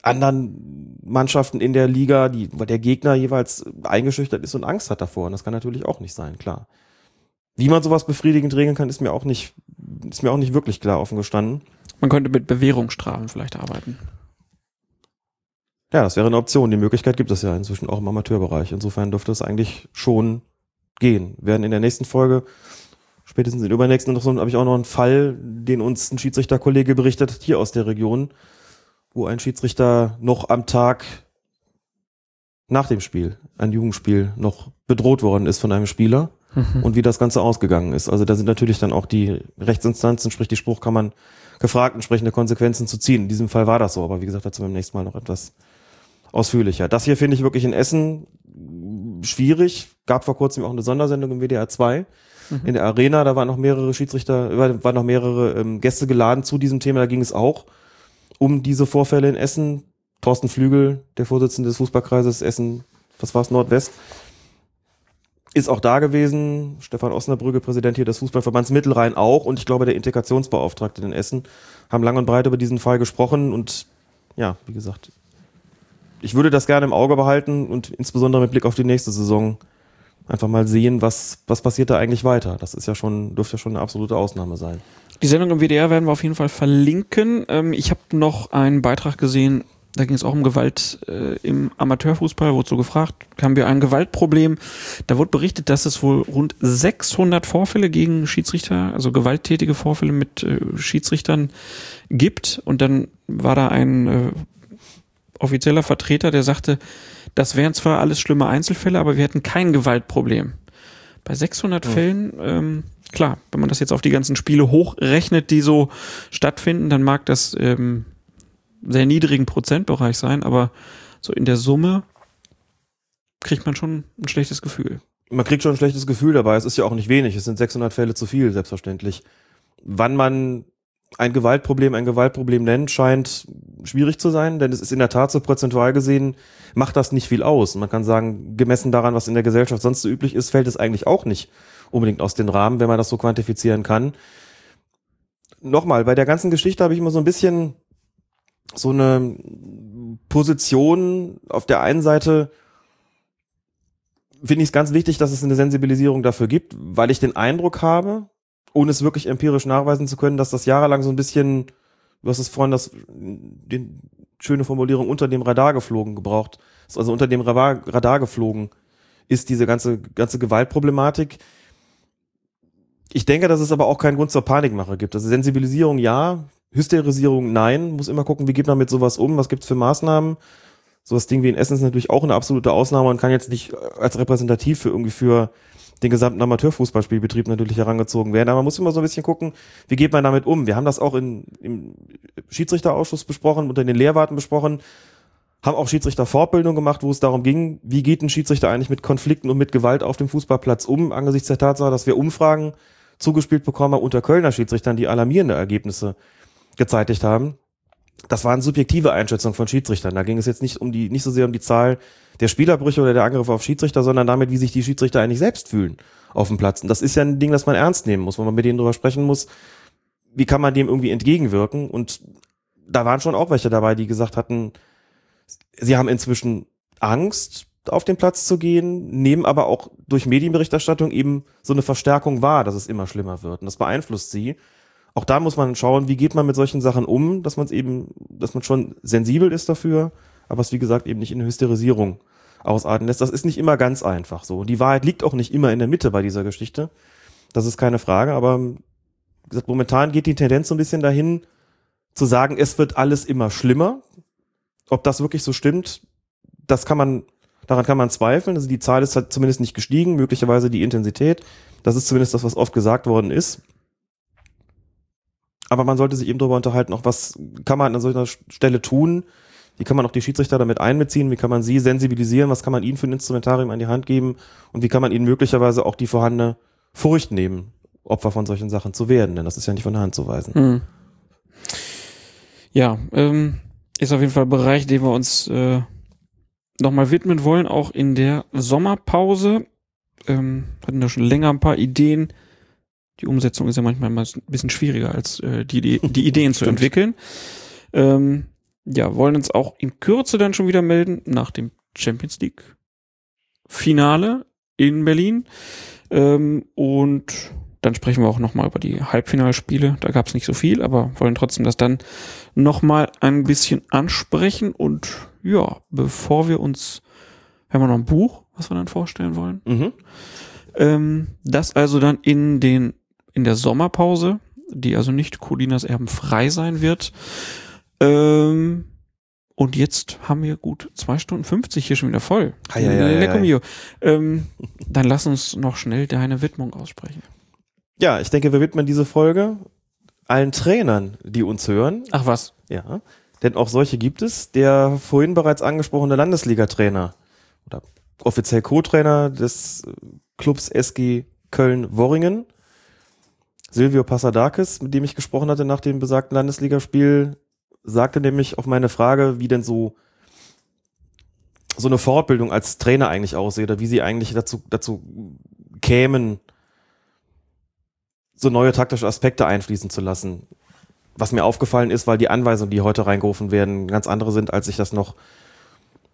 anderen Mannschaften in der Liga, die, weil der Gegner jeweils eingeschüchtert ist und Angst hat davor. Und das kann natürlich auch nicht sein, klar. Wie man sowas befriedigend regeln kann, ist mir auch nicht, ist mir auch nicht wirklich klar offen gestanden. Man könnte mit Bewährungsstrafen vielleicht arbeiten. Ja, das wäre eine Option. Die Möglichkeit gibt es ja inzwischen auch im Amateurbereich. Insofern dürfte es eigentlich schon gehen. Wir werden in der nächsten Folge, spätestens in der übernächsten, noch so habe ich auch noch einen Fall, den uns ein Schiedsrichterkollege berichtet hat, hier aus der Region, wo ein Schiedsrichter noch am Tag nach dem Spiel, ein Jugendspiel, noch bedroht worden ist von einem Spieler mhm. und wie das Ganze ausgegangen ist. Also da sind natürlich dann auch die Rechtsinstanzen, sprich die Spruchkammern, gefragt, entsprechende Konsequenzen zu ziehen. In diesem Fall war das so, aber wie gesagt, dazu beim nächsten Mal noch etwas ausführlicher. Das hier finde ich wirklich in Essen schwierig. Gab vor kurzem auch eine Sondersendung im WDR 2 mhm. in der Arena. Da waren noch mehrere Schiedsrichter, waren noch mehrere ähm, Gäste geladen zu diesem Thema. Da ging es auch um diese Vorfälle in Essen. Thorsten Flügel, der Vorsitzende des Fußballkreises Essen, was war es, Nordwest, ist auch da gewesen. Stefan Osnabrügge, Präsident hier des Fußballverbands Mittelrhein auch. Und ich glaube, der Integrationsbeauftragte in Essen haben lang und breit über diesen Fall gesprochen. Und ja, wie gesagt, ich würde das gerne im Auge behalten und insbesondere mit Blick auf die nächste Saison einfach mal sehen, was, was passiert da eigentlich weiter. Das ist ja schon, dürfte ja schon eine absolute Ausnahme sein. Die Sendung im WDR werden wir auf jeden Fall verlinken. Ähm, ich habe noch einen Beitrag gesehen, da ging es auch um Gewalt äh, im Amateurfußball, wurde so gefragt, haben wir ein Gewaltproblem. Da wurde berichtet, dass es wohl rund 600 Vorfälle gegen Schiedsrichter, also gewalttätige Vorfälle mit äh, Schiedsrichtern gibt. Und dann war da ein äh, offizieller Vertreter, der sagte, das wären zwar alles schlimme Einzelfälle, aber wir hätten kein Gewaltproblem. Bei 600 ja. Fällen ähm, klar, wenn man das jetzt auf die ganzen Spiele hochrechnet, die so stattfinden, dann mag das ähm, sehr niedrigen Prozentbereich sein, aber so in der Summe kriegt man schon ein schlechtes Gefühl. Man kriegt schon ein schlechtes Gefühl dabei. Es ist ja auch nicht wenig. Es sind 600 Fälle zu viel, selbstverständlich. Wann man ein Gewaltproblem ein Gewaltproblem nennt, scheint schwierig zu sein, denn es ist in der Tat so prozentual gesehen, macht das nicht viel aus. Man kann sagen, gemessen daran, was in der Gesellschaft sonst so üblich ist, fällt es eigentlich auch nicht unbedingt aus den Rahmen, wenn man das so quantifizieren kann. Nochmal, bei der ganzen Geschichte habe ich immer so ein bisschen so eine Position auf der einen Seite finde ich es ganz wichtig, dass es eine Sensibilisierung dafür gibt, weil ich den Eindruck habe, ohne es wirklich empirisch nachweisen zu können, dass das jahrelang so ein bisschen, du hast es vorhin das, den schöne Formulierung unter dem Radar geflogen gebraucht, also unter dem Radar, geflogen ist diese ganze, ganze Gewaltproblematik. Ich denke, dass es aber auch keinen Grund zur Panikmache gibt. Also Sensibilisierung ja, Hysterisierung nein. Muss immer gucken, wie geht man mit sowas um, was gibt's für Maßnahmen. So das Ding wie in Essen ist natürlich auch eine absolute Ausnahme und kann jetzt nicht als repräsentativ für irgendwie für den gesamten Amateurfußballspielbetrieb natürlich herangezogen werden. Aber man muss immer so ein bisschen gucken, wie geht man damit um. Wir haben das auch in, im Schiedsrichterausschuss besprochen, unter den Lehrwarten besprochen, haben auch Schiedsrichterfortbildung gemacht, wo es darum ging, wie geht ein Schiedsrichter eigentlich mit Konflikten und mit Gewalt auf dem Fußballplatz um, angesichts der Tatsache, dass wir Umfragen zugespielt bekommen unter Kölner Schiedsrichtern, die alarmierende Ergebnisse gezeitigt haben. Das waren subjektive Einschätzungen von Schiedsrichtern. Da ging es jetzt nicht um die, nicht so sehr um die Zahl der Spielerbrüche oder der Angriffe auf Schiedsrichter, sondern damit, wie sich die Schiedsrichter eigentlich selbst fühlen auf dem Platz. Und das ist ja ein Ding, das man ernst nehmen muss, wo man mit denen drüber sprechen muss, wie kann man dem irgendwie entgegenwirken. Und da waren schon auch welche dabei, die gesagt hatten, sie haben inzwischen Angst, auf den Platz zu gehen, nehmen aber auch durch Medienberichterstattung eben so eine Verstärkung wahr, dass es immer schlimmer wird. Und das beeinflusst sie. Auch da muss man schauen, wie geht man mit solchen Sachen um, dass man es eben, dass man schon sensibel ist dafür, aber es wie gesagt eben nicht in Hysterisierung ausarten lässt. Das ist nicht immer ganz einfach so. Und die Wahrheit liegt auch nicht immer in der Mitte bei dieser Geschichte. Das ist keine Frage, aber gesagt, momentan geht die Tendenz so ein bisschen dahin, zu sagen, es wird alles immer schlimmer. Ob das wirklich so stimmt, das kann man Daran kann man zweifeln. Also die Zahl ist halt zumindest nicht gestiegen, möglicherweise die Intensität. Das ist zumindest das, was oft gesagt worden ist. Aber man sollte sich eben darüber unterhalten, auch was kann man an solcher Stelle tun? Wie kann man auch die Schiedsrichter damit einbeziehen? Wie kann man sie sensibilisieren? Was kann man ihnen für ein Instrumentarium an die Hand geben? Und wie kann man ihnen möglicherweise auch die vorhandene Furcht nehmen, Opfer von solchen Sachen zu werden, denn das ist ja nicht von der Hand zu weisen. Hm. Ja, ähm, ist auf jeden Fall ein Bereich, dem wir uns äh, nochmal widmen wollen, auch in der Sommerpause. Ähm, hatten da schon länger ein paar Ideen. Die Umsetzung ist ja manchmal mal ein bisschen schwieriger, als äh, die, die, die Ideen zu entwickeln. Ähm, ja, wollen uns auch in Kürze dann schon wieder melden nach dem Champions League Finale in Berlin. Ähm, und dann sprechen wir auch nochmal über die Halbfinalspiele. Da gab es nicht so viel, aber wollen trotzdem das dann nochmal ein bisschen ansprechen. Und ja, bevor wir uns, haben wir noch ein Buch, was wir dann vorstellen wollen. Mhm. Ähm, das also dann in den, in der Sommerpause, die also nicht Colinas Erben frei sein wird. Ähm, und jetzt haben wir gut zwei Stunden 50 hier schon wieder voll. Ei, ei, Lecco mio. Ähm, dann lass uns noch schnell deine Widmung aussprechen. Ja, ich denke, wir widmen diese Folge allen Trainern, die uns hören. Ach was. Ja, denn auch solche gibt es. Der vorhin bereits angesprochene Landesliga-Trainer oder offiziell Co-Trainer des Clubs SG Köln-Worringen, Silvio Passadakis, mit dem ich gesprochen hatte nach dem besagten Landesligaspiel, sagte nämlich auf meine Frage, wie denn so so eine Fortbildung als Trainer eigentlich aussehe oder wie sie eigentlich dazu, dazu kämen, so neue taktische Aspekte einfließen zu lassen. Was mir aufgefallen ist, weil die Anweisungen, die heute reingerufen werden, ganz andere sind, als ich das noch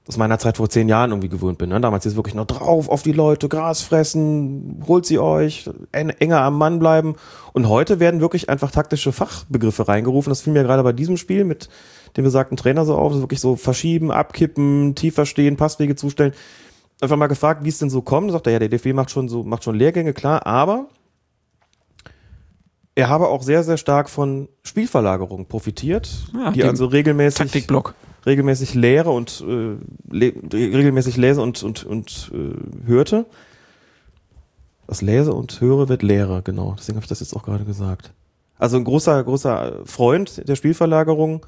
aus meiner Zeit vor zehn Jahren irgendwie gewöhnt bin. Ne? Damals ist wirklich noch drauf auf die Leute, Gras fressen, holt sie euch, en enger am Mann bleiben. Und heute werden wirklich einfach taktische Fachbegriffe reingerufen. Das fiel mir gerade bei diesem Spiel mit dem besagten Trainer so auf. Wirklich so verschieben, abkippen, tiefer stehen, Passwege zustellen. Einfach mal gefragt, wie es denn so kommt. Da sagt er, ja, der DFB macht schon so, macht schon Lehrgänge, klar, aber er habe auch sehr, sehr stark von Spielverlagerung profitiert, Ja, die also regelmäßig Taktikblock. Regelmäßig lehre und äh, le regelmäßig lese und und und äh, hörte. Das lese und höre wird Lehre, genau. Deswegen habe ich das jetzt auch gerade gesagt. Also ein großer großer Freund der Spielverlagerung,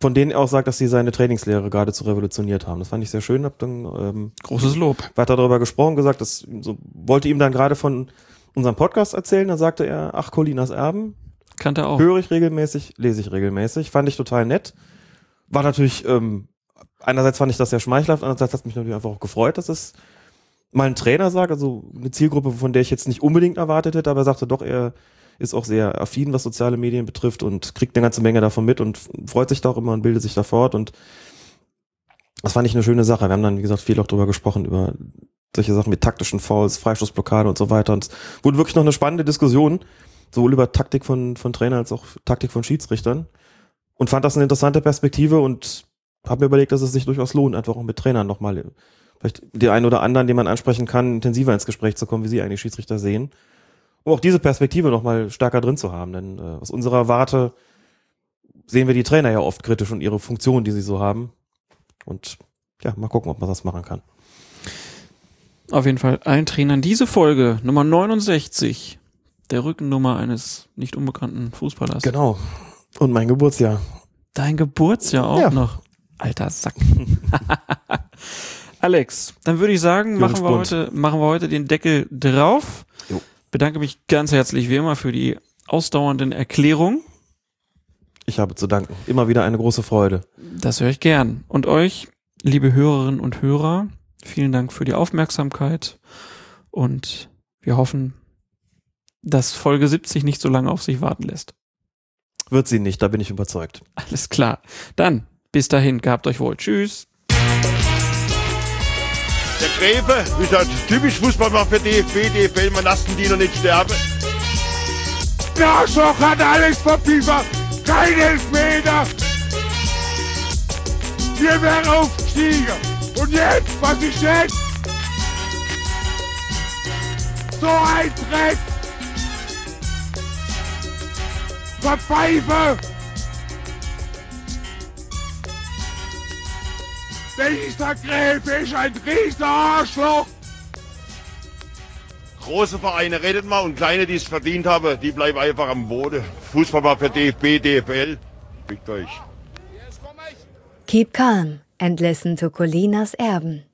von denen er auch sagt, dass sie seine Trainingslehre geradezu revolutioniert haben. Das fand ich sehr schön. Hab dann ähm, Großes Lob. weiter darüber gesprochen, gesagt, das so, wollte ihm dann gerade von unserem Podcast erzählen. Da sagte er, ach Colinas Erben, Kannte auch. höre ich regelmäßig, lese ich regelmäßig. Fand ich total nett. War natürlich, ähm, einerseits fand ich das sehr schmeichelhaft, andererseits hat es mich natürlich einfach auch gefreut, dass es mal ein Trainer sagt, also eine Zielgruppe, von der ich jetzt nicht unbedingt erwartet hätte, aber er sagte doch, er ist auch sehr affin, was soziale Medien betrifft und kriegt eine ganze Menge davon mit und freut sich da auch immer und bildet sich da fort und das fand ich eine schöne Sache. Wir haben dann, wie gesagt, viel auch drüber gesprochen, über solche Sachen wie taktischen Fouls, Freistoßblockade und so weiter. Und es wurde wirklich noch eine spannende Diskussion, sowohl über Taktik von, von Trainern als auch Taktik von Schiedsrichtern. Und fand das eine interessante Perspektive und habe mir überlegt, dass es sich durchaus lohnt, einfach auch mit Trainern nochmal, vielleicht die einen oder anderen, den man ansprechen kann, intensiver ins Gespräch zu kommen, wie sie eigentlich Schiedsrichter sehen. Um auch diese Perspektive nochmal stärker drin zu haben. Denn äh, aus unserer Warte sehen wir die Trainer ja oft kritisch und ihre Funktion, die sie so haben. Und ja, mal gucken, ob man das machen kann. Auf jeden Fall allen Trainern diese Folge, Nummer 69, der Rückennummer eines nicht unbekannten Fußballers. Genau. Und mein Geburtsjahr. Dein Geburtsjahr auch Ja. noch. Alter Sack. Alex, dann würde ich sagen, machen wir, heute, machen wir heute den Deckel drauf. Jo. Bedanke mich ganz herzlich wie immer für die ausdauernden Erklärungen. Ich habe zu danken. Immer wieder eine große Freude. Das höre ich gern. Und euch, liebe Hörerinnen und Hörer, vielen Dank für die Aufmerksamkeit. Und wir hoffen, dass Folge 70 nicht so lange auf sich warten lässt. Wird sie nicht, da bin ich überzeugt. Alles klar. Dann, bis dahin, gehabt euch wohl. Tschüss. Der Gräfe, wie gesagt, typisch Fußball für DFB, DFL, man lassen die noch nicht sterben. Arschloch hat Alex verpiefert. Kein Elfmeter. Wir wären aufgestiegen. Und jetzt, was ist jetzt? So ein Dreck. Verpfeife. Dieser Gräfe ist ein riesiger Arschloch. Große Vereine redet mal und kleine, die es verdient haben, die bleiben einfach am Boden. Fußball war für DFB, DFL. Fickt euch. Keep calm and listen to Colinas Erben.